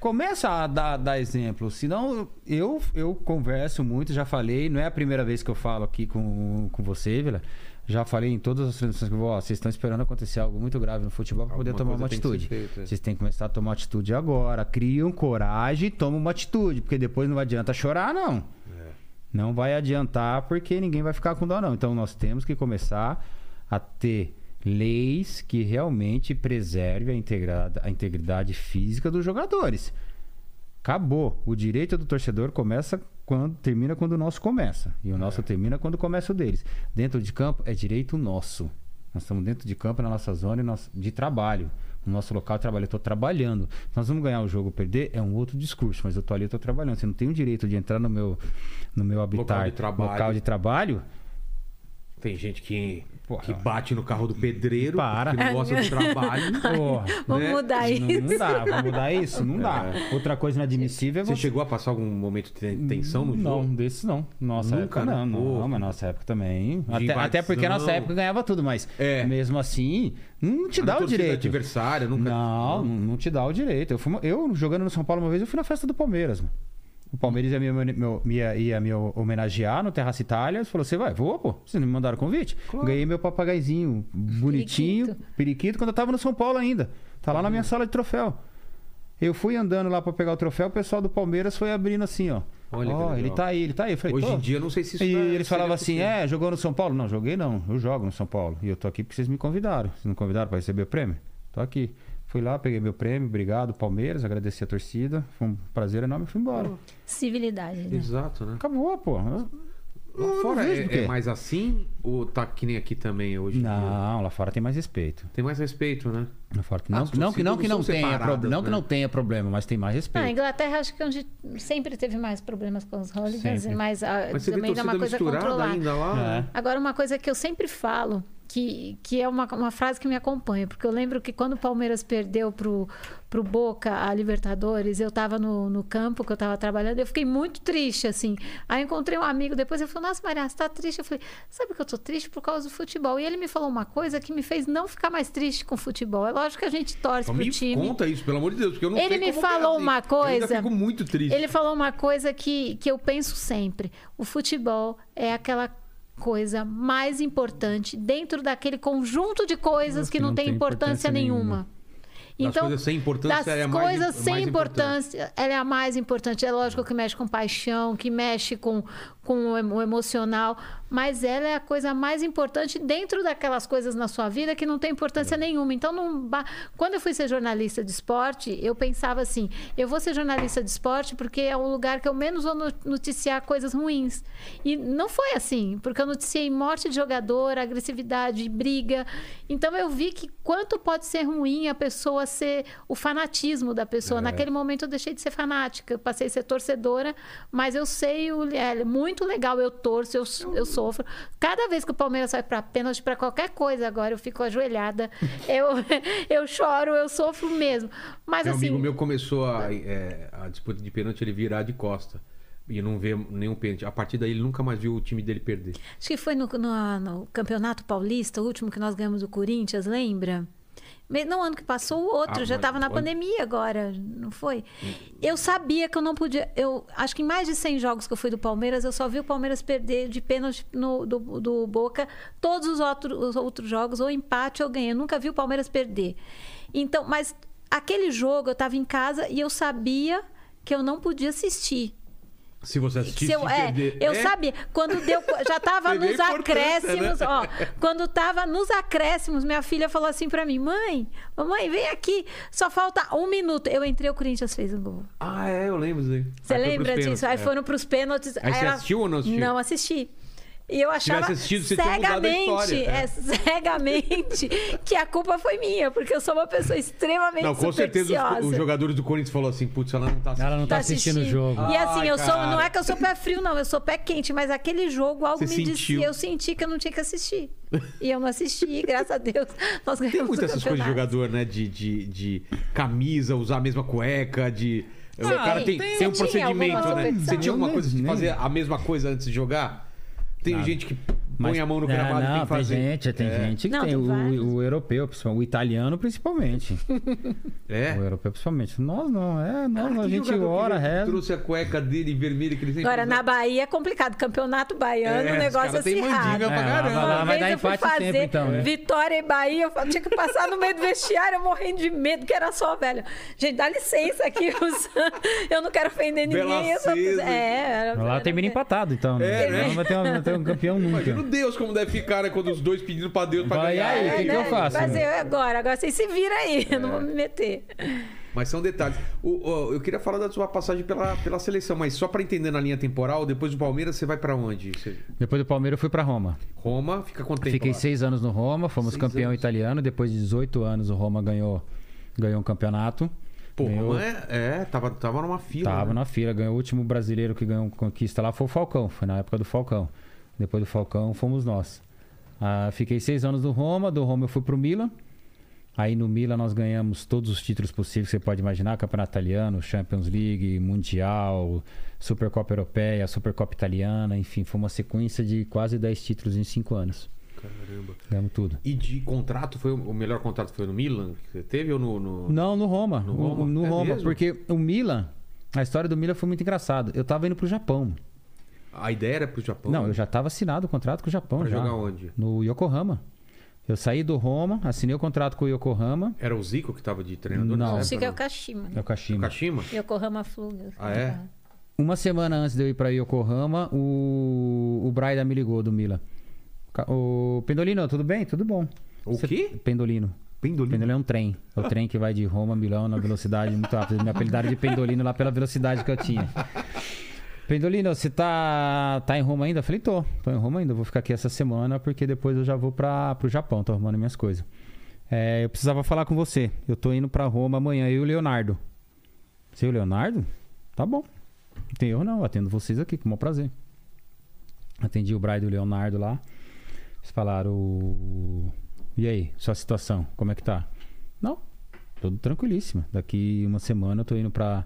Começa a dar, dar exemplo. Senão, eu, eu converso muito, já falei, não é a primeira vez que eu falo aqui com, com você, Vila. Já falei em todas as transmissões que eu vou, ó, vocês estão esperando acontecer algo muito grave no futebol para poder tomar uma atitude. feita, é. Vocês têm que começar a tomar atitude agora. Criam coragem e tomam uma atitude, porque depois não adianta chorar, não. É. Não vai adiantar porque ninguém vai ficar com dó, não. Então nós temos que começar a ter leis que realmente preserve a integridade, a integridade física dos jogadores. Acabou. O direito do torcedor começa quando termina quando o nosso começa. E o nosso termina quando começa o deles. Dentro de campo é direito nosso. Nós estamos dentro de campo na nossa zona de trabalho. No nosso local de trabalho, eu estou trabalhando. Nós vamos ganhar o jogo ou perder, é um outro discurso, mas eu estou ali, eu estou trabalhando. Você não tem o direito de entrar no meu, no meu habitat, de trabalho. local de trabalho Tem gente que, Porra. que bate no carro do pedreiro, Para. que não gosta do trabalho. Porra. Vamos né? mudar Não, isso. não dá, vamos mudar isso? Não dá. Outra coisa inadmissível é Você você. chegou a passar algum momento de ten- tensão no não, jogo? desse não. Nossa Nunca, época não. né? Não, mas nossa época também. Até, até porque a nossa época ganhava tudo, mas É. mesmo assim, não te dá o direito. adversária, nunca... Não, não, não te dá o direito. Eu, fui, eu, jogando no São Paulo uma vez, eu fui na festa do Palmeiras. Mano. O Palmeiras ia me, meu- ia, ia me homenagear no Terraça Itália. Ele falou: Você vai? Vou, pô. Vocês não me mandaram convite? Ganhei meu papagaizinho bonitinho, periquito. Periquito. quando eu tava no São Paulo ainda. Tá lá na minha sala de troféu. Eu fui andando lá pra pegar o troféu, o pessoal do Palmeiras foi abrindo assim, ó. Olha legal. ele tá aí, ele tá aí. Eu falei, Hoje em dia, eu não sei se isso E é- eles falavam assim: possível. é, jogou no São Paulo? Não, joguei não. Eu jogo no São Paulo. E eu tô aqui porque vocês me convidaram. Vocês não convidaram pra receber o prêmio? Tô aqui. Fui lá, peguei meu prêmio, obrigado, Palmeiras, agradeci a torcida. Foi um prazer enorme e fui embora. Civilidade, né? Exato, né? Acabou, pô. Eu- Lá eu fora é, é mais assim ou tá que nem aqui também hoje? Não, lá fora tem mais respeito. Tem mais respeito, né? Lá fora, Ah, não, as não, que não que não tenha separadas, não que né? não tenha problema, mas tem mais Na respeito. Inglaterra, acho que é onde sempre teve mais problemas com os hooligans, mas, ah, Mas também não é uma coisa controlada. ainda lá. É. Agora, uma coisa que eu sempre falo, que, que é uma, uma frase que me acompanha, porque eu lembro que quando o Palmeiras perdeu pro, pro Boca a Libertadores, eu estava no, no campo que eu estava trabalhando, eu fiquei muito triste, assim. Aí eu encontrei um amigo, depois ele falou, nossa, Maria, você tá triste? Eu falei, sabe que eu tô triste por causa do futebol? E ele me falou uma coisa que me fez não ficar mais triste com o futebol. É lógico que a gente torce Então pro me time. conta isso, pelo amor de Deus, porque eu não Ele me falou assim. uma Eu coisa- ainda fico muito triste. Ele falou uma coisa que, que eu penso sempre. O futebol é aquela coisa mais importante dentro daquele conjunto de coisas que, não, tem importância, nenhuma. Das coisas sem importância, das ela é a mais coisas sem mais importância, ela é a mais importante. É lógico que mexe com paixão, que mexe com, com o emo- o emocional, mas ela é a coisa mais importante dentro daquelas coisas na sua vida que não tem É. importância nenhuma. Então, não quando eu fui ser jornalista de esporte, eu pensava assim: eu vou ser jornalista de esporte porque é o lugar que eu menos vou no- noticiar coisas ruins. E não foi assim, porque eu noticiei morte de jogador, agressividade, briga. Então, eu vi que quanto pode ser ruim a pessoa ser o fanatismo da pessoa. Naquele momento, eu deixei de ser fanática, passei a ser torcedora, mas eu sei, o, é muito legal, eu torço, eu, eu sofro. Cada vez que o Palmeiras vai para pênalti, para qualquer coisa agora, eu fico ajoelhada, eu, eu choro, eu sofro mesmo. Mas Meu assim. amigo meu começou a, é, a disputa de pênalti, ele virar de costa. E não vê nenhum pênalti. A partir daí, ele nunca mais viu o time dele perder. Acho que foi no, no- no Campeonato Paulista, o último que nós ganhamos do Corinthians, lembra? No ano que passou, o outro, Ah, já estava na pandemia agora, não foi? Eu sabia que eu não podia. Eu acho que em mais de 100 jogos que eu fui do Palmeiras, eu só vi o Palmeiras perder de pênalti no, do, do Boca. Todos os outros, os outros jogos, ou empate ou ganhei. Eu nunca vi o Palmeiras perder. Então, mas aquele jogo eu estava em casa e eu sabia que eu não podia assistir. Se você assistisse Se eu, é, perder... eu É? sabia. Quando deu. Já tava Você vê nos importância, acréscimos, né? ó. Quando tava nos acréscimos, minha filha falou assim pra mim: mãe, mamãe, vem aqui. Só falta um minuto. Eu entrei, o Corinthians fez um gol. Ah, é, eu lembro disso aí. Você Aí lembra disso? pênaltis, Aí é. foram pros pênaltis. Aí você ela- assistiu ou não assistiu? Não assisti. E eu achava assistido, cegamente, história. é, cegamente, que a culpa foi minha, porque eu sou uma pessoa extremamente Não, com certeza os, os jogadores do Corinthians falaram assim, putz, ela não tá assistindo. Ela não tá assistindo o jogo. E assim, Ai, eu sou, não é que eu sou pé frio, não, eu sou pé quente, mas aquele jogo algo Você me sentiu. dizia, eu senti que eu não tinha que assistir. E eu não assisti, graças a Deus. Nós ganhamos Tem muitas essas coisas de jogador, né? De, de, de camisa, usar a mesma cueca, de. o cara tem, tem. tem um procedimento, né? Você tinha alguma coisa de Nem- fazer a mesma coisa antes de jogar? Tem Nada. gente que põe a mão no Não, gramado e não, tem que fazer. gente, tem é. gente que Não, tem. tem O, o europeu, principalmente, o italiano principalmente. É. O europeu principalmente. Nós não, é, nós, Cara, a gente ora, que reza. Trouxe a cueca dele vermelha que ele sempre Agora, usa. na Bahia é complicado. Campeonato baiano, É, o negócio têm acirrado. mandinga pra É, caramba. lá- lá Uma vai vez eu fui empate fazer sempre, então, né? Vitória e Bahia, eu tinha que passar no meio do vestiário, eu morrendo de medo, que era só velho. Gente, dá licença aqui, eu não quero ofender ninguém. Bela eu só- é, era- Lá era- termina empatado, então. né? É, né? Não vai ter, um- um campeão nunca. Imagina Deus como deve ficar, né? Quando os dois pedindo pra Deus pra Vai ganhar. aí, É, o que, que eu né? faço? Fazer né? agora, agora vocês se viram aí, eu não vou me meter. Mas são detalhes. O- o- eu queria falar da sua passagem pela, pela seleção, mas só pra entender na linha temporal, depois do Palmeiras, você vai pra onde? Você- Depois do Palmeiras eu fui pra Roma. Roma, fica tempo Fiquei lá? seis anos no Roma, fomos Seis campeão anos. italiano. Depois de 18 anos o Roma ganhou, ganhou um campeonato. Pô, Ganhou- Roma é, é, tava, tava numa fila. Tava né? na fila, ganhou o último brasileiro que ganhou conquista lá foi o Falcão, foi na época do Falcão. Depois do Falcão fomos nós. Ah, fiquei seis anos no Roma, do Roma eu fui pro Milan. Aí no Milan nós ganhamos todos os títulos possíveis que você pode imaginar: Campeonato Italiano, Champions League, Mundial, Supercopa Europeia, Supercopa Italiana, enfim, foi uma sequência de quase 10 títulos em cinco anos. Caramba. Ganhamos tudo. E de contrato, foi o o melhor contrato foi no Milan que você teve ou no. no- Não, no Roma. No Roma? Roma, no É Roma mesmo? porque o Milan, a história do Milan foi muito engraçada. Eu tava indo pro Japão. A ideia era pro Japão? Não, eu já estava assinado o contrato com o Japão Pra já. jogar onde? No Yokohama. Eu saí do Roma, assinei o contrato com o Yokohama. Era o Zico que tava de treinador? Não. O Chico é o Kashima. É o Kashima. Kashima? Yokohama Flugas. Ah, é? Uma semana antes de eu ir pra Yokohama, o, o Braida me ligou do Mila. O Pendolino, tudo bem? Tudo bom. O Você- quê? Pendolino. Pendolino. Pendolino é um trem. É o trem que vai de Roma a Milão na velocidade muito rápida. Me apelidaram de Pendolino lá pela velocidade que eu tinha. Pendolino, você tá, tá em Roma ainda? Eu falei, tô. Tô em Roma ainda. Vou ficar aqui essa semana porque depois eu já vou pra, pro Japão. Tô arrumando minhas coisas. É, eu precisava falar com você. Eu tô indo pra Roma amanhã. Eu e o Leonardo. Você e o Leonardo? Tá bom. Não tem erro não. Atendo vocês aqui com o maior prazer. Atendi o Brian e o Leonardo lá. Eles falaram... "O- E aí, sua situação? Como é que tá? Não, tudo tranquilíssima. Daqui uma semana eu tô indo pra,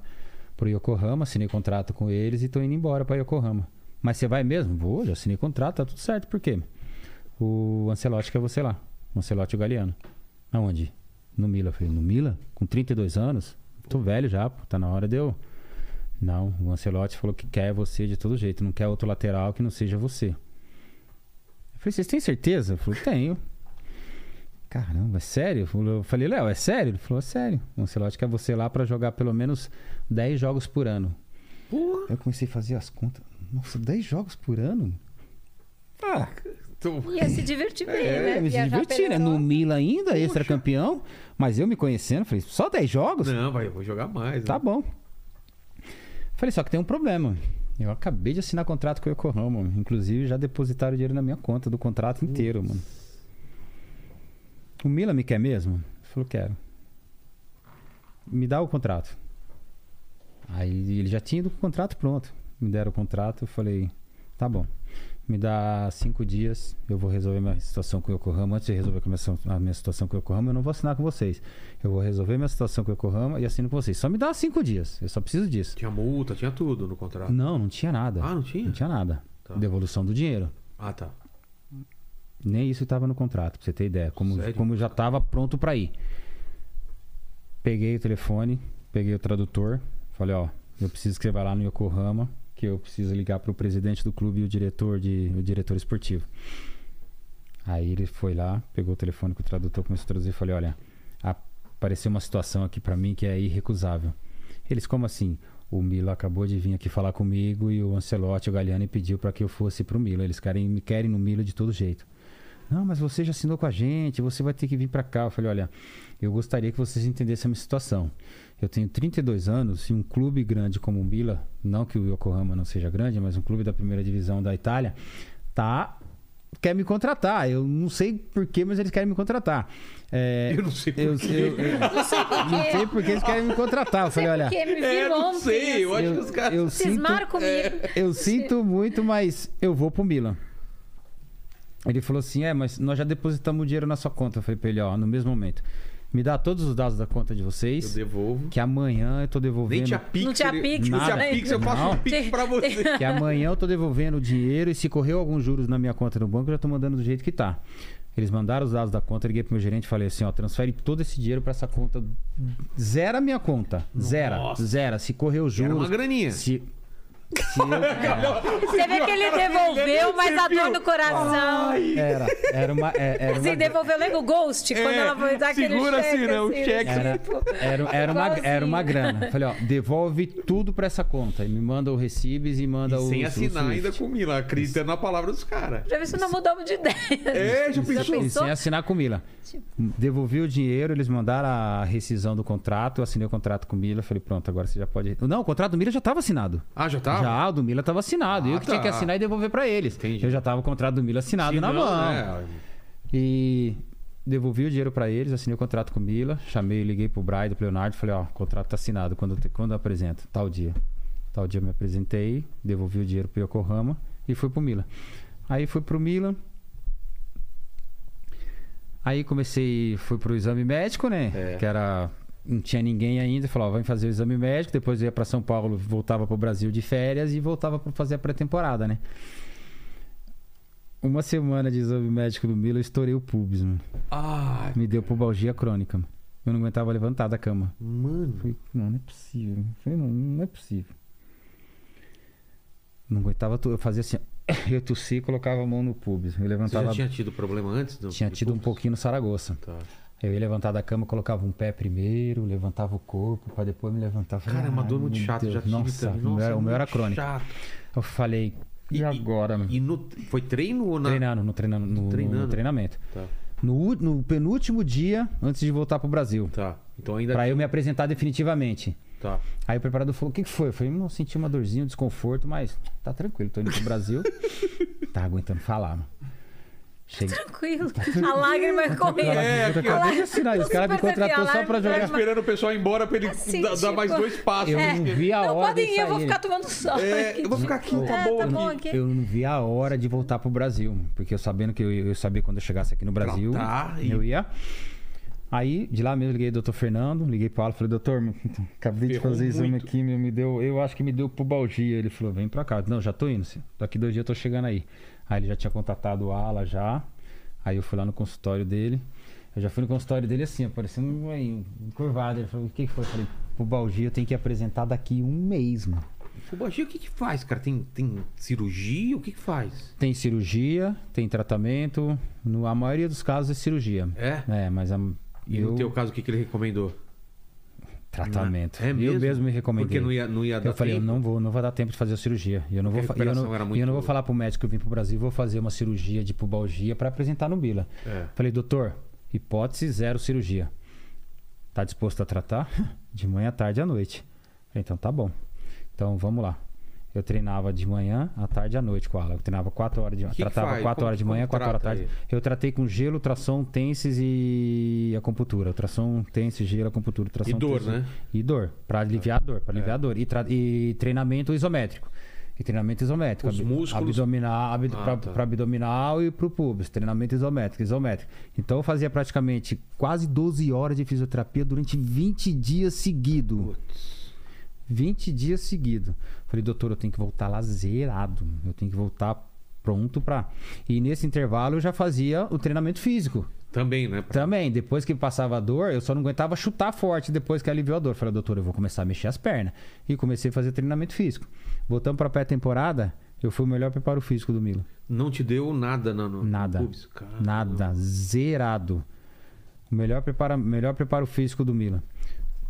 pro Yokohama, assinei contrato com eles e tô indo embora pra Yokohama. Mas você vai mesmo? Vou, já assinei contrato, tá tudo certo. Por quê? O Ancelotti quer você lá. O Ancelotti o Galeano. Aonde? No Mila. Eu falei, no Mila? Com 32 anos? Tô velho já, pô. Tá na hora de eu... Não, o Ancelotti falou que quer você de todo jeito. Não quer outro lateral que não seja você. Eu falei, vocês têm certeza? Eu falei, tenho. Caramba, é sério? Eu falei, Léo, é sério? Ele falou, é sério. O Ancelotti quer você lá pra jogar pelo menos 10 jogos por ano. Porra. Eu comecei a fazer as contas. Nossa, 10 jogos por ano? Ah, tô- Ia se divertir bem, É, né? É, me Viajar diverti, pela né? No. Mila ainda, extra campeão. Mas eu me conhecendo, falei, só 10 jogos? Não, vai, eu vou jogar mais. Tá né? bom. Falei, só que tem um problema. Eu acabei de assinar contrato com o Yokohama. mano. Inclusive, já depositaram dinheiro na minha conta do contrato inteiro, mano. O Mila me quer mesmo? Ele falou, quero. Me dá o contrato. Aí ele já tinha ido com o contrato pronto. Me deram o contrato, eu falei, tá bom. Me dá cinco dias, eu vou resolver minha situação com o Yokohama. Antes de resolver a minha, a minha situação com o Yokohama, eu não vou assinar com vocês. Eu vou resolver minha situação com o Yokohama e assino com vocês. Só me dá cinco dias, eu só preciso disso. Tinha multa, tinha tudo no contrato. Não, não tinha nada. Ah, não tinha? Não tinha nada. Tá. Devolução do dinheiro. Ah, tá. Nem isso estava no contrato, pra você ter ideia. Como, Sério? como já estava pronto para ir. Peguei o telefone, peguei o tradutor, falei, ó, eu preciso que você vá lá no Yokohama, que eu preciso ligar pro presidente do clube e o diretor de o diretor esportivo. Aí ele foi lá, pegou o telefone com o tradutor, começou a traduzir e falei, olha, apareceu uma situação aqui para mim que é irrecusável. Eles, como assim? O Milo acabou de vir aqui falar comigo e o Ancelotti, o Galliani, pediu para que eu fosse pro Milo. Eles querem, me querem no Milo de todo jeito. Não, mas você já assinou com a gente, você vai ter que vir para cá. Eu falei, olha, eu gostaria que vocês entendessem a minha situação. Eu tenho 32 anos e um clube grande como o Mila, não que o Yokohama não seja grande, mas um clube da primeira divisão da Itália, tá quer me contratar. Eu não sei porquê, mas eles querem me contratar. É, Eu não sei por eu, quê. eu- eu- Não sei por não sei eles querem me contratar. Eu falei, olha, me É, viram não sei, eu assim. acho que os caras. eu sinto, comigo. eu sinto muito, mas eu vou pro Milan. Ele falou assim: é, mas nós já depositamos o dinheiro na sua conta. Eu falei pra ele: ó, no mesmo momento, me dá todos os dados da conta de Eu vocês, devolvo. que amanhã eu tô devolvendo. Nem tinha Pix. Não tinha Pix, Não tinha nada. Pix, eu faço Não. um Pix pra você. Que amanhã eu tô devolvendo o dinheiro e se correu alguns juros na minha conta no banco, eu já tô mandando do jeito que tá. Eles mandaram os dados da conta, eu liguei pro meu gerente e falei assim, ó, transfere todo esse dinheiro pra essa conta. Zera a minha conta. Zera. Nossa. Zera. Se correu juros. Era uma graninha. Se, eu, Você vê que ele devolveu, mas a dor no coração. era, era uma, é- era Assim, uma, devolveu, lembra o Ghost? quando ela foi dar aquele É, segura cheque. assim, né, o cheque. Era, tipo, era, era, uma, era uma grana. Falei, ó, devolve tudo pra essa conta. E me manda o recibes e manda E o. sem o assinar Swift. ainda com o Mila, acreditando na palavra dos caras. Já vi se não mudamos de ideia. É, já Já pensou? E pensou? sem assinar com Mila. Tipo- Devolvi o dinheiro, eles mandaram a rescisão do contrato, eu assinei o contrato com o Mila, falei, pronto, agora você já pode. Não, o contrato do Mila já estava assinado. Ah, já tava? Já, o do Mila estava assinado. Ah, eu que tinha tá. que assinar e devolver pra eles. Entendi. Eu já tava o contrato do Mila assinado Se na não, mão. né? E devolvi o dinheiro pra eles, assinei o contrato com o Mila, chamei, liguei pro Brian, pro Leonardo, falei, ó, o contrato tá assinado, quando, quando eu apresento? Tal dia. Tal dia eu me apresentei, devolvi o dinheiro pro Yokohama e fui pro Mila. Aí fui pro Milan. Aí comecei, fui pro exame médico, né? É. Que era não tinha ninguém ainda, falou, ó, vai fazer o exame médico, depois eu ia pra São Paulo, voltava pro Brasil de férias e voltava para fazer a pré-temporada, né? Uma semana de exame médico do Mila, eu estourei o pubis, mano. Ai, Me deu pubalgia crônica. mano. Eu não aguentava levantar da cama. mano. Falei, não, não é possível. Falei, não, não é possível. Não aguentava, eu fazia assim, eu tossia e colocava a mão no pubis. Eu Você levantava. já tinha tido problema antes? do- tinha do tido um pulso? pouquinho no Saragoça. Tá. Eu ia levantar da cama, colocava um pé primeiro, levantava o corpo, pra depois me levantar. Cara, é uma "Ai, dor muito chata. Deus, Já tive Nossa, também. o meu, Nossa, o meu era crônico. chato. Eu falei, e, agora, mano? E no, foi treino ou na... Treinando, no, treina, no, Treinando. no treinamento. Tá, No, no penúltimo dia, antes de voltar pro Brasil. tá. Então ainda... Pra eu me apresentar definitivamente. Tá. Aí o preparador falou: o que, que foi? Eu falei: não, senti uma dorzinha, um desconforto, mas tá tranquilo, tô indo pro Brasil. tá aguentando falar, mano. Cheguei. Tranquilo. A lágrima correndo. É, Eu aqui, acabei de assinar, os caras me contratou só pra jogar. esperando o pessoal ir embora pra ele Assim, dar, dar mais tipo- dois passos. Eu não vi a Não hora podem de ir, eu vou ficar tomando sol. É, aqui. eu vou ficar aqui, tá É, bom. tá aqui. bom aqui. Eu não vi a hora de voltar pro Brasil, porque eu sabendo que eu, eu sabia quando eu chegasse aqui no Brasil, Tratar e- eu ia. Aí, de lá mesmo, eu liguei o doutor Fernando, liguei pro Alan, falei, doutor, acabei de fazer exame muito. aqui, me deu, eu acho que me deu pubalgia. Ele falou, vem pra cá. Não, já tô indo, sim. daqui dois dias eu tô chegando aí. Aí ele já tinha contatado o Ala já, aí eu fui lá no consultório dele. Eu já fui no consultório dele assim, aparecendo um, um curvado. Ele falou, o que que foi? Eu falei, pubalgia eu tenho que apresentar daqui um mês, mano. Fubagia, o que que faz, cara? Tem, tem cirurgia? O que que faz? Tem cirurgia, tem tratamento. No, a maioria dos casos é cirurgia. É? É, mas a, E eu, no teu caso, o que que ele recomendou? Tratamento. É? Eu mesmo me recomendei. Porque não ia, não ia dar Eu falei, eu tempo? não vou, não vai dar tempo de fazer a cirurgia. E eu não vou, eu não, eu não vou falar pro médico que eu vim pro Brasil, vou fazer uma cirurgia de pubalgia para apresentar no Bila. É. Falei, doutor, hipótese zero cirurgia. Tá disposto a tratar? De manhã, à tarde e à noite. Falei, então tá bom. Então vamos lá. Eu treinava de manhã, à tarde e à noite com ela. Eu treinava 4 horas de. Que Tratava faz? 4 Como- horas de manhã, 4 horas da tarde. Eu tratei com gelo, ultrassom, tenses e acupuntura. Ultrassom, tense, gelo, acupuntura, ultrassom. E dor, né? E dor, pra aliviar a dor, pra aliviar a dor. E, e treinamento isométrico. E treinamento isométrico. Os Ab- músculos- Abdominal, abd- Ah, pra, tá. pra abdominal e pro pubis. Treinamento isométrico, isométrico. Então eu fazia praticamente quase 12 horas de fisioterapia durante 20 dias seguidos. 20 dias seguidos. Falei, doutor, eu tenho que voltar lá zerado. Eu tenho que voltar pronto pra. E nesse intervalo eu já fazia o treinamento físico. Também, né? Também, depois que passava a dor, eu só não aguentava chutar forte depois que aliviou a dor. Falei, doutor, eu vou começar a mexer as pernas. E comecei a fazer treinamento físico. Voltando pra pré-temporada, eu fui o melhor preparo físico do Milo. Não te deu nada no, no Nada. no pubis? Caramba. Nada. Zerado. O melhor preparo, melhor preparo físico do Milan.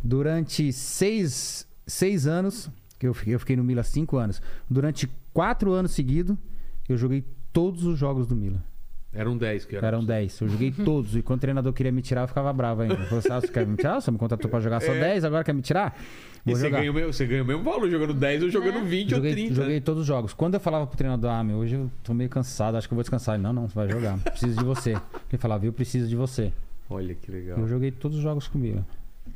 Durante seis, seis anos, que eu fiquei, eu fiquei no Milan cinco anos. Durante quatro anos seguidos, eu joguei todos os jogos do Milan. Eram 10 que era. Eram 10. Eu joguei todos. E quando o treinador queria me tirar, eu ficava bravo ainda. Falei, assim, ah, você quer me tirar? Você me contratou pra jogar só 10, agora quer me tirar? E Vou você jogar. ganha, o mesmo, você ganha o mesmo valor jogando 10 ou jogando 20 ou Joguei, 30. joguei todos os jogos. Quando eu falava pro treinador, ah, meu, hoje eu tô meio cansado, acho que eu vou descansar. Ele, não, não, você vai jogar. Preciso de você. Ele falava, eu preciso de você. Olha que legal. Eu joguei todos os jogos comigo.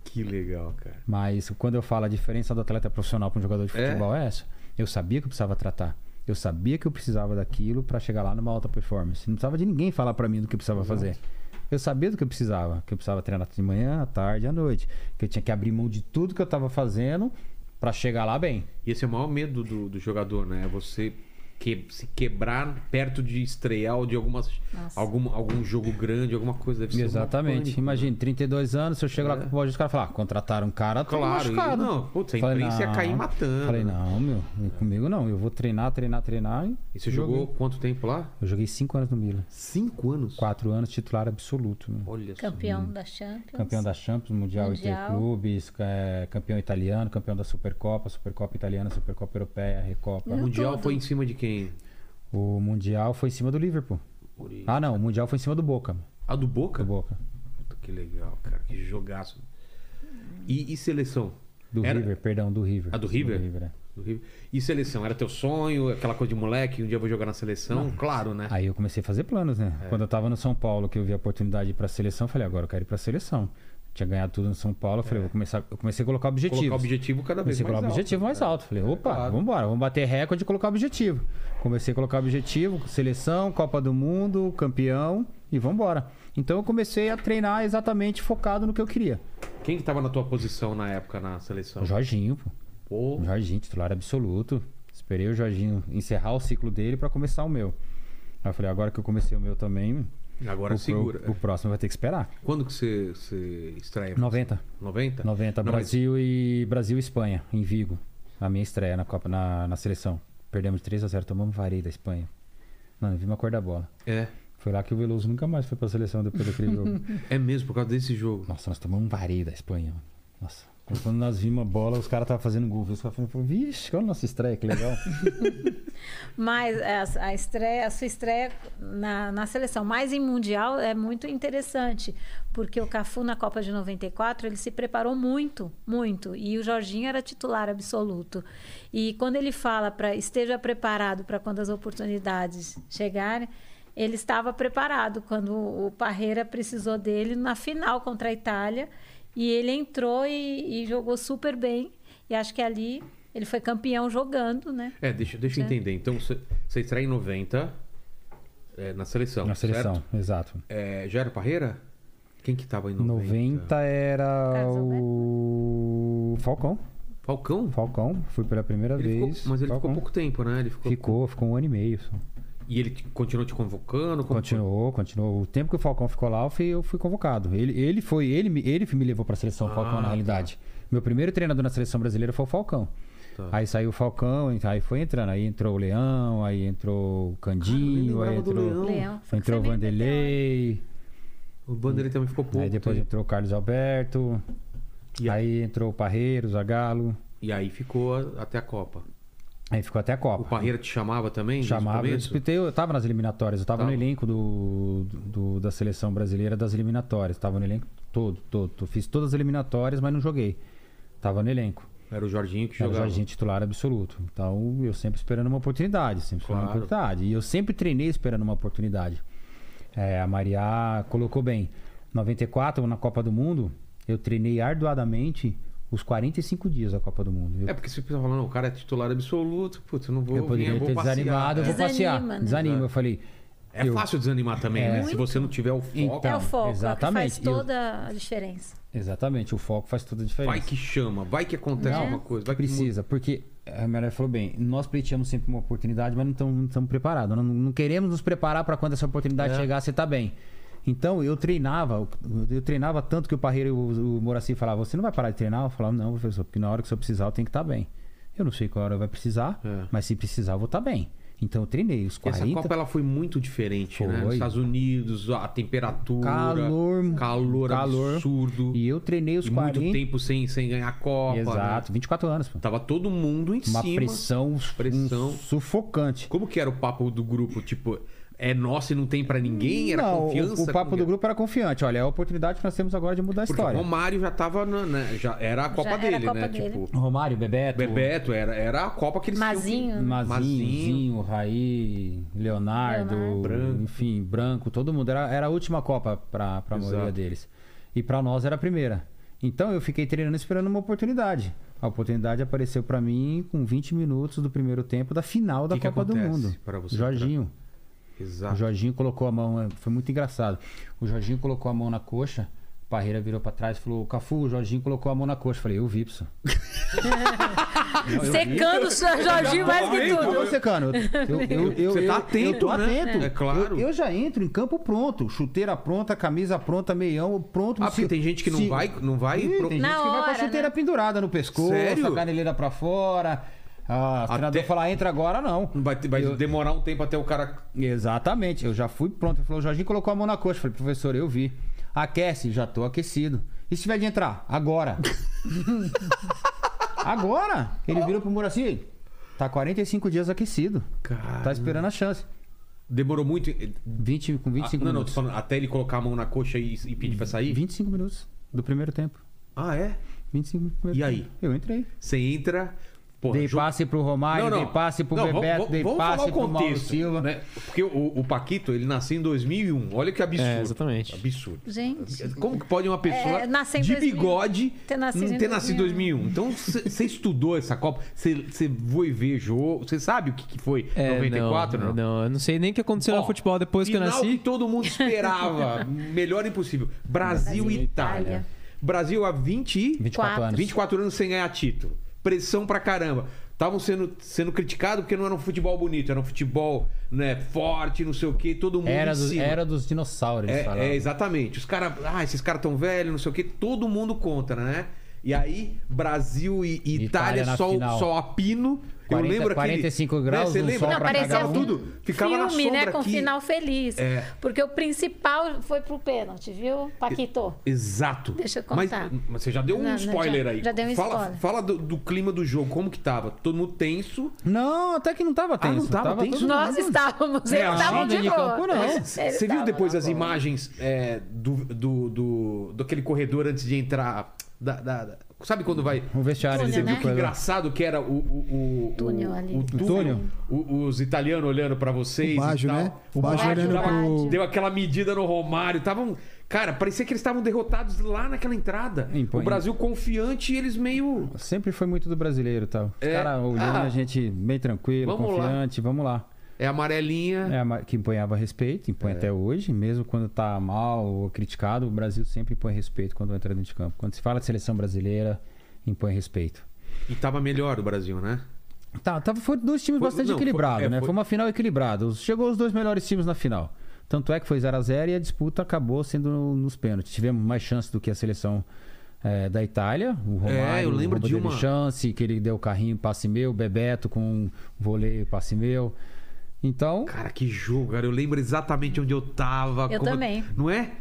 Que legal, cara. Mas quando eu falo a diferença do atleta profissional para um jogador de É? futebol é essa. Eu sabia que eu precisava tratar. Eu sabia que eu precisava daquilo para chegar lá numa alta performance. Não precisava de ninguém falar para mim do que eu precisava fazer. Eu sabia do que eu precisava. Que eu precisava treinar de manhã, à tarde e à noite. Que eu tinha que abrir mão de tudo que eu estava fazendo para chegar lá bem. E esse é o maior medo do, do jogador, né? É você que, se quebrar perto de estrear ou de algumas, Nossa. algum, algum jogo grande, alguma coisa. Deve ser um Exatamente. pânico, Imagina, 32 anos, se eu chego É. lá com o futebol, os caras falam, ah, contrataram um cara, tô Claro. e- machucado. não, putz, a Falei, imprensa ia cair não. matando. Falei, não, meu, comigo não. Eu vou treinar, treinar, treinar. E, E você joguei. jogou quanto tempo lá? Eu joguei 5 anos no Milan. Cinco anos. Quatro anos titular absoluto. Meu. Olha só. Campeão da Champions. Campeão da Champions, Mundial, Mundial. Interclubes, é, campeão italiano, campeão da Supercopa, Supercopa Italiana, Supercopa Europeia, Recopa. O Mundial tudo. foi em cima de quem? O Mundial foi em cima do Liverpool. Ah, não, o Mundial foi em cima do Boca. A do Boca? Do Boca. Puta, Que legal, cara. Que jogaço. E, e seleção? Do Era- River, perdão, do River. Ah, do River? é. Do River. E seleção? Era teu sonho? Aquela coisa de moleque? Um dia eu vou jogar na seleção? Claro, né? Aí eu comecei a fazer planos, né? É. Quando eu tava no São Paulo, que eu vi a oportunidade de ir pra seleção, eu falei, agora eu quero ir pra seleção. Tinha ganhado tudo no São Paulo, eu falei, vou começar. Eu comecei a colocar objetivos. É. Colocar objetivo cada vez Comecei a mais colocar alto. objetivo mais alto. Falei, opa, claro. vamos embora, vamos bater recorde e colocar objetivo. Comecei a colocar objetivo, seleção, Copa do Mundo, campeão e vamos embora. Então eu comecei a treinar exatamente focado no que eu queria. Quem que tava na tua posição na época na seleção? O Jorginho, pô. Pô, O Jorginho, titular absoluto. Esperei o Jorginho encerrar o ciclo dele pra começar o meu. Aí eu falei, agora que eu comecei o meu também, agora o, segura. o, o próximo vai ter que esperar. Quando que você, você estreia? 90. 90? 90, Não, mas- Brasil e Brasil e Espanha, em Vigo. A minha estreia na Copa na, na seleção. Perdemos de 3 a 0 tomamos vareio da Espanha. Não, não vi uma cor da bola. É. Foi lá que o Veloso nunca mais foi pra seleção depois daquele jogo. É mesmo por causa desse jogo. Nossa, nós tomamos um vareio da Espanha. mano. Nossa. Quando nós vimos a bola, os caras estavam fazendo gol. Os caras falaram, vixe, olha a nossa estreia, que legal. Mas a, a estreia, a sua estreia na, na seleção, mais em Mundial, é muito interessante. Porque o Cafu, na Copa de 94, ele se preparou muito, muito. E o Jorginho era titular absoluto. E quando ele fala para esteja preparado para quando as oportunidades chegarem, ele estava preparado quando o Parreira precisou dele na final contra a Itália. E ele entrou e, e jogou super bem. E acho que ali ele foi campeão jogando, né? É, deixa, deixa eu É. entender. Então, você estreia em 90 é, na seleção. Na seleção, certo? exato. É, já era Parreira? Quem que tava em 90? 90 era o Falcão. Falcão? Falcão, fui pela primeira Ele ficou- vez. mas ele Falcão. ficou pouco tempo, né? Ele ficou, Ficou, ficou um ano e meio. só. E ele te- continuou te convocando? Como Continuou, continuou. O tempo que o Falcão ficou lá, eu fui, eu fui convocado. Ele, ele foi, ele, me- ele me levou pra seleção, o Ah, Falcão, na tá. realidade. Meu primeiro treinador na seleção brasileira foi o Falcão. Tá. Aí saiu o Falcão, aí foi entrando. Aí entrou o Leão, aí entrou o Candinho, Ah, aí entrou, Leão. Leão. Foi entrou o foi Vanderlei. O Bandeira também ficou pouco. Aí depois entrou o Carlos Alberto. E aí? aí entrou o Parreiro, o Zagallo. E aí ficou a- até a Copa. Aí ficou até a Copa. O Parreira te chamava também? o Chamava, eu disputei, eu tava nas eliminatórias, eu tava Tava. no elenco do, do- da seleção brasileira das eliminatórias, tava no elenco todo, todo. Fiz todas as eliminatórias, mas não joguei. Tava no elenco. Era o Jorginho que Era o jogava. Jorginho titular absoluto. Então, eu sempre esperando uma oportunidade, sempre esperando Claro. uma oportunidade. E eu sempre treinei esperando uma oportunidade. É, a Maria colocou bem. 94, na Copa do Mundo, eu treinei arduadamente os 45 dias da Copa do Mundo. Eu É porque você pensa falando, o cara é titular absoluto, putz, eu não vou eu poderia vir, eu ter passear. desanimado, eu vou Desanima, passear. né? Desanima. Eu falei. É eu- fácil desanimar também, É. né? Se você não tiver o foco, Então, é o foco, exatamente. é que faz toda a diferença. Exatamente, o foco faz toda a diferença. vai que chama, vai que acontece Não. alguma coisa, vai que Precisa, porque a Maria falou bem, nós pleiteamos sempre uma oportunidade, mas não estamos preparados. Não, não queremos nos preparar para quando essa oportunidade É. chegar, você tá bem. Então eu treinava, eu treinava tanto que o Parreira e o, o Moraci falavam, você não vai parar de treinar? Eu falava, não, professor, porque na hora que você precisar eu tenho que estar bem. Eu não sei qual hora vai precisar, É. mas se precisar eu vou estar bem. Então eu treinei os Essa 40. Copa ela foi muito diferente, né? Foi. Nos Estados Unidos, a temperatura, Calor, calor, calor. absurdo. E eu treinei os E 40. muito tempo sem, sem ganhar Copa. Exato, Né? 24 anos. Pô. Tava todo mundo em Uma cima. pressão, pressão. um sufocante. Como que era o papo do grupo? Tipo, é nosso e não tem pra ninguém? Era não, o- confiança? O, Como papo que do grupo era confiante. Olha, é a oportunidade que nós temos agora de mudar a Porque história. o Romário já tava na, né, já era a Copa era a dele, Copa né? dele. Tipo, Romário, Bebeto, Bebeto era, era a Copa que eles tinham Mazinho. que- Mazinho, Mazinho. Zinho, Raí, Leonardo, Leonardo. Branco. enfim, Branco, todo mundo. Era, era a última Copa pra, pra Exato. maioria deles. E pra nós era a primeira. Então eu fiquei treinando esperando uma oportunidade. A oportunidade apareceu pra mim com 20 minutos do primeiro tempo da final da Que que Copa do acontece Mundo. pra você Jorginho. O Exato. Jorginho colocou a mão, é, foi muito engraçado. O Jorginho colocou a mão na coxa, o Parreira virou pra trás e falou: Cafu, o Jorginho colocou a mão na coxa. Eu falei: Eu vi, pessoal. Secando o Jorginho mais que tudo. secando. Eu, eu, eu, Você tá eu- atento, eu tô né? atento. É claro. Eu, eu já entro em campo pronto. Chuteira pronta, camisa pronta, meião pronto. Ah, porque tem gente que não Se- vai, não vai Ih, pro- tem gente Na que vai com a hora, chuteira né? pendurada no pescoço, Sério? a caneleira pra fora. Ah, o Até- treinador falar, entra agora, não. vai, vai Eu- demorar um tempo até o cara. Exatamente, eu já fui pronto. Ele falou, o Jorginho colocou a mão na coxa. Eu falei, professor, eu vi. Aquece, já tô aquecido. E se tiver de entrar? Agora. Agora! Ele virou pro Muraci. Tá 45 dias aquecido. Tá esperando a chance. demorou muito. 20, com 25 Ah, não, não, minutos. falando, até ele colocar a mão na coxa e, e pedir pra sair? 25 minutos do primeiro tempo. Ah, é? 25 minutos do primeiro E aí? tempo. Eu entrei. Você entra. Porra, dei passe pro Romário, dei passe pro Não, Bebeto, vamos- dei vamos passe falar o pro Mauro Silva. Né? Porque o, o Paquito, ele nasceu em 2001. Olha que absurdo. É, exatamente. Absurdo. Gente. Como que pode uma pessoa É, de 2000, bigode ter nascido não em ter nascido em 2001? 2001? Então você estudou essa Copa, você foi ver jogo, você sabe o que, que foi É, 94, não, não? não, eu não sei nem o que aconteceu Ó, no futebol depois que eu nasci. que todo mundo esperava. melhor impossível. Brasil, Brasil e Itália. Itália. Brasil há 20 e 24 Quatro. anos. 24 anos sem ganhar título. Pressão pra caramba. Estavam sendo, sendo criticados porque não era um futebol bonito, era um futebol né, forte, não sei o quê, todo mundo Era, cima. era dos dinossauros, É, falavam. é, exatamente. Os caras, ah, esses caras tão velhos, não sei o quê, todo mundo contra, né? E aí, Brasil e, e Itália Itália, só, final. só a pino. 40, eu lembro aquele, 45 graus, Você um lembra? Não, parecia um. tudo. Ficava na filme, sombra né? Com aqui. final feliz. É. Porque o principal foi pro pênalti, viu, Paquito? Exato. Deixa eu Mas, contar. mas você já deu um Não, spoiler já- aí. já dei um fala, spoiler. Fala do, do clima do jogo, como que tava? Todo mundo tenso. Não, até que não tava tenso. Ah, não tava tenso? todo Nós estávamos, É, eles estavam de boa. campo, não. Você viu depois as boa. imagens é, do, do, do, daquele corredor antes de entrar? da- da- da- sabe quando vai. O vestiário Túnel, Você ele né? viu que engraçado que era o. o, o Túnel o, ali. O, O túnel. O- os italianos olhando pra vocês. O Baggio, né? O Baggio olhando pro... Deu aquela medida no Romário. Tavam, cara, parecia que eles estavam derrotados lá naquela entrada. Impõe. O Brasil confiante e eles meio. Sempre foi muito do brasileiro, tal. Os É. caras olhando Ah. a gente bem tranquilo, Vamos lá. confiante, vamos lá. É amarelinha. É, que empunhava respeito, impõe É. até hoje, mesmo quando tá mal ou criticado, o Brasil sempre impõe respeito quando entra dentro de campo. Quando se fala de seleção brasileira, impõe respeito. E tava melhor o Brasil, né? Tá, tava, foi dois times Foi- bastante equilibrados, é, né? foi- Foi... uma final equilibrada. Chegou os dois melhores times na final. Tanto é que foi 0 a 0 e a disputa acabou sendo no- nos pênaltis. Tivemos mais chance do que a seleção eh, da Itália. O Romário, É, eu lembro de uma- chance, que ele deu o carrinho, passe meu, Bebeto com um voleio, passe meu. Então, Cara, que jogo, cara. Eu lembro exatamente onde eu tava. Eu também. Não é?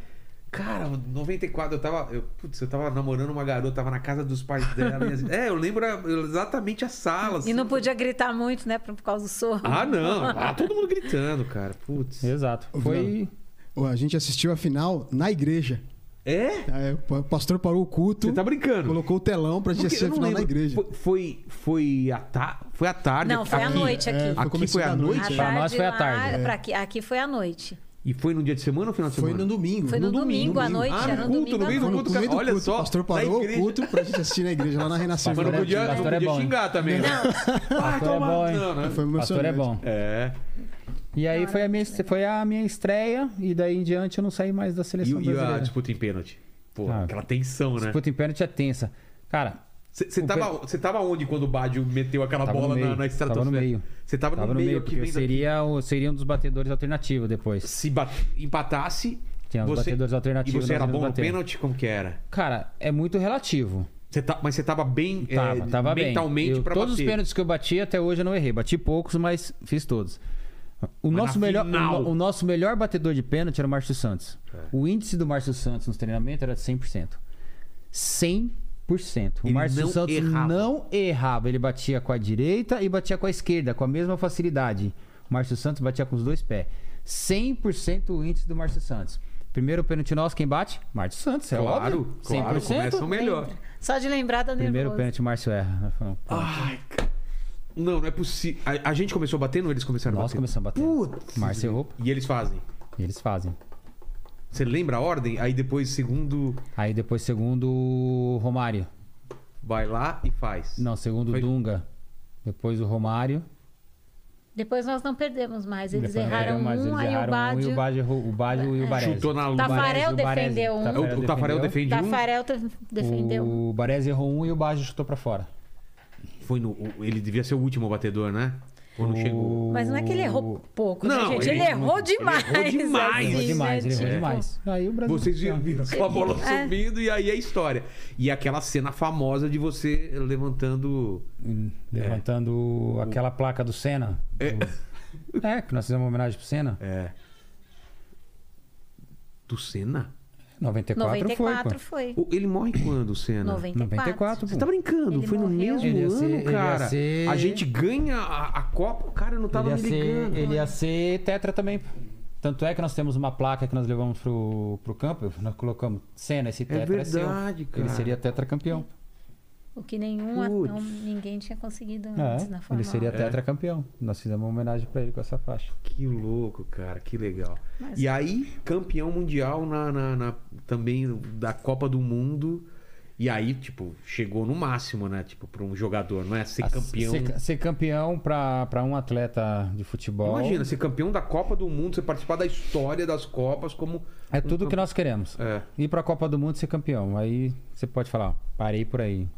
Cara, 94, eu tava. Eu, putz, eu tava namorando uma garota, tava na casa dos pais dela. e é, eu lembro exatamente a sala. E assim. não podia gritar muito, né? Por por causa do sorro. Ah, não. Ah, todo mundo gritando, cara. Putz. exato. Foi. A gente assistiu a final na igreja. É? Aí o pastor parou o culto, Você tá brincando? colocou o telão pra gente assistir a não final na igreja. Foi, foi, foi, à ta... foi à tarde. Não, foi à aqui. noite aqui. É, Aqui começo foi à da noite? À Pra nós foi à lá, tarde, pra aqui, aqui foi à noite. E foi no dia de semana ou final de Foi semana? no domingo. Foi no, domingo, à noite, Ah, era no no culto, domingo no à meio do Foi no noite. culto, meio do olha culto. só, O pastor parou o culto pra gente assistir na igreja lá na Renascer. Mas não Pastor é- podia, não pastor é podia xingar também. Pastor Ah, é toma. bom, hein? Não, né? Foi Pastor é bom. É. E aí foi a, minha, foi a minha estreia, e daí em diante eu não saí mais da E, seleção e a brasileira. disputa em pênalti? Pô, Ah, aquela tensão, né? Disputa em pênalti é tensa. Cara, Você tava, você tava onde quando o Badio meteu aquela Tava bola na, meio, na estratosfera? tava no meio. Você tava, tava no meio, que porque vem eu seria, o- seria um dos batedores alternativos depois. Se bat- empatasse, Tinha os você... batedores e alternativos. você nós era bom no pênalti? Como que era? Cara, é muito relativo. Você tá... Mas você tava bem é, Tava, tava bem. mentalmente Eu- pra todos bater. os pênaltis que eu bati até hoje eu não errei. Bati poucos, mas fiz todos. O Mas nosso, melhor, o, final- no- o nosso melhor batedor de pênalti era o Márcio Santos. É. O índice do Márcio Santos nos treinamentos era de 100%. 100%. O Ele Márcio não Santos errava. não errava. Ele batia com a direita e batia com a esquerda, com a mesma facilidade. O Márcio Santos batia com os dois pés. 100% o índice do Márcio Santos. Primeiro pênalti nosso, quem bate? Márcio Santos, é Claro, óbvio. claro, começa o melhor. Só de lembrar da Primeiro nervoso. pênalti, o Márcio erra. Ai, cara. Não, não é possível. A, a gente começou batendo ou eles começaram Nós batendo? começamos a bater. Putz. E eles fazem? e eles fazem. Você lembra a ordem? Aí depois, segundo, Aí depois, segundo o Romário. vai lá e faz. Não, segundo o Foi- Dunga. Depois o Romário. Depois nós não perdemos mais. Eles Depois erraram um, eles aí erraram o Bádio... um e o Baggio errou- o Baggio e o Baresi. Chutou na lua. Tafarel O Baresi, o Baresi. defendeu um. Tafarel O, o Tafarel defende um. Tafarel te- defendeu. um. O Baresi errou um e o Baggio chutou pra fora. Foi no, ele devia ser o último batedor, né? Ou não chegou? Mas não é que ele errou pouco, Não, né, gente? ele Ele, errou errou muito. Ele demais. errou demais. assim, Errou né, demais, ele errou demais. Aí o Brasil. Vocês viram, viram aquela bola É. subindo e aí a história. E aquela cena famosa de você levantando. Hum, Levantando aquela placa do Senna. É. Do- É, que nós fizemos uma homenagem pro Senna. É. Do Senna? 94, 94 foi. foi. O- Ele morre quando, o Senna? 94. 94, Você tá brincando? Ele Foi no morreu. mesmo Ele ano, ser- ele cara. ser- A gente ganha a, a Copa. Cara, eu não Ele tava ia, me ser, ligando. ele ia ser tetra também. Tanto é que nós temos uma placa que nós levamos pro, pro campo. Nós colocamos Senna, esse tetra é, seu. verdade, cara. Ele seria tetracampeão. O que nenhum, não, ninguém tinha conseguido É, antes na Fórmula ele seria 1. tetracampeão. Nós fizemos uma homenagem pra ele com essa faixa. Que louco, cara, que legal. Mas- E aí, campeão mundial na, na- na- também da Copa do Mundo. E aí, tipo, chegou no máximo, né? Tipo, pra um jogador, não é? Ser campeão. Ser, ser campeão pra, pra um atleta de futebol. Imagina, ser campeão da Copa do Mundo, você participar da história das Copas como. É um tudo que campe- nós queremos. É. Ir pra Copa do Mundo e ser campeão. Aí você pode falar, ó, parei por aí.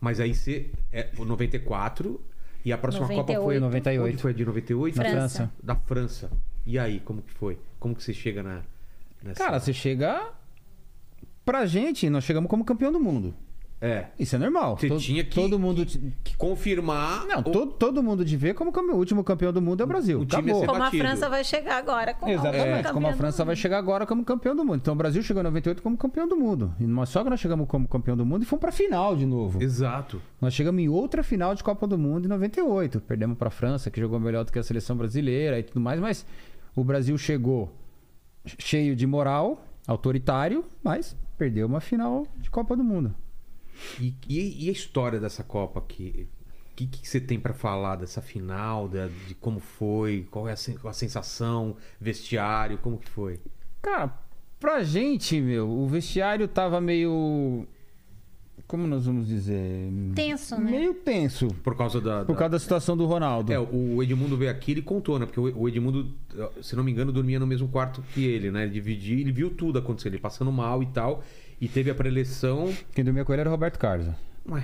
Mas aí você. É o 94. E a próxima Copa foi. 98. 98. Onde foi? De 98? Na França. França. Da França. E aí, como que foi? Como que você chega na. Nessa... Cara, você chega pra gente, nós chegamos como campeão do mundo. É. Isso é normal. Você To- tinha que- Todo mundo. Que confirmar. Não, o- todo, todo mundo de ver como. O último campeão do mundo é o Brasil. o Acabou. Como a. França vai chegar agora com Exatamente, como como a França vai chegar agora como campeão do mundo. Então o Brasil chegou em 98 como campeão do mundo. E nós, só que nós chegamos como campeão do mundo e fomos pra final de novo. Exato. Nós chegamos em outra final de Copa do Mundo em 98. Perdemos pra França, que jogou melhor do que a seleção brasileira e tudo mais, mas o Brasil chegou cheio de moral, autoritário, mas perdeu uma final de Copa do Mundo. E, e- e a história dessa Copa aqui? O que, que você tem pra falar dessa final, da- de como foi, qual é a, sen- a sensação, vestiário, como que foi? Cara, pra gente, meu, o vestiário tava meio. Como nós vamos dizer? Tenso, né? Meio tenso. Por causa da. Por da- causa da situação do Ronaldo. É, o Edmundo veio aqui e ele contou, né? Porque o o Edmundo, se não me engano, dormia no mesmo quarto que ele, né? Ele dividia, ele viu tudo acontecer, ele passando mal e tal. E teve a preleção. Quem dormia com ele era o Roberto Carlos. Ué,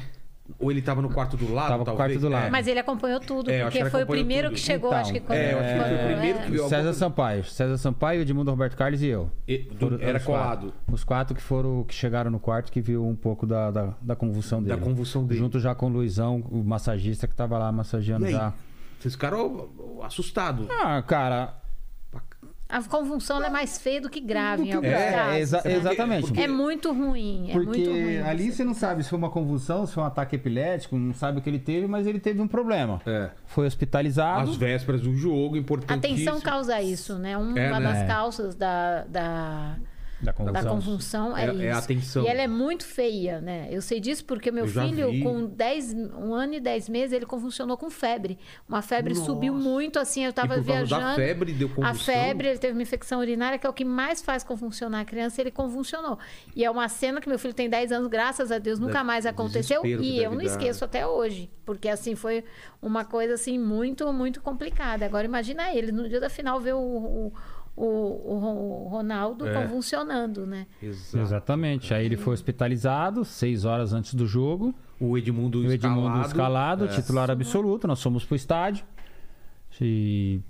ou ele tava no quarto do lado, Tava com o talvez? quarto do lado. É. Mas ele acompanhou tudo, É, porque foi o primeiro tudo. que chegou, Então, acho que quando. é, eu acho que foi o primeiro é. que viu. César Sampaio. César Sampaio, Edmundo Roberto Carlos e eu. E- do- Foram- era os quatro. colado. Os quatro que foram que chegaram no quarto que viu um pouco da, da, da convulsão Da dele. convulsão dele. Junto já com o Luizão, o massagista que tava lá massageando E aí? já. Vocês ficaram assustados. Ah, cara. A convulsão ela é mais feia do que grave em alguns É, casos. exa- né? exatamente. porque- É muito ruim, é muito Porque ruim. ali você não sabe se foi uma convulsão, se foi um ataque epilético, não sabe o que ele teve, mas ele teve um problema. É. Foi hospitalizado. Às vésperas do jogo, A importantíssimo. tensão causa isso, né? Uma É, né? das É. causas da, da, Da da convulsão. convulsão é, É- isso. é a tensão. E ela é muito feia, né? Eu sei disso porque meu Eu filho, vi. com 10, um ano e 10 meses, ele convulsionou com febre. Uma febre Nossa. subiu muito, assim, eu tava E por causa da viajando. febre, deu A convulsão? febre, ele teve uma infecção urinária, que é o que mais faz convulsionar a criança, ele convulsionou. E é uma cena que meu filho tem 10 anos, graças a Deus, nunca mais aconteceu. E eu não esqueço até hoje. Porque, assim, foi uma coisa, assim, muito, muito complicada. Agora, imagina ele, no dia da final, ver o, o, o, o Ronaldo É. convulsionando, né? Exato. Exatamente. Aí ele foi hospitalizado seis horas antes do jogo. O Edmundo, O Edmundo escalado, É. titular absoluto. Nós fomos pro estádio. E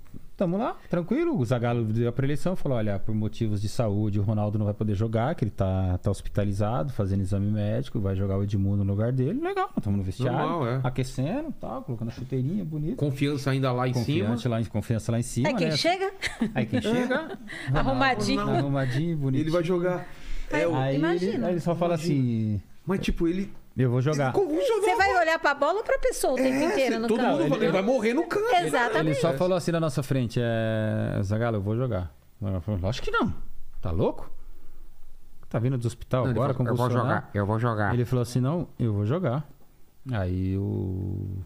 tamo lá, tranquilo. O Zagallo deu a preleição falou: olha, por motivos de saúde, o Ronaldo não vai poder jogar, que ele tá, tá hospitalizado, fazendo exame médico, vai jogar o Edmundo no lugar dele. Legal, estamos no vestiário, Normal, é. aquecendo, tal, colocando a chuteirinha bonita. Confiança ainda lá em Confiante cima. lá, em- confiança lá em cima. é quem né? chega, Aí quem chega, arrumadinho. arrumadinho, bonito. Ele vai jogar. É, Aí ele, Imagina. aí ele só fala assim: Mas, tipo, ele. Eu vou jogar. Você vai olhar pra bola ou pra pessoa o tempo É, inteiro no todo campo? mundo ele vai morrer no campo. Exatamente. Ele só falou assim na nossa frente, é... Zagalo, eu vou jogar. Ela falou, acho que não. Tá louco? Tá vindo do hospital Não, agora, falou, eu vou convulsionar?" jogar, eu vou jogar. Ele falou assim, não, eu vou jogar. Aí o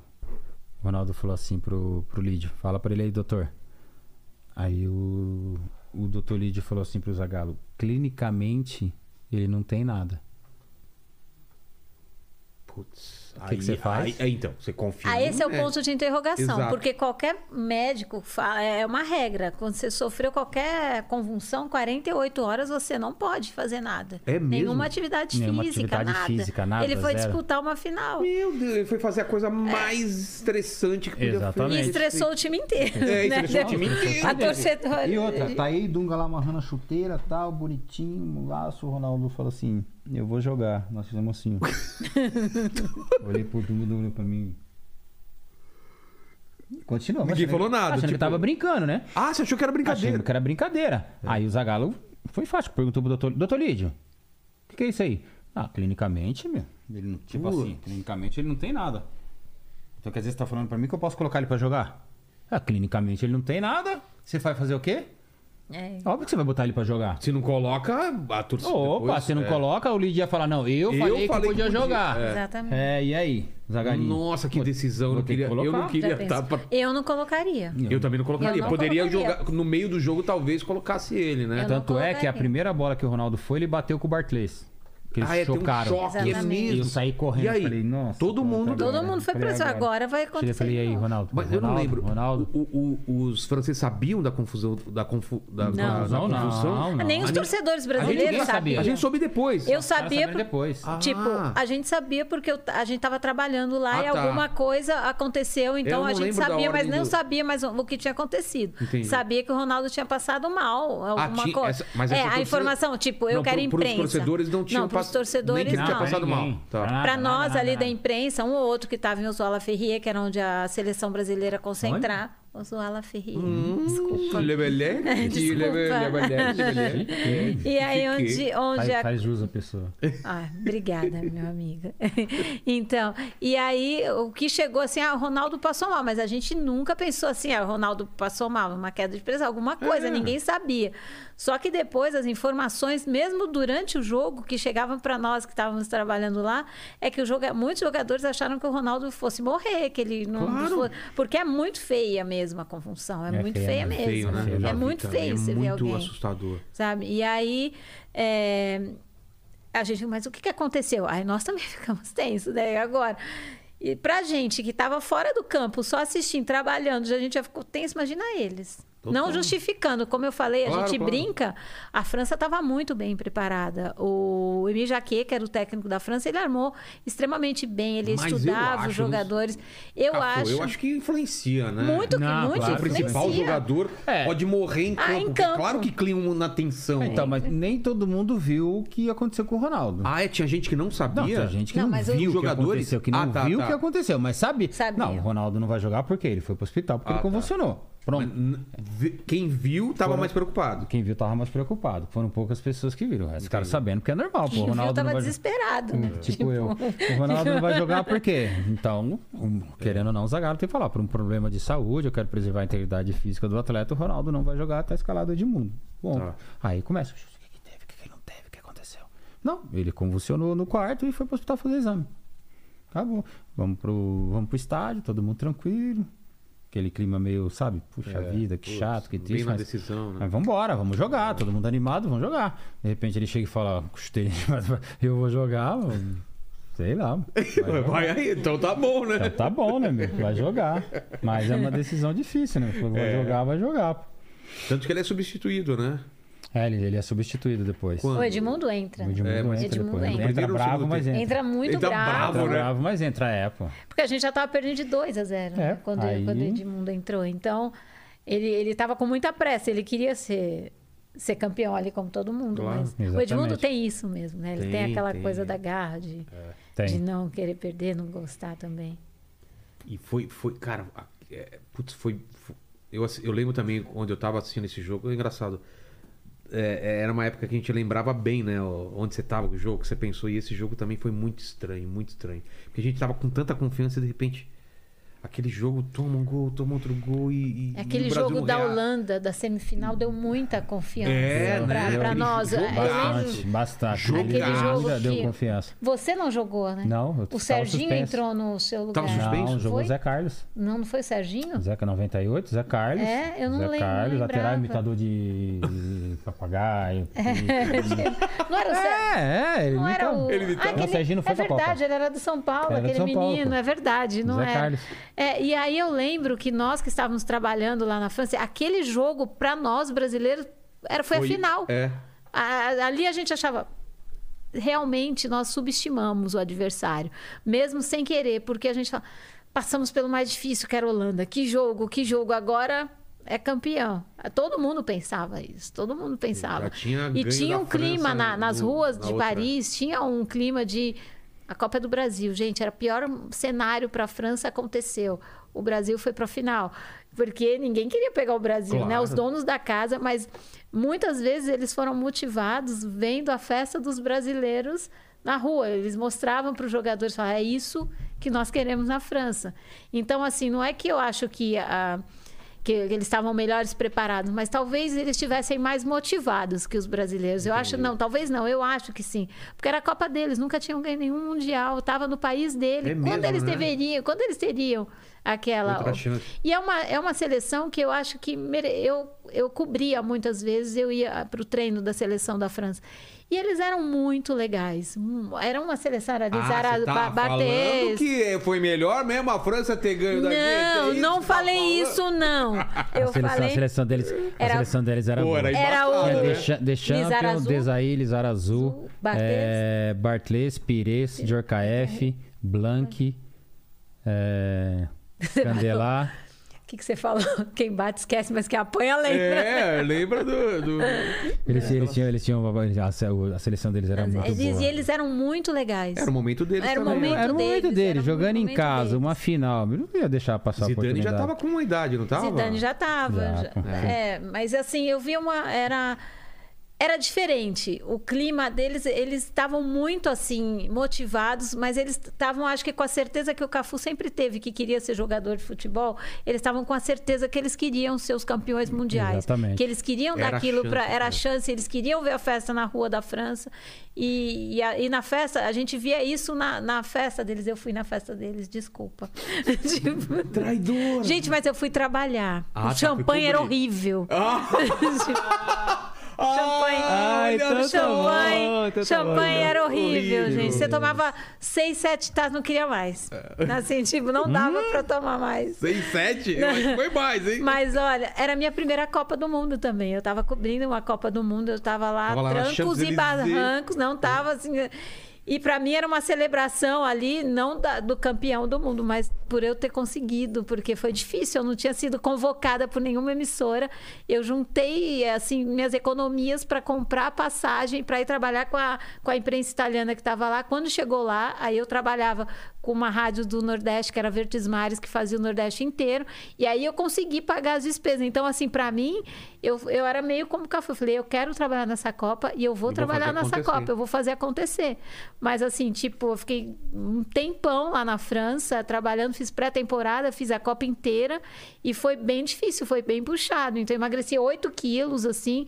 Ronaldo falou assim pro, pro Lídio, fala pra ele aí, doutor. Aí o, o doutor Lídio falou assim pro Zagalo, clinicamente ele não tem nada. Putz, O que que você faz? Aí, aí, então, você confia. Ah, esse é o ponto de interrogação, Exato. porque qualquer médico fala, é uma regra. Quando você sofreu qualquer convulsão, 48 horas você não pode fazer nada. É mesmo? Nenhuma atividade Nenhuma física, atividade nada. física, nada, Ele foi zero. disputar uma final. Meu Deus, ele foi fazer a coisa mais estressante que podia Exatamente. E fazer. estressou o time inteiro. É, né? estressou o time inteiro. A torcedora. E outra, tá aí Dunga lá amarrando a chuteira, tal, bonitinho, um laço, o Ronaldo falou assim, eu vou jogar. Nós fizemos assim. Olhei pro Dunga, Dunga olhou pra mim. Continuamos. Ninguém falou nada, Achando tipo- que tava brincando, né? Ah, você achou que era brincadeira? Achando que era brincadeira. Aí o Zagalo foi fácil, perguntou pro doutor, doutor Lídio, o que, que é isso aí? Ah, clinicamente, meu, ele não, tipo Putz. assim, clinicamente ele não tem nada. Então quer dizer, você tá falando pra mim que eu posso colocar ele pra jogar? Ah, clinicamente ele não tem nada. Você vai fazer o quê? É. Óbvio que você vai botar ele pra jogar. Se não coloca, a torcida. Opa, depois, você não é. coloca, o Lídia ia falar, não, eu Eu falei, falei que que podia podia, jogar. é. Exatamente. É, e aí, Zagalinho? Nossa, que decisão. Eu vou não ter que queria, eu colocar. não queria estar. pra- Eu não colocaria. Eu também não colocaria. Eu não Poderia colocaria. jogar no meio do jogo, talvez colocasse ele, né? Eu Tanto é que a primeira bola que o Ronaldo foi, ele bateu com o Barclays. Que eles Ah, é, tem um chocaram. choque, é. E eu mesmo. saí correndo E aí? falei, nossa. Todo pronto, mundo- agora. Todo mundo foi pra isso. Agora vai Cheguei acontecer. falei, aí. Ronaldo? Mas eu não Ronaldo, lembro. Ronaldo. O- o- os franceses sabiam da confusão, da, confu, da, da, da Confusão, não, confusão? não. Nem os torcedores brasileiros sabiam. A gente soube depois. Eu Os sabia. por- depois. Ah. Tipo, a gente sabia porque eu- a gente tava trabalhando lá Ah, e tá. alguma coisa aconteceu, então não a gente sabia, mas não do- sabia mais o, que tinha acontecido. Entendi. Sabia que o Ronaldo tinha passado mal, alguma tinha- coisa. é, a informação, tipo, eu Não, quero imprensa. torcedores não tinham Não, pass- torcedores que não. tinha passado mal. ninguém. Tá. Para nós nada, ali nada. da imprensa, um ou outro que estava em Oswald Ferrier, que era onde a seleção brasileira concentrar. Oswald Ferrier, Hum, desculpa. Lebelé. E aí Fiquei. onde, onde Faz, a faz jus à pessoa. Ah, obrigada, meu amigo. Então, e aí o que chegou assim, ah, o Ronaldo passou mal, mas a gente nunca pensou assim, ah, o Ronaldo passou mal, uma queda de pressão, alguma coisa, É. ninguém sabia. Só que depois as informações, mesmo durante o jogo, que chegavam para nós que estávamos trabalhando lá, é que o joga... muitos jogadores acharam que o Ronaldo fosse morrer, que ele não Claro. fosse... porque é muito feia mesmo a convulsão, é, É muito feia, feia, né? mesmo. Feio, né? É muito também, feio é você ver muito alguém assustador. sabe? E aí, é, a gente, mas o que, que aconteceu? Aí nós também ficamos tensos, né? E agora? E pra gente que estava fora do campo, só assistindo, trabalhando, a gente já ficou tenso, imagina eles. Não justificando, como eu falei, a Claro, gente claro. brinca. A França estava muito bem preparada. O Emile Jacquet, que era o técnico da França, ele armou extremamente bem. Ele Mas estudava acho, os jogadores. Eu acho. Eu acho que influencia, né? Muito, Não, muito O claro, principal influencia. jogador É. pode morrer em campo. Ah, em campo. Claro que clima na tensão. Então, mas nem todo mundo viu o que aconteceu com o Ronaldo. Ah, é? Tinha gente que não Não, sabia? tem gente que Não, não, mas o- viu o que Jogadores? aconteceu, que não Ah, tá, viu tá. o que aconteceu, mas sabe? Sabia. Não, o Ronaldo não vai jogar porque ele foi pro hospital, porque Ah, ele tá. Pronto. Mas, Quem viu tava Foram- mais preocupado. Quem viu tava mais preocupado. Foram poucas pessoas que viram. Resto ficaram sabendo, porque é normal. Pô, Quem o viu Ronaldo tava não vai... desesperado, né? Tipo eu. O Ronaldo não vai jogar por quê? Então, um, querendo ou não, o Zagallo tem que falar. Por um problema de saúde, eu quero preservar a integridade física do atleta, o Ronaldo não vai jogar, tá escalado Edmundo. Bom, Tá. aí começa. O que, que teve? O que, que não teve? O que aconteceu? Não, ele convulsionou no quarto e foi pro hospital fazer exame. Acabou. Vamos pro, vamos pro estádio, todo mundo tranquilo. Aquele clima meio, sabe? Puxa vida, que É, Putz, chato, que triste. Mas, decisão, né? mas vambora, vamos jogar. Todo mundo animado, vamos jogar. De repente ele chega e fala, custei, mas eu vou jogar. Sei lá. vai. Vai aí, então tá bom, né? Então tá bom, né, meu? Vai jogar. Mas é uma decisão difícil, né? Vai É. jogar, vai jogar. Tanto que ele é substituído, né? É, ele, ele é substituído depois. Quando? O Edmundo entra. O Edmundo É, entra Edmundo depois. entra. Entra bravo, mas entra. Entra muito Ele tá bravo. bravo, Entra né? bravo, mas entra, é, pô. Porque a gente já tava perdendo de 2 a 0 né? É, quando, aí- quando o Edmundo entrou. Então, ele, ele tava com muita pressa. Ele queria ser, ser campeão ali, como todo mundo. Claro. Mas o Exatamente. Edmundo tem isso mesmo, né? Ele tem, Tem, aquela tem. coisa da garra de, Tem. de não querer perder, não gostar também. E foi, foi cara, é, putz, foi, foi- eu, eu lembro também onde eu tava assistindo esse jogo, é engraçado. É, é, era uma época que a gente lembrava bem, né? Onde você tava o jogo, que você pensou, e esse jogo também foi muito estranho, muito estranho. Porque a gente tava com tanta confiança e de repente. Aquele jogo toma um gol, toma outro gol e. e- Aquele o jogo da Holanda, da semifinal, deu muita confiança É, pra, né? pra nós. Bastante, bastante. Jogaço. Ele Aquele jogo ainda deu que- confiança. Você não jogou, né? Não, eu O Serginho suspenso. entrou no seu lugar. Tava suspenso? Não, jogou Foi? Zé Carlos. Não, não foi o Serginho? Zeca 98, Zé Carlos. É, eu não Zé lembro, não Carlos, lateral imitador de, papagaio. Não era o Serginho? É, é, ele Não era imitava. o. Ele imitava. Ah, aquele- Serginho não foi é verdade, ele era do São Paulo, aquele menino, é verdade, não Zé é? Carlos. É, e aí eu lembro que nós que estávamos trabalhando lá na França, aquele jogo, para nós brasileiros, era, foi, a final. É. A- ali a gente achava. Realmente nós subestimamos o adversário, mesmo sem querer, porque a gente fala, passamos pelo mais difícil, que era a Holanda. Que jogo, que jogo, agora é campeão. Todo mundo pensava isso, todo mundo pensava. Tinha e tinha um clima na- nas ruas na de outra. Paris, tinha um clima de. A Copa do Brasil, gente, era o pior cenário para a França aconteceu. O Brasil foi para a final, porque ninguém queria pegar o Brasil, né? Claro. Os donos da casa, mas muitas vezes eles foram motivados vendo a festa dos brasileiros na rua. Eles mostravam para os jogadores, falavam, é isso que nós queremos na França. Então, assim, não é que eu acho que a que eles estavam melhores preparados, mas talvez eles estivessem mais motivados que os brasileiros. Eu acho não, talvez não, eu acho que sim, porque era a Copa deles, nunca tinham ganho nenhum mundial, estava no país dele. É quando eles né? deveriam, quando eles teriam aquela. E é uma, é uma seleção que eu acho que mere... eu, eu cobria muitas vezes, eu ia para o treino da seleção da França. E eles eram muito legais. Hum, Era uma seleção, era de Ah, Zara você tá que foi melhor mesmo a França ter ganho da gente? é Não, isso não tá falei falando? isso, não. Eu a, seleção, a falei. seleção deles, a Era- seleção deles era Pô, era Era o- né? The Lizarazu. Champions, Desailly, Lizarazu, Azul, Barthez. é, Pires, Djorkaeff, Blanc, é, Candelá. O que, que você falou? Quem bate esquece, mas quem apanha lembra. É, lembra do. do- Eles, eles tinham, eles tinham a, se- a seleção deles era muito Eles- boa. e eles eram muito legais. Era o momento deles Era o também. momento Era o momento deles, jogando em casa, deles. uma final. Eu não ia deixar passar a Zidane já tava com uma idade, não tava? Zidane já tava. Já, já- pô. é, mas assim, eu vi uma. Era. Era diferente. O clima deles, eles estavam muito assim, motivados, mas eles estavam, acho que com a certeza que o Cafu sempre teve que queria ser jogador de futebol, eles estavam com a certeza que eles queriam ser os campeões mundiais. Exatamente. Que eles queriam Era dar a aquilo chance, para. Era a né? chance, eles queriam ver a festa na rua da França. E, e, a- e na festa, a gente via isso na, na festa deles. Eu fui na festa deles, desculpa. Tipo, Traidor. Gente, mas eu fui trabalhar. Ah, o tá, champanhe era horrível. Champanhe. Champanhe. então tá champanhe bom, então tá champanhe bom. era horrível, Horrível. gente. Você tomava seis, sete taças, não queria mais. Assim, tipo, não dava pra tomar mais. 6, 7? Eu acho que foi mais, hein? Mas olha, era a minha primeira Copa do Mundo também. Eu tava cobrindo uma Copa do Mundo, eu tava lá, Tava lá trancos e barrancos, não tava assim. E pra mim era uma celebração ali, não da- do campeão do mundo, mas por eu ter conseguido, porque foi difícil, eu não tinha sido convocada por nenhuma emissora. Eu juntei assim minhas economias para comprar passagem para ir trabalhar com a, com a imprensa italiana que estava lá. Quando chegou lá, aí eu trabalhava com uma rádio do Nordeste, que era Vertes Mares, que fazia o Nordeste inteiro, e aí eu consegui pagar as despesas. Então, assim, para mim, eu, eu era meio como Cafu. Eu falei, eu quero trabalhar nessa Copa e eu vou trabalhar nessa acontecer. Copa, eu vou fazer acontecer. Mas, assim, tipo, eu fiquei um tempão lá na França, trabalhando, fiz pré-temporada, fiz a Copa inteira, e foi bem difícil, foi bem puxado. Então, eu emagreci 8 quilos, assim,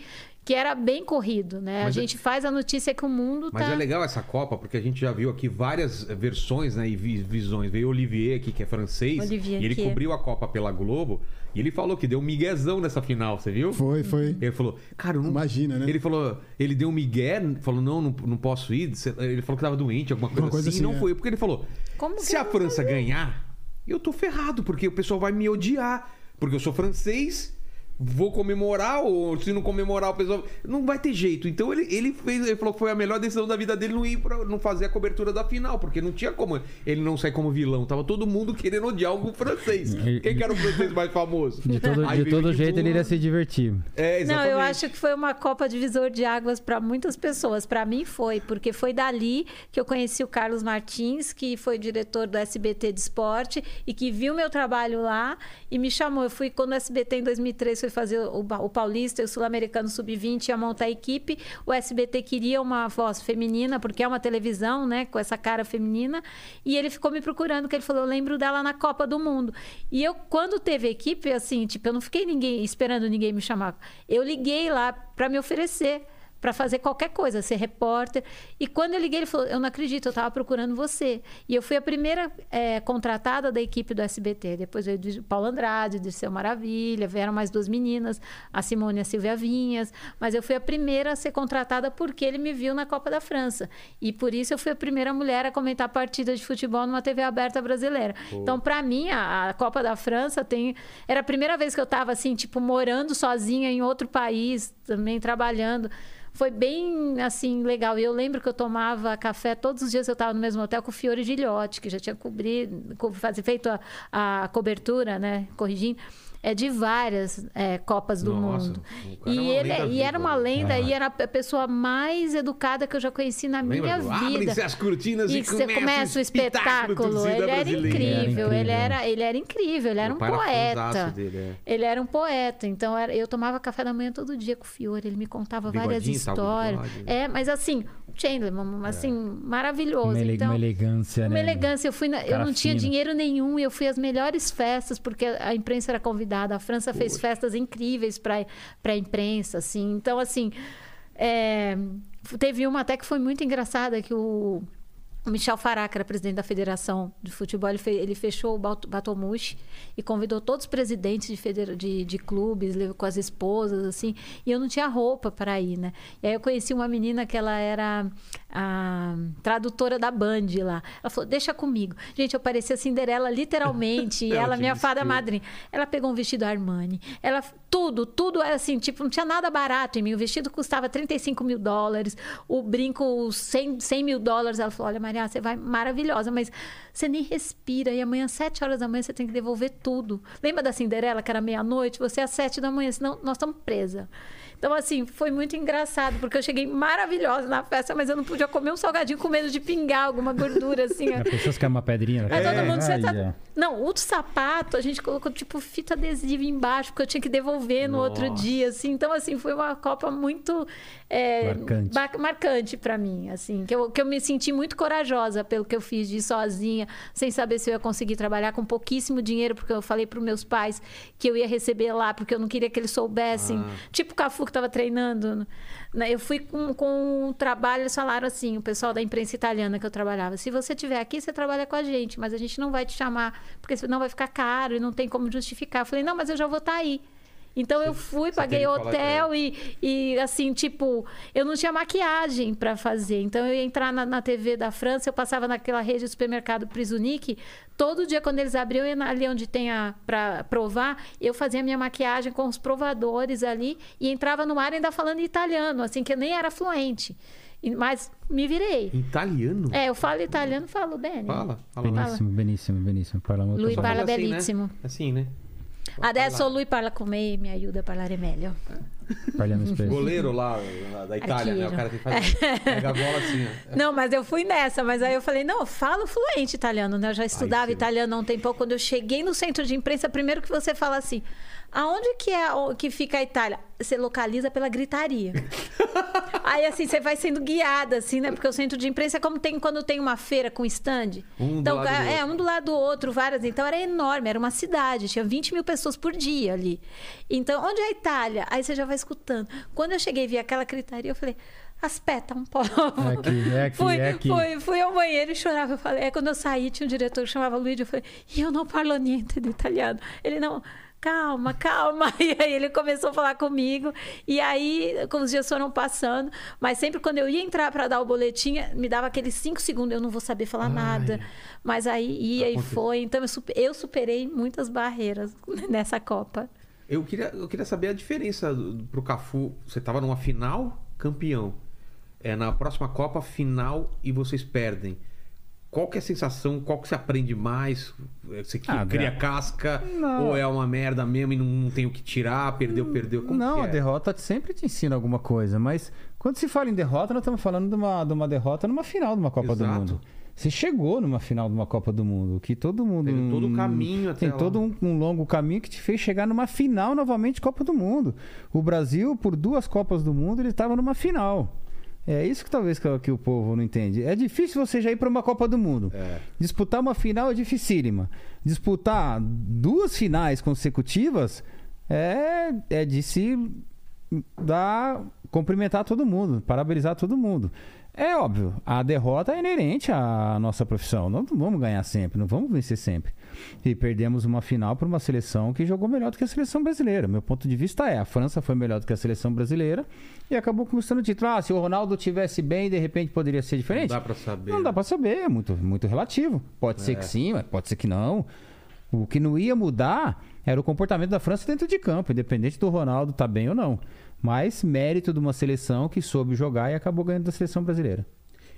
que era bem corrido, né? Mas a é- gente faz a notícia que o mundo Mas tá... é legal essa Copa, porque a gente já viu aqui várias versões né, e vi- visões. Veio o Olivier aqui, que é francês, Olivier, e ele que é- cobriu a Copa pela Globo, e ele falou que deu um miguezão nessa final, você viu? Foi, foi. Ele falou, cara, eu não... Imagina, né? Ele falou, ele deu um migué, falou, não, não, não posso ir. Ele falou que tava doente, alguma coisa, coisa assim, assim, e não é. foi. Porque ele falou, Como se a França ganhar, eu tô ferrado, porque o pessoal vai me odiar. Porque eu sou francês, vou comemorar, ou se não comemorar, o pessoal. Não vai ter jeito. Então ele, ele fez, ele falou que foi a melhor decisão da vida dele não ir pra, não fazer a cobertura da final, porque não tinha como ele não sair como vilão. Tava todo mundo querendo odiar algum francês. Quem que era o francês mais famoso? De todo, Aí de todo jeito ele iria se divertir. É, Não, exatamente. eu acho que foi uma Copa divisor de águas para muitas pessoas. Para mim foi, porque foi dali que eu conheci o Carlos Martins, que foi diretor do SBT de esporte e que viu meu trabalho lá e me chamou. Eu fui quando o SBT em 2003 foi fazer o, o Paulista e o Sul-Americano Sub-20 ia montar a equipe. O SBT queria uma voz feminina, porque é uma televisão, né, com essa cara feminina, e ele ficou me procurando, que ele falou: "Eu lembro dela na Copa do Mundo". E eu quando teve equipe assim, tipo, eu não fiquei ninguém esperando ninguém me chamar. Eu liguei lá para me oferecer para fazer qualquer coisa, ser repórter. E quando eu liguei, ele falou: Eu não acredito, eu estava procurando você. E eu fui a primeira eh, contratada da equipe do SBT. Depois veio o Paulo Andrade, de Seu Maravilha, vieram mais duas meninas, a Simone e a Silvia Vinhas. Mas eu fui a primeira a ser contratada porque ele me viu na Copa da França. E por isso eu fui a primeira mulher a comentar partida de futebol numa TV aberta brasileira. Então, para mim, a, a Copa da França tem. Era a primeira vez que eu estava assim, tipo, morando sozinha em outro país, também trabalhando foi bem assim legal. E eu lembro que eu tomava café todos os dias. Eu estava no mesmo hotel com o Fiore Gilhote, que já tinha cobrido, feito a, a cobertura, né? Corrigindo. É de várias é, Copas do Nossa, Mundo. é E, ele, lenda e era uma né? lenda, e era a pessoa mais educada que eu já conheci na Lembra minha vida. Abrem-se as cortinas e, E você começa o espetáculo. Ele era incrível, Era ele incrível. era, ele era incrível, ele era Meu um era poeta. dele, é. Ele era um poeta, então era- eu tomava café da manhã todo dia com o Fiore, ele me contava várias histórias. bigode. É, mas assim, Chandler, assim, maravilhoso. Uma, ele- então, uma elegância, uma né? elegância. Eu, fui na- eu não tinha dinheiro nenhum e eu fui às melhores festas, porque a imprensa era convidada. A França fez festas incríveis para a imprensa, assim. Então, assim, é, teve uma até que foi muito engraçada, que o, O Michel Fará, que era presidente da Federação de Futebol, ele, fe- ele fechou o Bat- Batomushi e convidou todos os presidentes de, de, de clubes, com as esposas, assim, e eu não tinha roupa para ir, né? E aí eu conheci uma menina que ela era a tradutora da Band lá. Ela falou, deixa comigo. Gente, eu parecia Cinderela literalmente, e Ela minha fada madrinha. Ela pegou um vestido Armani, ela, tudo, tudo era assim, tipo, não tinha nada barato em mim. O vestido custava 35 mil dólares, o brinco 100, 100 mil dólares. Ela falou, olha, Maria, você vai maravilhosa, mas você nem respira. E amanhã, às 7 horas da manhã, você tem que devolver tudo. Lembra da Cinderela, que era meia-noite? Você é às 7 da manhã, senão nós estamos presas. Então, assim, foi muito engraçado, porque eu cheguei maravilhosa na festa, mas eu não podia comer um salgadinho com medo de pingar alguma gordura, assim. A pessoa quer uma pedrinha. Aí todo mundo Aí, tá... Não, o sapato a gente colocou tipo fita adesiva embaixo, porque eu tinha que devolver no outro Nossa. dia, assim. Então, assim, foi uma Copa muito é, Marcante. ba- marcante para mim, assim. Que eu, que eu me senti muito corajosa pelo que eu fiz de ir sozinha, sem saber se eu ia conseguir trabalhar com pouquíssimo dinheiro, porque eu falei para meus pais que eu ia receber lá, porque eu não queria que eles soubessem. Tipo o Cafu que estava treinando. né? Eu fui com, com um trabalho, eles falaram assim, o pessoal da imprensa italiana que eu trabalhava, se você estiver aqui, você trabalha com a gente, mas a gente não vai te chamar, porque senão vai ficar caro e não tem como justificar. Eu falei, não, mas eu já vou estar aí. Então eu fui, paguei hotel e, e assim, tipo, eu não tinha maquiagem para fazer. Então eu ia entrar na, na TV da França, eu passava naquela rede de supermercado Prisunic, todo dia quando eles abriam, eu ia na- ali onde tem a para provar, eu fazia minha maquiagem com os provadores ali e entrava no ar ainda falando italiano, assim que eu nem era fluente. Mas me virei. Italiano? É, eu falo italiano, falo bem. Fala, fala lá. Benissimo, benissimo, benissimo. Parla Lui parla assim, bellissimo. Né? Assim, né? Adesso lui parla con me e mi aiuta a parlare meglio. Parliamo spesso. Goleiro lá lá da Itália, né? O Arqueiro. cara que faz. Pega a bola assim, ó. Não, mas eu fui nessa, mas aí eu falei, não, eu falo fluente italiano, né? Eu já estudava sim. italiano há um tempo. Quando eu cheguei no centro de imprensa, primeiro que você fala assim, aonde que é que fica a Itália? Você localiza pela gritaria. aí assim, você vai sendo guiada, assim, né? Porque o centro de imprensa é como tem quando tem uma feira com stand. Um do então, lado do é, outro. um do lado do outro, várias. Então era enorme, era uma cidade, tinha 20 mil pessoas por dia ali. Então, onde é a Itália? Aí você já vai escutando. Quando eu cheguei e vi aquela gritaria, eu falei, aspetta um pouco. É aqui, é aqui, fui, é aqui. Fui, fui ao banheiro e chorava. Eu falei, é quando eu saí, tinha um diretor que chamava Luigi. Eu falei, e eu não parlo niente de italiano. Ele não. Calma, calma. E aí ele começou a falar comigo. E aí, como os dias foram passando, mas sempre quando eu ia entrar para dar o boletim, me dava aqueles cinco segundos, eu não vou saber falar nada. Mas aí ia e foi. Então eu, super- eu superei muitas barreiras nessa Copa. Eu queria, eu queria saber a diferença do- pro Cafu. Você tava numa final, campeão. É na próxima Copa, final e vocês perdem. Qual que é a sensação? Qual que você aprende mais? É, Você Ah, cria cara. casca? Não. Ou é uma merda mesmo e não, não tem o que tirar? Perdeu, perdeu? Como não, que a é? derrota sempre te ensina alguma coisa, mas quando se fala em derrota, nós estamos falando de uma, de uma derrota numa final de uma Copa do Exato. Mundo. Você chegou numa final de uma Copa do Mundo, que todo mundo. Teve todo o caminho até Tem lá. todo um, um longo caminho que te fez chegar numa final novamente de Copa do Mundo. O Brasil, por duas Copas do Mundo, ele estava numa final. É isso que talvez que, que o povo não entende. É difícil você já ir para uma Copa do Mundo. É. Disputar uma final é dificílima. Disputar duas finais consecutivas é, é de se dar, cumprimentar todo mundo, parabenizar todo mundo. É óbvio, a derrota é inerente à nossa profissão. Não vamos ganhar sempre, não vamos vencer sempre. E perdemos uma final para uma seleção que jogou melhor do que a seleção brasileira. Meu ponto de vista é: a França foi melhor do que a seleção brasileira e acabou conquistando o título. Ah, se o Ronaldo tivesse bem, de repente poderia ser diferente. Não dá pra saber. Não dá pra saber, é muito, muito relativo. Pode ser que sim, mas pode ser que não. O que não ia mudar era o comportamento da França dentro de campo, independente do Ronaldo estar bem ou não. Mas mérito de uma seleção que soube jogar e acabou ganhando da seleção brasileira.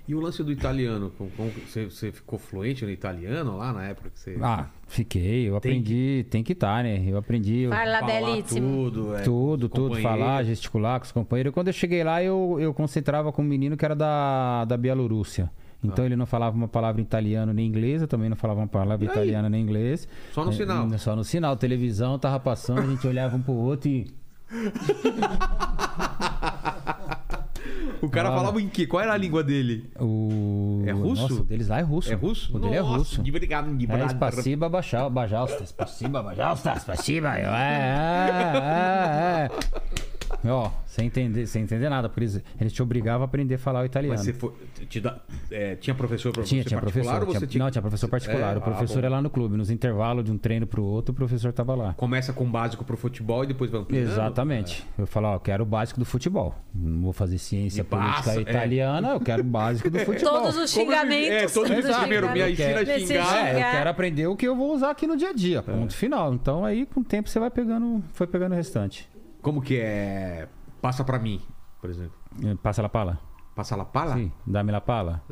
E o lance do italiano? Como, como que você, você ficou fluente no italiano lá na época que você. Ah, fiquei, eu Tem aprendi, tem que estar, né? Eu aprendi. falar belíssimo. tudo, é, Tudo, tudo, falar, gesticular com os companheiros. Quando eu cheguei lá, eu, eu concentrava com um menino que era da, da Bielorrússia. Então ele não falava uma palavra em italiano nem inglês, eu também não falava uma palavra italiana nem inglês. Só no É, sinal. Só no sinal. Televisão tava passando, a gente olhava um pro outro e. O cara Olha. falava em quê? Qual era a língua dele? O... É russo? Nossa, o deles lá é russo. É russo? O dele é Nossa, russo. Obrigado, É, Spaciba, bajal- bajalsta. Spaciba, bajalsta, spaciba. É, é, é, é. Ó, sem entender, sem entender nada. Por isso, eles te obrigavam a aprender a falar o italiano. Mas você foi, te dá- é, tinha professor para Tinha, você tinha particular professor. ou você tinha- Não, tinha professor particular. É? o professor Ah, é lá no clube. Nos intervalos de um treino pro outro, o professor tava lá. Começa com o básico pro futebol e depois vai ampliando? Exatamente. Eu falo, ó, eu quero o básico do futebol. Não vou fazer ciência Me política passa, é. italiana, eu quero o básico do futebol. Todos os xingamentos. é, todos os Exato. primeiro, me ensina a xingar. É, eu quero aprender o que eu vou usar aqui no dia a dia. Ponto final. Então aí, com o tempo, você vai pegando, foi pegando o restante. Como que é? Passa pra mim, por exemplo. Passa la pala? Passa la pala? Sim. Dá-me la pala?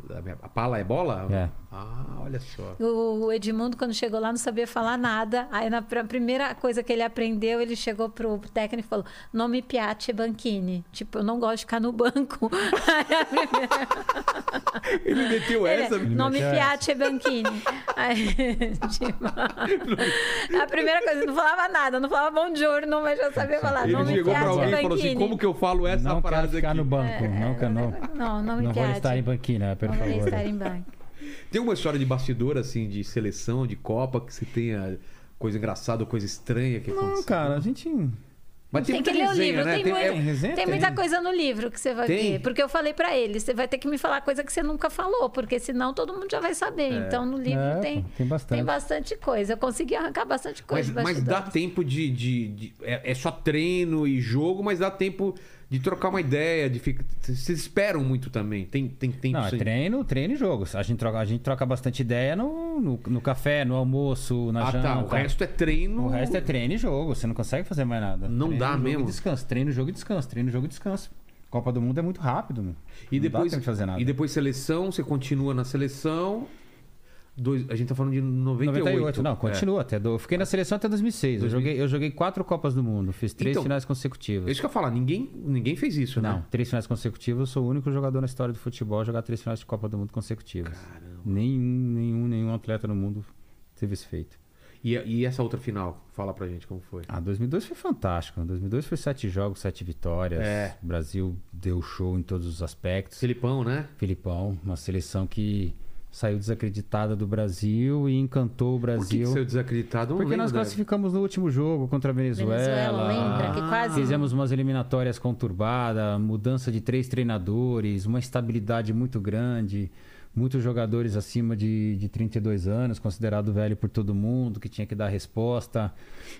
A pala é bola? É. Ah, olha só. O Edmundo, quando chegou lá, não sabia falar nada. Aí, na pr- primeira coisa que ele aprendeu, ele chegou pro técnico e falou: Não me piace banchini. Tipo, eu não gosto de ficar no banco. Aí a primeira- Ele meteu ele, essa. não me meteu piace banchini. Aí, tipo, a primeira coisa, não falava nada, não falava bom giorno, mas já sabia falar. Ele não me chegou pra piace alguém e falou assim: banchini. como que eu falo essa não quero frase ficar aqui? no banco. não, quero, não, Não, não me não vou estar em banquina, por Não vou favor. estar em banco. Tem uma história de bastidor, assim, de seleção, de Copa, que você tenha coisa engraçada ou coisa estranha que Não, aconteceu? cara, a gente... Mas Tem, muita que ler o resenha, livro. né? Tem, Tem- mui- é- Tem resenha? tem Tem. muita coisa no livro que você vai Tem? ver. Porque eu falei pra ele, você vai ter que me falar coisa que você nunca falou, porque senão todo mundo já vai saber. Então no livro É, tem, tem bastante. tem bastante coisa. Eu consegui arrancar bastante coisa. Mas, mas dá tempo de. de- de- é, é só treino e jogo, mas dá tempo de trocar uma ideia. De ficar, vocês esperam muito também. Tem, tem tempo Não, é sem- treino, treino e jogo. A gente troca, a gente troca bastante ideia no, no, no café, no almoço, na Ah, janta. tá. O resto é treino. O resto é treino e jogo. Você não consegue fazer mais nada. Não treino, dá jogo mesmo. E descanso. Treino, jogo e descanso. Treino, jogo e descanso. Copa do Mundo é muito rápido, meu. E Não dá depois, tempo de fazer nada. e depois seleção, você continua na seleção. Dois, a gente tá falando de 98. 98, não, É. continua. Até do, eu fiquei na seleção até 2006. Eu 2000. joguei, eu joguei quatro Copas do Mundo. Fiz três Então, finais É consecutivas. isso que eu ia falar, ninguém, ninguém fez isso, Não, né? três finais consecutivas. Eu sou o único jogador na história do futebol a jogar três finais de Copa do Mundo consecutivas. Nenhum, nenhum, nenhum atleta no mundo teve esse feito. E, e essa outra final? Fala pra gente como foi. Ah, 2002 foi fantástico. 2002 foi sete jogos, sete vitórias. É. O Brasil deu show em todos os aspectos. Filipão, né? Filipão, uma seleção que saiu desacreditada do Brasil e encantou o Por que, que Brasil. saiu desacreditado? Porque nós lembro da- classificamos no último jogo contra a Venezuela. Venezuela, lembra? Que quase. Fizemos umas eliminatórias conturbadas, mudança de três treinadores, uma estabilidade muito grande, muitos jogadores acima de, de 32 anos, considerado velho por todo mundo, que tinha que dar resposta,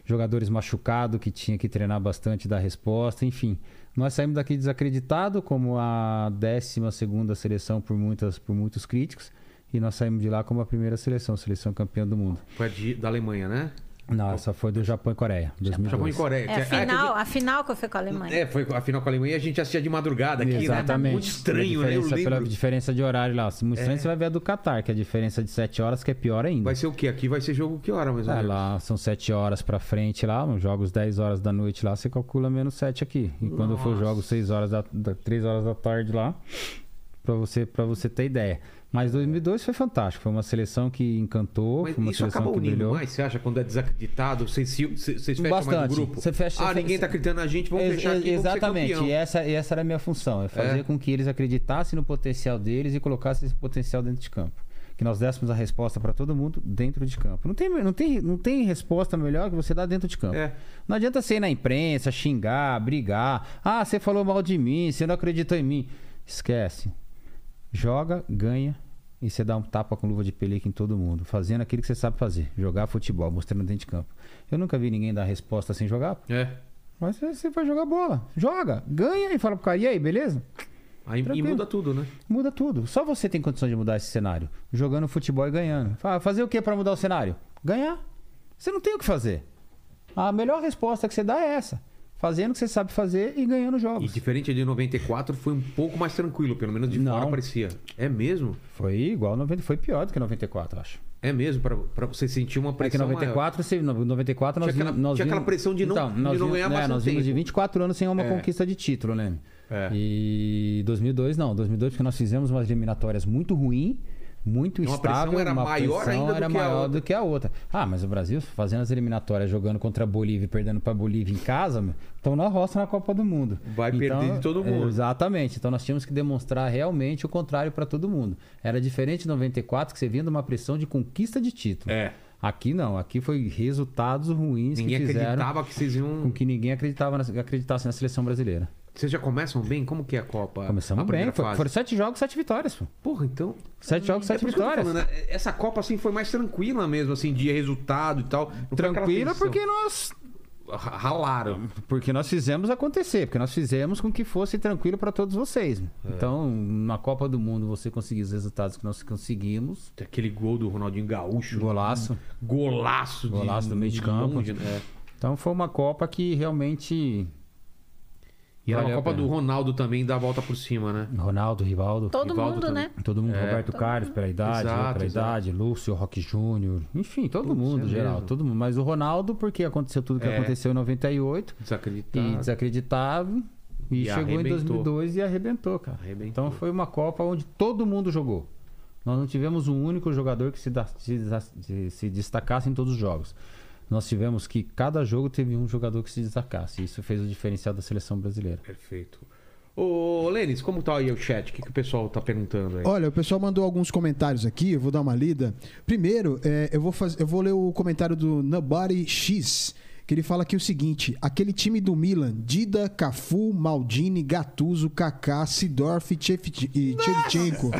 jogadores machucados que tinha que treinar bastante e dar resposta, enfim. Nós saímos daqui desacreditado como a 12 segunda seleção por, muitas, por muitos críticos, e nós saímos de lá como a primeira seleção, seleção campeã do mundo. Foi a de- da Alemanha, né? Não, essa foi do Japão e Coreia, 2002. Japão e Coreia. É, que- a que final, a final que eu fui com a Alemanha. É, foi a final com a Alemanha e a gente assistia de madrugada aqui, Exatamente. né? Muito estranho, né? Eu Pela diferença, pela lembro. É. diferença de horário lá. Muito estranho você vai ver a do Qatar, que é a diferença de 7 horas, que é pior ainda. Vai ser o quê? Aqui vai ser jogo que hora, mais ou É, menos? lá são 7 horas pra frente lá, jogos 10 horas da noite lá, você calcula menos 7 aqui. E quando for jogo 6 horas da, da 3 horas da tarde lá, pra você, pra você ter ideia. Mas 2002 foi fantástico, foi uma seleção que encantou, Mas foi uma isso seleção acaba que unindo brilhou. mais, você acha, quando é desacreditado? Vocês, vocês fecham mais Bastante. o grupo? Você fecha- ah, você- ninguém tá acreditando na gente, vamos Ex- fechar aqui, Exatamente, e essa, e essa era a minha função, é fazer É. com que eles acreditassem no potencial deles e colocassem esse potencial dentro de campo. Que nós dessemos a resposta para todo mundo dentro de campo. Não tem, não, tem, não tem resposta melhor que você dar dentro de campo. É. Não adianta você ir na imprensa, xingar, brigar. Ah, você falou mal de mim, você não acreditou em mim. Esquece. Joga, ganha e você dá um tapa com luva de pelica em todo mundo. Fazendo aquilo que você sabe fazer. Jogar futebol, mostrando dentro de campo. Eu nunca vi ninguém dar resposta sem jogar. É. Mas você- vai jogar bola. Joga, ganha e fala pro cara, e aí, beleza? Aí, e muda tudo, né? Muda tudo. Só você tem condições de mudar esse cenário. Jogando futebol e ganhando. Fazer o que pra mudar o cenário? Ganhar. Você não tem o que fazer. A melhor resposta que você dá é essa. Fazendo o que você sabe fazer e ganhando E jogos. diferente de 94, foi um pouco mais tranquilo, pelo menos de Não. fora parecia. É mesmo? Foi igual 90, foi pior do que 94, acho. É mesmo, pra, pra você sentir uma É que pressão maior. 94, você, no 94 nós Tinha aquela- nós tinha aquela vimos- pressão de não- então, de nós não vimos- ganhar é, Nós vimos de tempo. 24 anos sem uma É. conquista de título, né? É. E 2002 não, 2002 porque nós fizemos umas eliminatórias muito ruim, muito Uma pressão estável, era uma maior pressão ainda do era que a maior do que a outra. Ah, mas o Brasil fazendo as eliminatórias, jogando contra a Bolívia e perdendo para a Bolívia em casa, estão na roça na Copa do Mundo. Vai perder de todo mundo. Exatamente. Então nós tínhamos que demonstrar realmente o contrário para todo mundo. Era diferente de 94 que você vinha de uma pressão de conquista de título. É. Aqui não, aqui foi resultados ruins Ninguém que fizeram acreditava que vocês iam. com que ninguém acreditava na, acreditasse na seleção brasileira. Vocês já começam bem? Como que é a Copa? Começamos a bem, foi- foram sete jogos, sete vitórias. Pô. Porra, então. Sete jogos, É sete tô vitórias. falando, né? Essa Copa assim foi mais tranquila mesmo, assim, de resultado e tal. Não Tranquila porque nós Ra- Ralaram. porque nós fizemos acontecer, porque nós fizemos com que fosse tranquilo para todos vocês. É. Então, na Copa do Mundo, você conseguir os resultados que nós conseguimos. Aquele gol do Ronaldinho Gaúcho. Golaço. Golaço. de- Golaço do meio de campo. longe, né? Então foi uma Copa que realmente. E era uma a Copa do Ronaldo também, da volta por cima, né? Ronaldo, Rivaldo. Todo Rivaldo mundo, também. né? Todo mundo, É. Roberto Carlos pela idade, Exato, pela exato. idade, Lúcio, Roque Júnior, enfim, todo Putz, mundo, é geral, mesmo. todo mundo. Mas o Ronaldo, porque aconteceu tudo que É. aconteceu em 98 Desacreditado. e desacreditado, e, E chegou em arrebentou. 2002 e arrebentou, cara. Arrebentou. Então foi uma Copa onde todo mundo jogou. Nós não tivemos um único jogador que se, da- se- se destacasse em todos os jogos. Nós tivemos que cada jogo teve um jogador que se destacasse. Isso fez o diferencial da seleção brasileira. Perfeito. Ô, Lênis, como tá aí o chat? O que, que o pessoal tá perguntando aí? Olha, o pessoal mandou alguns comentários aqui, eu vou dar uma lida. Primeiro, é, eu, vou faz... eu vou ler o comentário do Nobody X, que ele fala aqui o seguinte: aquele time do Milan, Dida, Cafu, Maldini, Gattuso, Kaká, Sidorf e Shevchenko.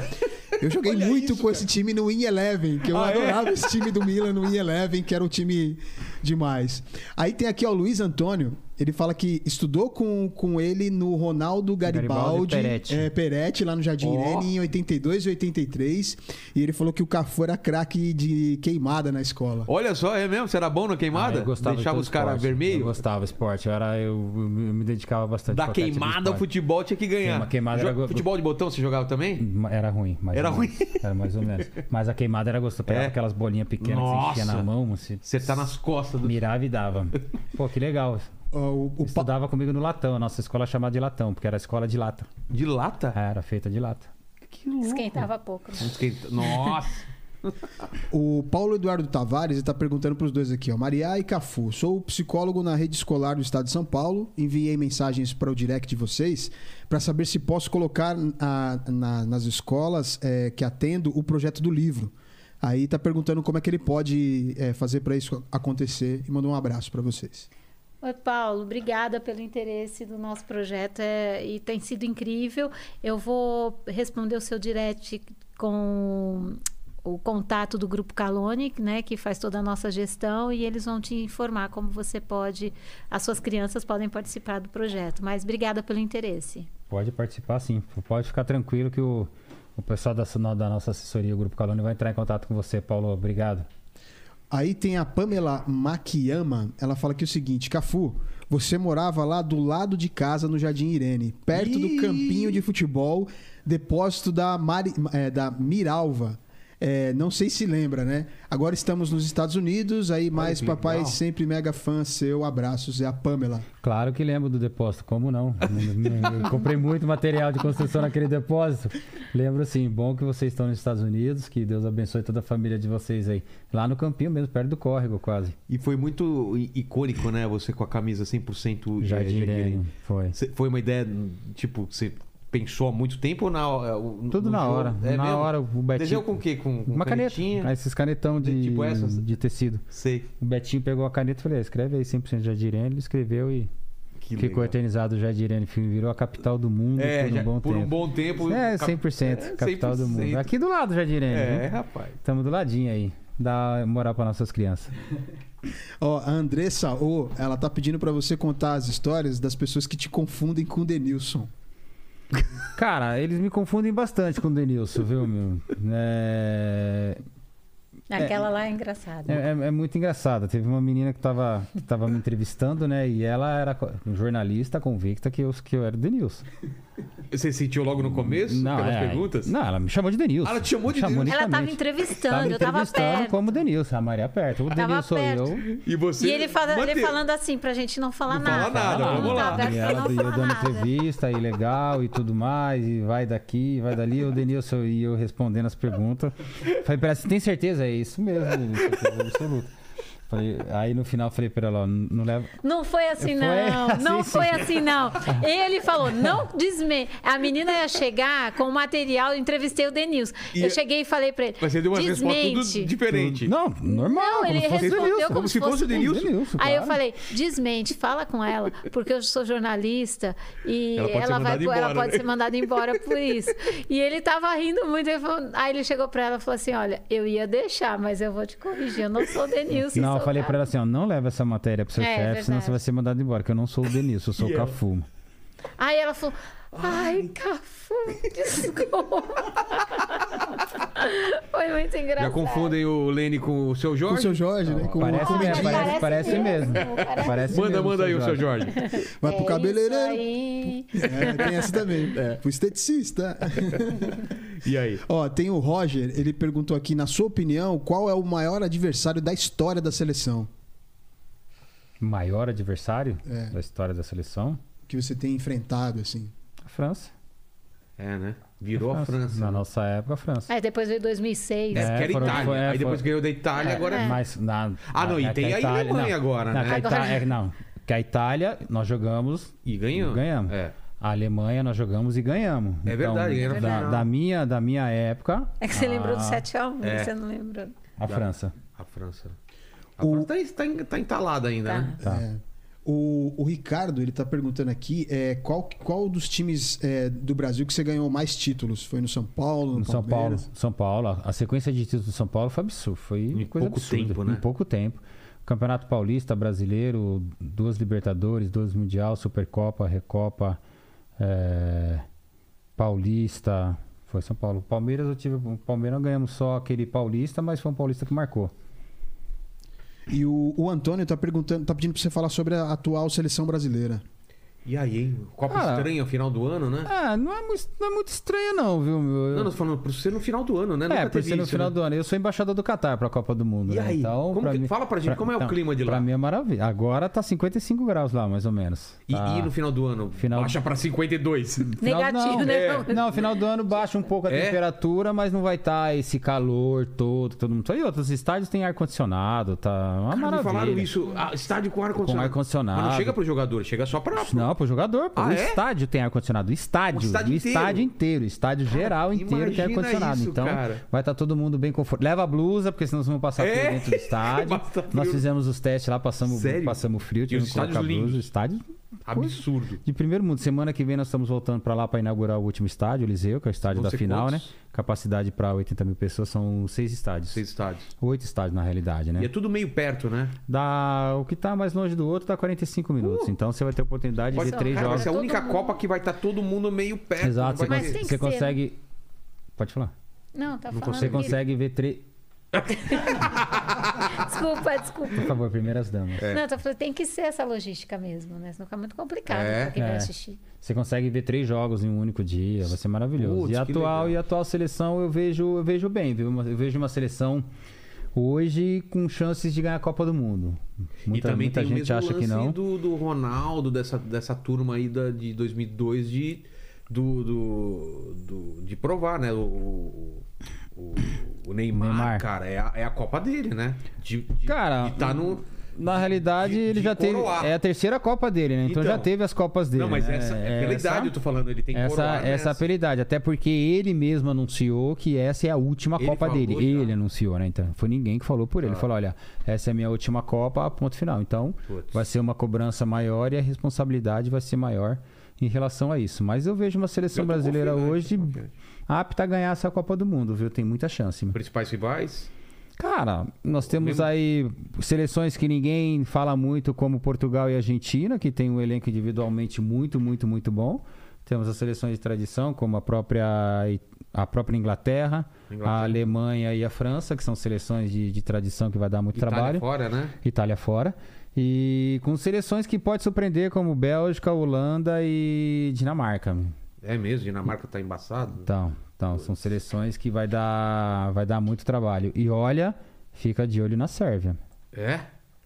Eu joguei Olha muito isso, com cara. esse time no Win Eleven, que eu Ah, é? adorava esse time do Milan no Win Eleven, que era um time demais. Aí tem aqui ó, o Luiz Antônio, ele fala que estudou com, com ele no Ronaldo Garibaldi Garibaldi, Peretti. é, Peretti, lá no Jardim Ó. Irene, em 82 e 83. E ele falou que o Cafu era craque de queimada na escola. Olha só, é mesmo? Você era bom na queimada? Ah, eu gostava de Deixava todo os caras esporte. Eu vermelhos? gostava esporte. Eu, era, eu, eu me dedicava bastante Da de queimada, o futebol tinha que ganhar. Queima- queimada era Futebol de botão você jogava também? Era ruim. Mais Era ou ruim? menos. Era mais ou menos. Mas a queimada era gostosa. Pegava É? aquelas bolinhas pequenas que você enchia Nossa! na mão. Você Você tá nas costas do. mirava e dava. Pô, que legal. Ó, o, o Pa- Estudava comigo no latão. A nossa escola chamada de latão, porque era a escola de lata. De lata? Ah, Era feita de lata. Que louco. Esquentava pouco. né? Esquenta- Nossa! O Paulo Eduardo Tavares está perguntando para os dois aqui, ó. Maria e Cafu, sou psicólogo na rede escolar do estado de São Paulo. Enviei mensagens para o direct de vocês para saber se posso colocar a- na- nas escolas é, que atendo o projeto do livro. Aí tá perguntando como é que ele pode é, fazer para isso acontecer e mandou um abraço para vocês. Oi, Paulo, obrigada pelo interesse do nosso projeto é, e tem sido incrível. Eu vou responder o seu direct com o contato do Grupo Calone, né, que faz toda a nossa gestão, e eles vão te informar como você pode, as suas crianças podem participar do projeto. Mas obrigada pelo interesse. Pode participar sim. Pode ficar tranquilo que o, o pessoal da, da nossa assessoria, o Grupo Calone, vai entrar em contato com você, Paulo. Obrigado. Aí tem a Pamela Makiyama, ela fala aqui o seguinte: Cafu, você morava lá do lado de casa no Jardim Irene, perto Ih! do campinho de futebol, depósito da, Mari- é, da Miralva. É, não sei se lembra, né? Agora estamos nos Estados Unidos, aí mais papai legal. sempre mega fã seu. Abraços, é a Pamela. Claro que lembro do depósito, como não? Comprei muito material de construção naquele depósito. Lembro sim, bom que vocês estão nos Estados Unidos, que Deus abençoe toda a família de vocês aí. Lá no campinho mesmo, perto do córrego quase. E foi muito icônico, né? Você com a camisa 100% Jardim Irene, foi. Foi uma ideia, tipo, você pensou há muito tempo ou na hora? Tudo no na jogo? hora. É na mesmo? hora o Betinho... Desenhou com o quê? Com, com Uma caneta. canetinha? Ah, Esses canetão de, Tipo essas? de tecido. Sei. O Betinho pegou a caneta e falei, "Ah, escreve aí 100% Jardim Irene. Ele escreveu e Que ficou legal. eternizado o Jardim Irene. Virou a capital do mundo É, por um já- bom por tempo. um bom tempo. É, cap- 100%. é, capital do mundo. 100%. Aqui do lado do Jardim Irene. É, viu? rapaz. Estamos do ladinho aí. Dá moral para nossas crianças. Ó, a Andressa O, ela tá pedindo pra você contar as histórias das pessoas que te confundem com o Denilson. Cara, eles me confundem bastante com o Denilson, viu, meu? É, Aquela lá é engraçada. é, é- é muito engraçado. Teve uma menina que tava, que tava me entrevistando, né? E ela era jornalista convicta que eu, que eu era o Denilson. Você sentiu logo no começo? pelas é, perguntas? Não, ela me chamou de Denilson. Ela te chamou de Chamou Denilson? Ela estava entrevistando, Tava eu tava entrevistando perto. como Denilson, a Maria perto. O Denilson perto. eu. E você. E ele, fala- ele falando assim, pra gente não falar Não fala nada. nada, Todo vamos lá. tá E ela não e eu dando nada. entrevista e legal e tudo mais, e vai daqui, vai dali, o Denilson e eu respondendo as perguntas. Falei pra ela, você tem certeza? É isso mesmo, certeza absoluta. Falei- aí no final eu falei pra ela, ó, não leva. Não foi assim, Foi não. assim, não sim. foi assim, não. Ele falou, não desme. A menina ia chegar com o material, eu entrevistei o Denilson. E- Eu cheguei e falei pra ele. Mas você deu uma resposta desmente. tudo diferente. Não, normal. Não, ele como se fosse respondeu Denilson. como Como se se fosse o Denilson. Denilson, Aí eu claro. falei, desmente, fala com ela, porque eu sou jornalista e Ela pode ser ela, vai, mandada ela embora, pode né? ser mandada embora por isso. E ele tava rindo muito. ele falou- aí ele chegou pra ela e falou assim: Olha, eu ia deixar, mas eu vou te corrigir. Eu não sou o Denilson. Não, eu falei pra ela assim, ó, não leva essa matéria pro seu É, chefe, senão verdade. você vai ser mandado embora, que eu não sou o Denilson, eu sou E o ela? Cafu. Aí ela falou: Ai, Cafu, desculpa. Foi muito engraçado. Já confundem o Lene com o seu Com Jorge? o seu Jorge, né? Com Parece o mesmo, parece, parece mesmo. parece Parece Manda, mesmo, manda aí o seu Jorge. Vai pro É cabeleireiro. isso aí. É, tem essa também. Pro esteticista. E aí? Ó, tem o Roger, ele perguntou aqui, na sua opinião, qual é o maior adversário da história da seleção? Maior adversário É. da história da seleção? Que você tem enfrentado, assim. A França. É, né? Virou a França. Na nossa época, a França. Aí depois veio 2006. É, É, que era foram- Itália. foi- é, aí depois foi- ganhou da Itália, agora é. Mas na, Ah, não, e é que tem a Itália- Alemanha não, agora, não, né? que a Agora- Itália- é, não, que a Itália nós jogamos, E ganhou. Ganhamos. É. a Alemanha nós jogamos e ganhamos. É verdade, ganharam a da, da minha, da minha época, É que você lembrou do Ah. 7x1, É. você não lembrou. a França. A França. A O- França tá, tá, tá entalada ainda, Tá. né? Tá. O, o Ricardo, ele tá perguntando aqui, é, qual, qual dos times é, do Brasil que você ganhou mais títulos? Foi no São Paulo, no, No São Paulo? São Paulo, a- a sequência de títulos do São Paulo foi absurdo, foi Em coisa pouco absurda. tempo, né? Em pouco tempo. Campeonato Paulista, Brasileiro, duas Libertadores, duas Mundial, Supercopa, Recopa, é, Paulista, foi São Paulo. Palmeiras eu tive, o Palmeiras ganhamos só aquele Paulista, mas foi um Paulista que marcou. E o, o Antônio tá perguntando, tá pedindo pra você falar sobre a atual seleção brasileira. E aí, hein? Copa Ah. estranha no final do ano, né? Ah, não é muito, não é muito estranho não, viu? Meu? Eu- Não, nós falando por ser no final do ano, né? é, Nunca por ser no isso, final né? do ano. Eu sou embaixador do Catar pra Copa do Mundo. E né? aí? Então, Como pra que- mim- fala pra gente, como é o clima de lá? Pra mim é maravilha. Agora tá 55 graus lá, mais ou menos. E, Tá- e no final do ano? Final- Baixa pra 52. Final- Negativo, não, né? é, não, final do ano baixa um pouco a É? temperatura, mas não vai estar esse calor todo, todo mundo. E outros estádios têm ar-condicionado, tá uma Cara, me maravilha. falaram isso. Ah, estádio com ar-condicionado. Com ar-condicionado. Mas não chega pro jogador, chega só pra... Não, pro jogador, pô. Ah, o é? estádio tem ar-condicionado. Estádio. O estádio o inteiro? estádio inteiro. Estádio geral inteiro tem ar-condicionado. Então, cara. vai estar todo mundo bem confortável. Leva a blusa, porque senão vocês vão passar É? dentro do estádio. Nós fizemos os testes lá, passamos, Sério? passamos frio, os tivemos que colocar blusa. O estádio Absurdo. de primeiro mundo. Semana que vem nós estamos voltando para lá para inaugurar o último estádio, o Eliseu, que é o estádio Vão da final, quantos? né? Capacidade para 80 mil pessoas, são seis estádios. Seis estádios. Oito estádios na realidade, né? E é tudo meio perto, né? Dá, o que tá mais longe do outro dá 45 minutos. Uh! Então você vai ter a oportunidade de ver três cara, vai jogos. ser a Todo única mundo. Copa que vai estar todo mundo meio perto. Exato, você, vai você ser, né? consegue. Pode falar. Não, tá Não falando. Você consegue ver três. Desculpa, desculpa. Por favor, primeiras damas. É. Não, tô falando, tem que ser essa logística mesmo, né? Senão fica muito complicado É. pra quem vai É. assistir. Você consegue ver três jogos em um único dia, vai ser maravilhoso. Putz, e a atual legal. e a atual seleção eu vejo, eu vejo bem, viu? Uma- Eu vejo uma seleção hoje com chances de ganhar a Copa do Mundo. Muita, e também muita tem o gente mesmo acha que não. Do, do Ronaldo, dessa, dessa turma aí da, de 2002 de, do, do, do- de provar, né? O, o, o- o Neymar, Neymar. cara, é a, é a Copa dele, né? De, de, Cara, de tá no... Na realidade, de- ele já teve. coroar. É a terceira Copa dele, né? Então, Então. já teve as Copas dele. Não, mas né? essa, é pela essa- idade eu tô falando, ele tem Essa, coroar essa pela idade, até porque ele mesmo anunciou que essa é a última Ele Copa dele. já? Ele anunciou, né? Então, foi ninguém que falou por ele. Ah. Ele falou: olha, essa é a minha última Copa, ponto final. Então, vai ser uma cobrança maior e a responsabilidade vai ser maior em relação a isso. Mas eu vejo uma seleção brasileira hoje confiante. apta a ganhar essa Copa do Mundo, viu? Tem muita chance. Principais rivais? Cara, nós temos aí seleções que ninguém fala muito, como Portugal e Argentina, que tem um elenco individualmente muito, muito, muito bom. Temos as seleções de tradição, como a própria, a própria Inglaterra, Inglaterra. a Alemanha e a França, que são seleções de, de tradição que vai dar muito Itália trabalho. fora, né? Itália fora. E com seleções que pode surpreender, como Bélgica, Holanda e Dinamarca. É mesmo, Dinamarca tá embaçado. Então, então são seleções que vai dar, vai dar muito trabalho. E olha, fica de olho na Sérvia. É?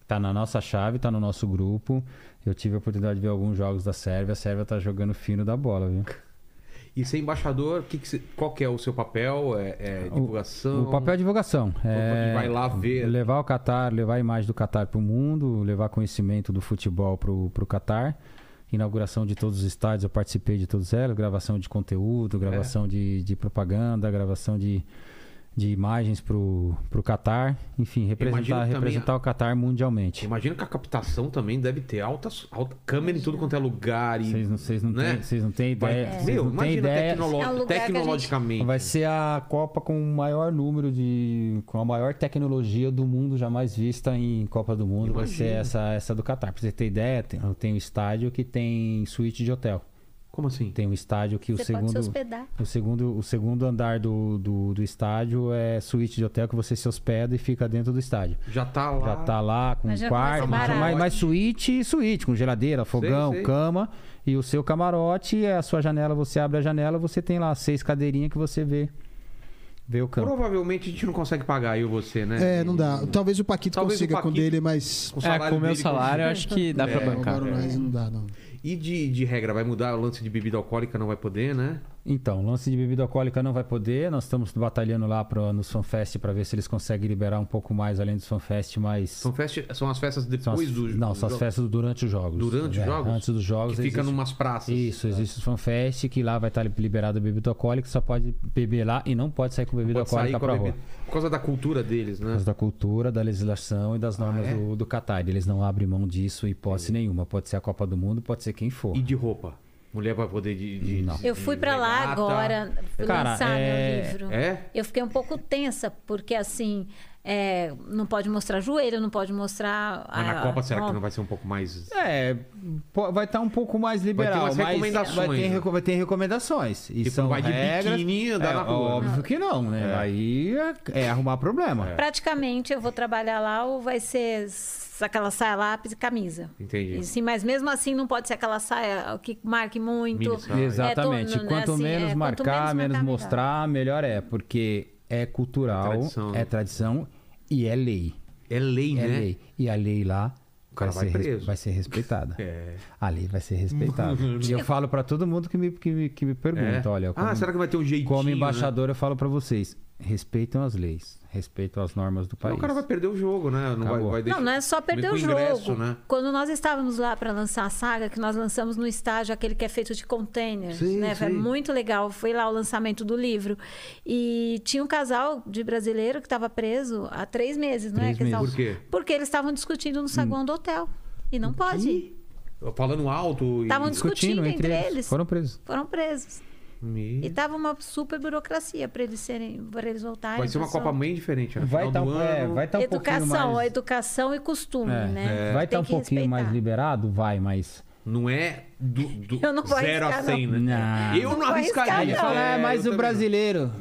Tá na nossa chave, tá no nosso grupo. Eu tive a oportunidade de ver alguns jogos da Sérvia. A Sérvia tá jogando fino da bola, viu? E ser embaixador, que que qual que é o seu papel? É, é divulgação? O papel é divulgação. É vai lá ver. Levar o Qatar, levar a imagem do Qatar para o mundo, levar conhecimento do futebol para o Qatar. Inauguração de todos os estádios, eu participei de todos eles. Gravação de conteúdo, gravação de, de propaganda, gravação de, de imagens para o Qatar. Enfim, representar, representar a- o Qatar mundialmente. Imagina que a captação também deve ter altas, alta câmera em tudo quanto é lugar. E, Vocês não, não, né? têm, vocês não têm ideia. vocês Meu, não têm imagina ideia. tecnolo- É a gente- tecnologicamente. Vai ser a Copa com o maior número de. com a maior tecnologia do mundo jamais vista em Copa do Mundo. Vai ser essa, essa do Qatar. Pra você ter ideia, tem, tem um estádio que tem suíte de hotel. Como assim? Tem um estádio que o Você pode se segundo. hospedar. O segundo, o segundo andar do, do, do estádio é suíte de hotel que você se hospeda e fica dentro do estádio. Já tá lá. Já tá lá com Imagina um quarto, mas, mas suíte, suíte, com geladeira, fogão, sei. cama. E o seu camarote, é a sua janela, você abre a janela, você tem lá seis cadeirinhas que você vê, vê o campo. Provavelmente a gente não consegue pagar, eu você, né? É, não dá. Talvez o Paquito Talvez o consiga com Paquito- dele, mas. Com o É, salário com o meu salário, eu acho que dá pra É, bancar. agora nós não dá, não. E de, de regra, vai mudar o lance de bebida alcoólica, não vai poder, né? Então, lance de bebida alcoólica não vai poder. Nós estamos batalhando lá pro, nos FanFest para ver se eles conseguem liberar um pouco mais além dos FanFest, mas. São, festi- são as festas depois as- do Não, são as do- festas durante os jogos. Durante os É, jogos? Antes dos jogos. Que fica existe- numas praças. Isso, existe o FanFest que lá vai estar liberado a bebida alcoólica, só pode beber lá e não pode sair com bebida Pode alcoólica com a pra rua. Por causa da cultura deles, Por né? causa da cultura, da legislação e das normas é? do, do Qatar. Eles não abrem mão disso, hipótese nenhuma. Pode ser a Copa do Mundo, pode ser quem for. E de roupa? Mulher vai poder de. de- Não. de- Eu fui pra lá agora, fui Cara, lançar é- meu livro. É? Eu fiquei um pouco tensa, porque assim, é, não pode mostrar joelho, não pode mostrar. Mas na a- Copa será ó, que não vai ser um pouco mais. É, vai estar um pouco mais liberal, umas mas recomendações, vai ter, né? vai ter recomendações. E Tipo, são vai de regras, biquíni andar é, na rua, Óbvio que não, né? É. Aí é, é arrumar problema. Praticamente eu vou trabalhar lá ou vai ser aquela saia lápis e camisa. Entendi. E, sim, mas mesmo assim não pode ser aquela saia que marque muito. Saia. Exatamente. É, tô- quanto assim, menos é, quanto marcar, menos menos marcar, mostrar, melhor é. Porque é cultural, É tradição. é tradição e é lei. É lei, É né? lei. E a lei lá O cara vai ser, res- vai ser respeitada. É. A lei vai ser respeitada. e eu falo pra todo mundo que me, que me, que me pergunta, É. olha, Ah, como- será que vai ter um jeitinho? Como né? embaixador, eu falo pra vocês: respeitam as leis, respeitam as normas do país. O cara vai perder o jogo, né? Não vai, vai deixar... Não, não é só perder o jogo. ingresso, né? Quando nós estávamos lá para lançar a saga, que nós lançamos no estágio aquele que é feito de containers, Sim, né? Foi muito legal. Foi lá o lançamento do livro. E tinha um casal de brasileiro que estava preso há três meses, não é? Três eles meses. Por estavam- quê? Porque eles estavam discutindo no saguão do hotel. E não pode. Falando alto e... Estavam discutindo entre eles. Foram presos. Foram presos. Me- E tava uma super burocracia para eles serem, para eles voltarem. Vai ser uma Copa bem diferente, né? Vai estar do é, ano. vai tá um educação, mais. educação e costume, É, né? Vai estar Tem um pouquinho mais respeitar. liberado? Vai, mas. Não é do, do Eu não vou 0 a arriscar, 100, não. né? Não. Eu não, Não vou arriscaria. arriscar, não. fala, É, é, mas o brasileiro.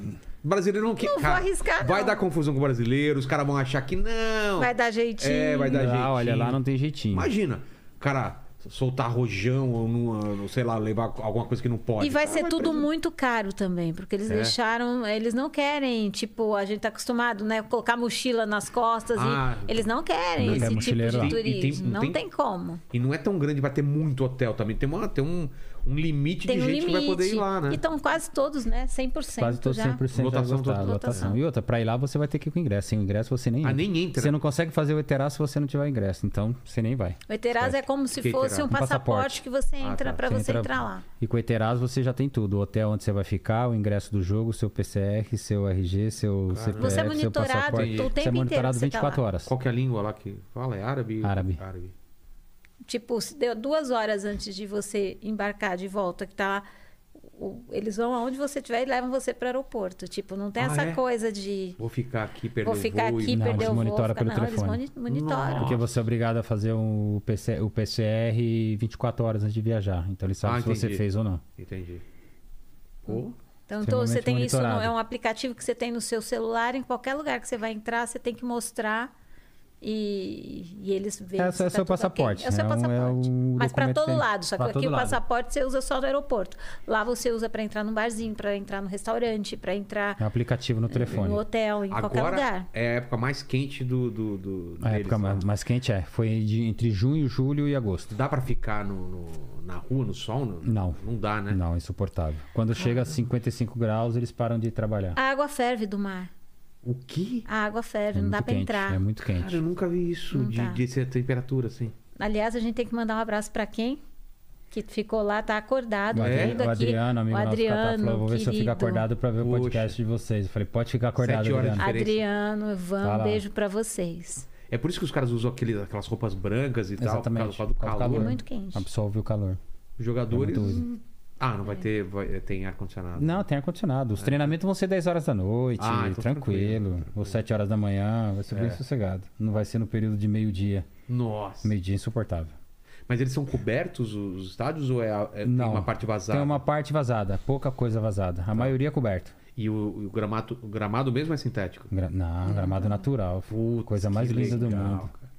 O brasileiro não quer. Não vou cara, arriscar, Vai não. dar confusão com o brasileiro, os caras vão achar que não. Vai dar jeitinho. É, vai dar Ah, jeitinho. olha, lá não tem jeitinho. Imagina, cara, soltar rojão ou, numa, sei lá, levar alguma coisa que não pode. E vai cara ser tudo preso. muito caro também, porque eles É? deixaram, eles não querem, tipo, a gente tá acostumado, né, colocar mochila nas costas Ah, e eles não querem não esse quer tipo de E tem- turismo. não não tem- tem como. E não é tão grande, vai ter muito hotel também. Tem, uma, tem um, um limite Tem de um gente que vai poder ir limite. lá, né? E estão quase todos, né, 100% Quase todos já. 100% Lotação já lotação. E outra, pra ir lá você vai ter que ir com ingresso. Sem o ingresso você nem Ah, entra. nem entra. Você não consegue fazer o Eteraz se você não tiver ingresso. Então você nem vai. O Eteraz é como se Que fosse Eteraz? um Um passaporte que você Ah, entra tá. pra Você você entra- entrar lá. E com o Eteraz você já tem tudo. O hotel onde você vai ficar, o ingresso do jogo, seu PCR, seu RG, seu CPF, Você é seu monitorado passaporte. o Você é tempo inteiro monitorado tá 24 lá. horas. Qual que é a língua lá que fala? É árabe? Árabe. Tipo, se deu duas horas antes de você embarcar de volta, que tá. o- eles vão aonde você estiver e levam você para o aeroporto. Tipo, não tem Ah, essa é? coisa de Vou ficar aqui, perder vou ficar voo. aqui, e... Não, perder eles o voo. ficar- pelo não, eles telefone. moni- monitoram. Porque você é obrigado a fazer o, PC, o PCR 24 horas antes de viajar. Então eles sabem Ah, se você fez ou não. Entendi. Pô, Então, então, você tem isso, no- monitorado. é um aplicativo que você tem no seu celular, em qualquer lugar que você vai entrar, você tem que mostrar E, e eles veem. Esse se é tá seu passaporte, ok. É o seu é um- é passaporte. o Mas para todo tem- lado. Só que pra aqui o lado. passaporte você usa só no aeroporto. Lá você usa para entrar num barzinho, para entrar no restaurante, para entrar É um aplicativo no telefone. no hotel, em qualquer Agora lugar. é a época mais quente do. do, do A deles, época né? mais, quente é. Foi de- entre junho, julho e agosto. Dá pra ficar no, no- na rua, no sol? No- Não. Não dá, né? Não, insuportável. Quando chega a 55 graus, eles param de trabalhar. A água ferve do mar. O quê? A água ferve, é não dá para quente. entrar. É muito quente. Cara, eu nunca vi isso Não de, dá. de ser temperatura assim. Aliás, a gente tem que mandar um abraço para quem? Que ficou lá, tá acordado. O, Adri- ouvindo o aqui. Adriano, amigo o nosso, Adriano, Catá, falou, vou ver se eu fico querido. acordado pra ver o Poxa. podcast de vocês. Eu falei, pode ficar acordado, Sete horas de Adriano. Adriano, Ivan, Tá um beijo para vocês. É por isso que os caras usam aquele, aquelas roupas brancas e tal, por Exatamente, por causa do por causa do calor. É calor. muito quente. Absorve o calor. Os jogadores. É ah, não vai ter. Vai, tem ar-condicionado. Não, tem ar-condicionado. Os treinamentos vão ser 10 horas da noite, É. Ah, então tranquilo. tranquilo. Ou 7 horas da manhã, vai ser bem É. sossegado. Não vai ser no período de meio-dia. Nossa. Meio-dia é insuportável. Mas eles são cobertos, os estádios, ou é, é- tem Não. uma parte vazada? Tem uma parte vazada, pouca coisa vazada. Tá. A maioria é coberto. E o, o gramado, o gramado mesmo é sintético? Gra- Não, gramado natural. Putz, coisa mais linda do mundo. cara.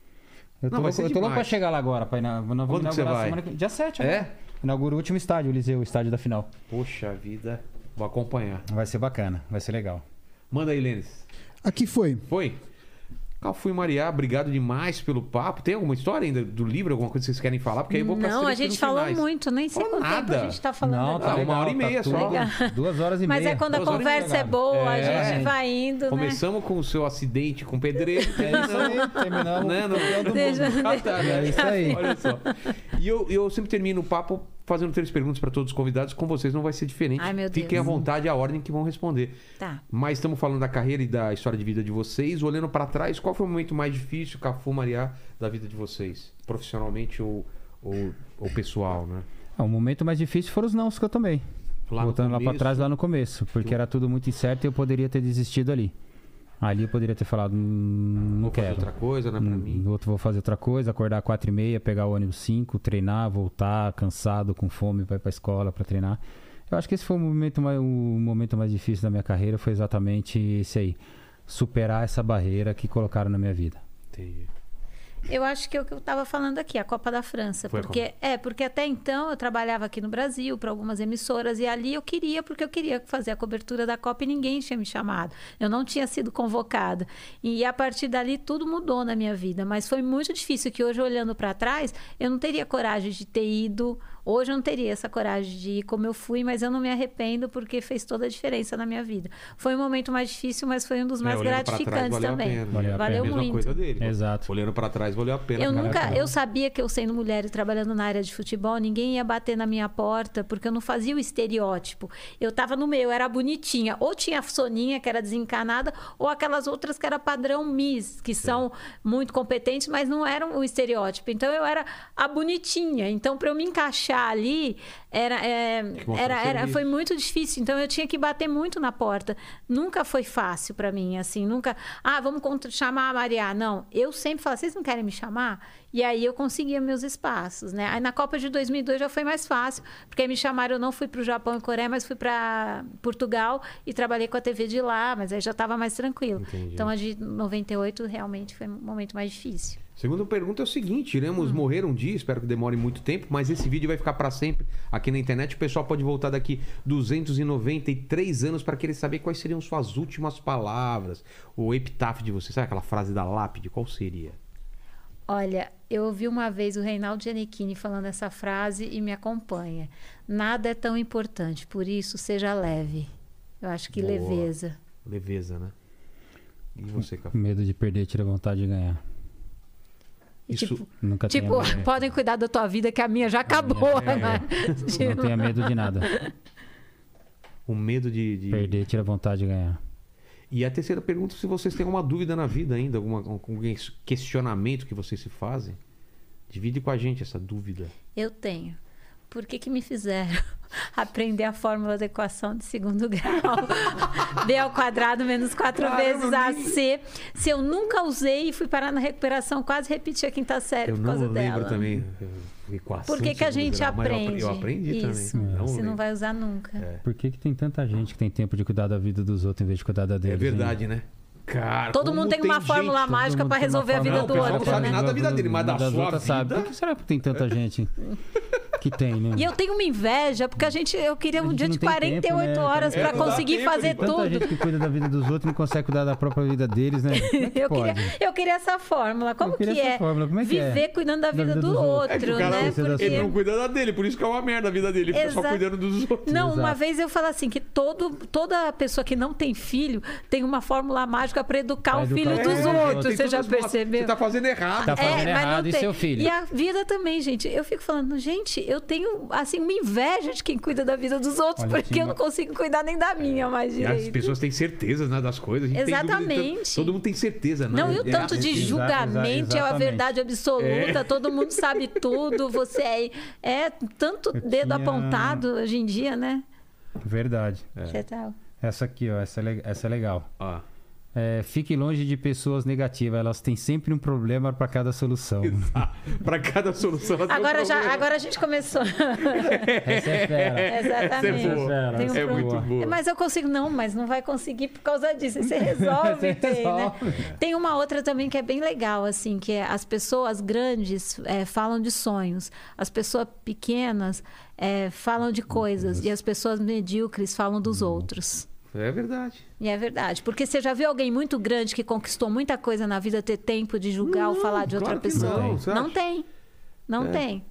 Eu tô, Não, louco, eu tô louco pra chegar lá agora. Pra ina- nós vamos Quando que você inaugurar vai? semana que- Dia 7, É? Né? Inaugura o último estádio, o Eliseu, o estádio da final. Poxa vida. Vou acompanhar. Vai ser bacana, vai ser legal. Manda aí, Lênis. Aqui foi. Foi? Cafu e Maria, obrigado demais pelo papo. Tem alguma história ainda do livro, alguma coisa que vocês querem falar? Porque aí eu vou Não, a gente falou muito, nem sei quanto tempo nada. a gente tá falando Não, aqui. tá Ah, uma legal, hora e tá meia tudo- só. Duas horas e Mas meia. é quando a Duas e conversa é boa, a É. gente vai indo, né? Começamos com o seu acidente com o pedreiro. É isso aí, terminamos. né? No... Tá, É isso aí. Olha só. E eu, eu sempre termino o papo fazendo três perguntas para todos os convidados. Com vocês não vai ser diferente. Ai, meu Fiquem à Deus. vontade, a ordem que vão responder. Tá. Mas estamos falando da carreira e da história de vida de vocês. Olhando para trás, qual foi o momento mais difícil, Cafu, Maria, da vida de vocês? Profissionalmente ou, ou, ou pessoal, né? Ah, o momento mais difícil foram os nãos que eu tomei. Lá Voltando lá pra começo, trás, lá no começo. Porque era tudo muito incerto e eu poderia ter desistido ali. Ali eu poderia ter falado, "Hum, não Vou fazer quero. outra coisa, né, pra Hum, mim. Outro vou fazer outra coisa, acordar quatro e meia, pegar o ônibus 5, treinar, voltar, cansado, com fome, vai pra escola pra treinar. Eu acho que esse foi o momento mais, o momento mais difícil da minha carreira, foi exatamente esse aí. Superar essa barreira que colocaram na minha vida. Entendi. Eu acho que é o que eu estava falando aqui, a Copa da França. Foi porque É, porque até então eu trabalhava aqui no Brasil para algumas emissoras e ali eu queria, porque eu queria fazer a cobertura da Copa e ninguém tinha me chamado. Eu não tinha sido convocada. E a partir dali tudo mudou na minha vida. Mas foi muito difícil que hoje, olhando para trás, eu não teria coragem de ter ido. Hoje eu não teria essa coragem de ir como eu fui, mas eu não me arrependo porque fez toda a diferença na minha vida. Foi um momento mais difícil, mas foi um dos mais É, pra trás, gratificantes valeu a também. pena. Valeu a Valeu É a muito. coisa dele. Exato. Olhando pra trás, valeu a pena. Eu nunca, eu sabia que eu sendo mulher e trabalhando na área de futebol, ninguém ia bater na minha porta, porque eu não fazia o estereótipo. Eu tava no meio, eu era bonitinha. Ou tinha a Soninha, que era desencanada, ou aquelas outras que era padrão Miss, que são muito competentes, mas não eram o estereótipo. Então eu era a bonitinha. Então, para eu me encaixar ali, era, é, era, era, foi muito difícil. Então eu tinha que bater muito na porta. Nunca foi fácil para mim, assim, nunca. Ah, vamos contra- chamar a Maria. Não, eu sempre falava, vocês não querem me chamar? E aí eu conseguia meus espaços, né? Aí na Copa de 2002 já foi mais fácil, porque aí me chamaram, eu não fui para o Japão e Coreia, mas fui para Portugal e trabalhei com a TV de lá, mas aí já estava mais tranquilo. Entendi. Então a de 98 realmente foi um momento mais difícil. Segunda pergunta é o seguinte: iremos morrer um dia, espero que demore muito tempo, mas esse vídeo vai ficar para sempre aqui na internet. O pessoal pode voltar daqui 293 anos para querer saber quais seriam suas últimas palavras, o epitáfio de você. Sabe aquela frase da lápide? Qual seria? Olha, eu ouvi uma vez o Reinaldo Giannichini falando essa frase e me acompanha. Nada é tão importante, por isso seja leve. Eu acho que Boa. leveza. Leveza, né? E você, Café? Medo de perder tira vontade de ganhar. E, Isso- tipo, Nunca tipo podem cuidar da tua vida que a minha já acabou, é, né? Não Tipo, tenha medo de nada. O medo de. de- Perder tira vontade de ganhar. E a terceira pergunta: se vocês têm alguma dúvida na vida ainda, alguma, algum questionamento que vocês se fazem, divide com a gente essa dúvida. Eu tenho. Por que, que me fizeram aprender a fórmula da equação de segundo grau? B ao quadrado menos 4 Caramba, vezes eu AC. Se eu nunca usei e fui parar na recuperação, quase repeti a quinta série Eu por não causa lembro dela. também. eh, Equação Por que, que a gente grau, eu aprende? Eu aprendi Isso. também. Não Você lembro. não vai usar nunca. É. Por que, que tem tanta gente que tem tempo de cuidar da vida dos outros em vez de cuidar da É deles? verdade, né? Cara, Todo mundo tem uma gente- fórmula mágica tem uma resolver a vida do Não, o pessoal outro, não sabe né? nada da vida dele, mas da das sua vida- sabe. Por que será que tem tanta gente que tem, né? E eu tenho uma inveja, porque a gente, eu queria um dia de tem 48 tempo, né? horas É, dá conseguir tempo, fazer. Tanta tudo. gente que cuida da vida dos outros e não consegue cuidar da própria vida deles, né? Como é que Eu pode? queria, eu queria essa fórmula. Como que essa é? fórmula. Como é que é? Viver cuidando da vida, do dos outro, É que o cara né? Da Porque... ele não cuida da dele, por isso que é uma merda a vida dele. Fica só Exato. cuidando dos outros. Não, uma Exato. vez eu falo assim que todo, toda pessoa que não tem filho tem uma fórmula mágica para educar Pra o educar filho o dos filho dos outros. Você já percebeu? Você tá fazendo errado. Tá fazendo errado, e seu filho? E a vida também, gente. Eu fico falando, gente, eu tenho assim uma inveja de quem cuida da vida dos outros, Olha, porque eu não consigo cuidar nem da minha mais E as direito. pessoas têm certeza né, das coisas. a gente tem dúvida, então, Exatamente. todo mundo tem certeza. Não, e o é tanto de exa- julgamento é a verdade absoluta, todo mundo sabe tudo, você é, é tanto Eu dedo tinha- apontado hoje em dia, né? Verdade. Tal? Essa aqui, ó, essa é, le- essa é legal. Ó. É, fique longe de pessoas negativas, elas têm sempre um problema para cada solução. Pra cada solução. ela tem um Agora, já, problema. agora a gente começou. Essa é fera. Exatamente. Essa é boa. Tem um É muito boa. Mas eu consigo, não, mas não vai conseguir por causa disso. Você resolve, Você tem, né? resolve. Tem uma outra também que é bem legal, assim, que é as pessoas grandes é, falam de sonhos, as pessoas pequenas é, falam de coisas e as pessoas medíocres falam dos outros. É verdade. E é verdade. Porque você já viu alguém muito grande que conquistou muita coisa na vida ter tempo de julgar ou falar de outra claro pessoa? não, não tem. Não É. tem.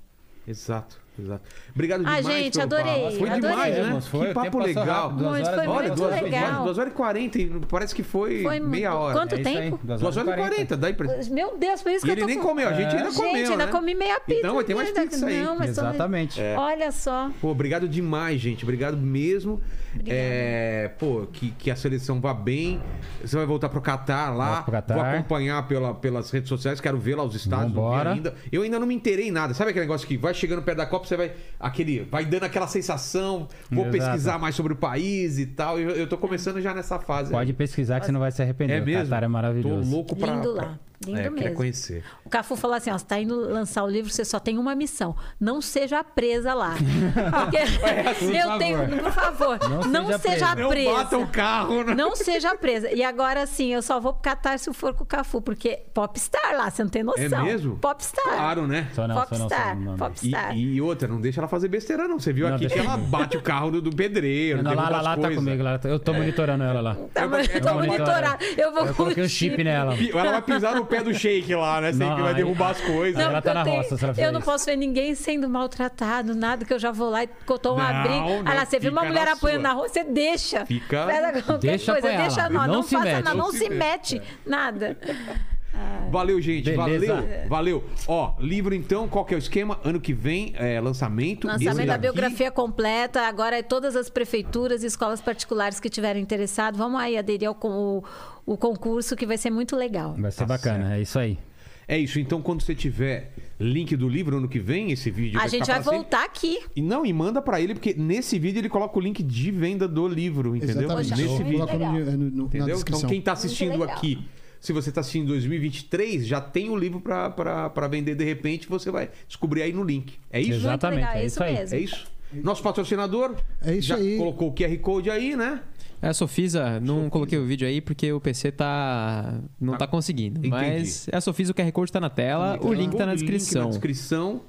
Exato, exato. Obrigado Ah, demais. gente, pelo adorei, papo. Foi adorei. demais, né? Foi, que papo legal. rápido, duas Muito, horas, foi Olha, muito duas, legal. duas, duas horas e quarenta. e Parece que foi, Foi meia hora. Quanto É tempo? duas Duas horas e quarenta. Daí pra... Meu Deus, por isso E que ele eu tô nem com... comeu, a gente ainda É. comeu, Gente, ainda né? comi meia pizza. Então, vai ter mais ainda- pizza aí. Não, mas tô- Exatamente. Olha só. Pô, obrigado demais, gente. Obrigado mesmo. É, pô, que, que a seleção vá bem. Você vai voltar pro Catar lá. Pro Catar. Vou acompanhar pela, pelas redes sociais. Quero ver lá os estádios. Vambora. ainda. Eu ainda não me inteirei em nada. Sabe aquele negócio que vai chegando perto da Copa, você vai. Aquele. Vai dando aquela sensação. Vou Exato. pesquisar mais sobre o país e tal. Eu, eu tô começando já nessa fase. aí. Pode pesquisar que você não vai se arrepender. É O mesmo? Catar é maravilhoso. Tô louco pra. Lindo pra- lá. Lindo é, queria mesmo. conhecer. O Cafu falou assim: ó, você tá indo lançar o livro, você só tem uma missão. Não seja presa lá. Porque assim, eu por tenho. favor. Por favor, Não não, seja seja, presa. presa. Não bata o carro, né? Não seja presa. E agora sim, eu só vou pro Catar se for com o Cafu, porque popstar lá, você não tem noção. É mesmo? Popstar. Claro, né? Só não, só não, só Popstar. não, não. E, Popstar. e outra, não deixa ela fazer besteira, não. Você viu Não, aqui que ela bate o carro do, do pedreiro. Não, lá, lá, lá tá comigo. Lá, eu tô monitorando ela lá. Tá, é eu tô uma monitorado. Eu vou Eu com coloquei o um chip nela. Ela vai pisar no pé do shake lá, né? Você Não, que vai aí- derrubar as coisas. Não, ela tá eu na roça, se ela fizer Eu não posso ver ninguém sendo maltratado, nada, que eu já vou lá e cotou um Não, abrigo. não, Ah lá, você viu uma mulher na apanhando sua. na rua, você deixa. Fica- qualquer Deixa coisa, deixa não, Não não, se faça mete. nada, não, Não se se mete, nada. Valeu, gente. Beleza. Valeu. Valeu. Ó, livro então, qual que é o esquema? Ano que vem, é, lançamento. Lançamento da biografia completa. Agora, é todas as prefeituras e escolas particulares que tiverem interessado, vamos aí aderir ao o, o concurso, que vai ser muito legal. Vai ser Tá bacana, é isso aí. É isso. Então, quando você tiver link do livro ano que vem, esse vídeo A gente ficar vai pra sempre. voltar aqui. E não, e manda pra ele, porque nesse vídeo ele coloca o link de venda do livro, entendeu? Exatamente. Poxa, Nesse muito vídeo. Coloca no- no- Entendeu? Então, descrição. quem tá assistindo aqui, se você tá assistindo em 2023, já tem o livro pra vender de repente, você vai descobrir aí no link. É isso? Exatamente, é é isso aí. mesmo. É isso? Nosso patrocinador É isso já aí. colocou o QR Code aí, né? É, a Sofisa, não coloquei o vídeo aí porque o PC tá não tá, conseguindo. Entendi. Mas é a Sofisa, o QR Code tá na tela, o link tá na O link descrição. na descrição.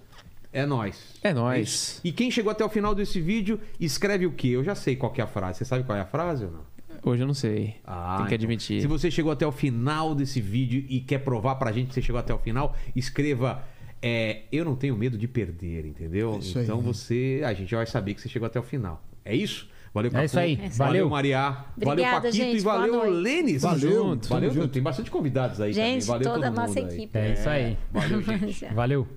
É nóis. É isso. nóis. E quem chegou até o final desse vídeo, escreve o quê? Eu já sei qual que é a frase. Você sabe qual é a frase ou não? Hoje eu não sei. Ah, Tem que então, admitir. Se você chegou até o final desse vídeo e quer provar pra gente que você chegou até o final, escreva. é, eu não tenho medo de perder, entendeu? Isso aí. então você. A gente já vai saber que você chegou até o final. É isso? Valeu, É isso aí. Valeu, Valeu. Maria. valeu, Obrigada, Paquito. gente. E valeu. Lênis. Valeu. junto, valeu. junto. Tem bastante convidados aí Gente, também. Valeu toda a nossa mundo aí. equipe. É isso aí. Valeu, gente. Valeu.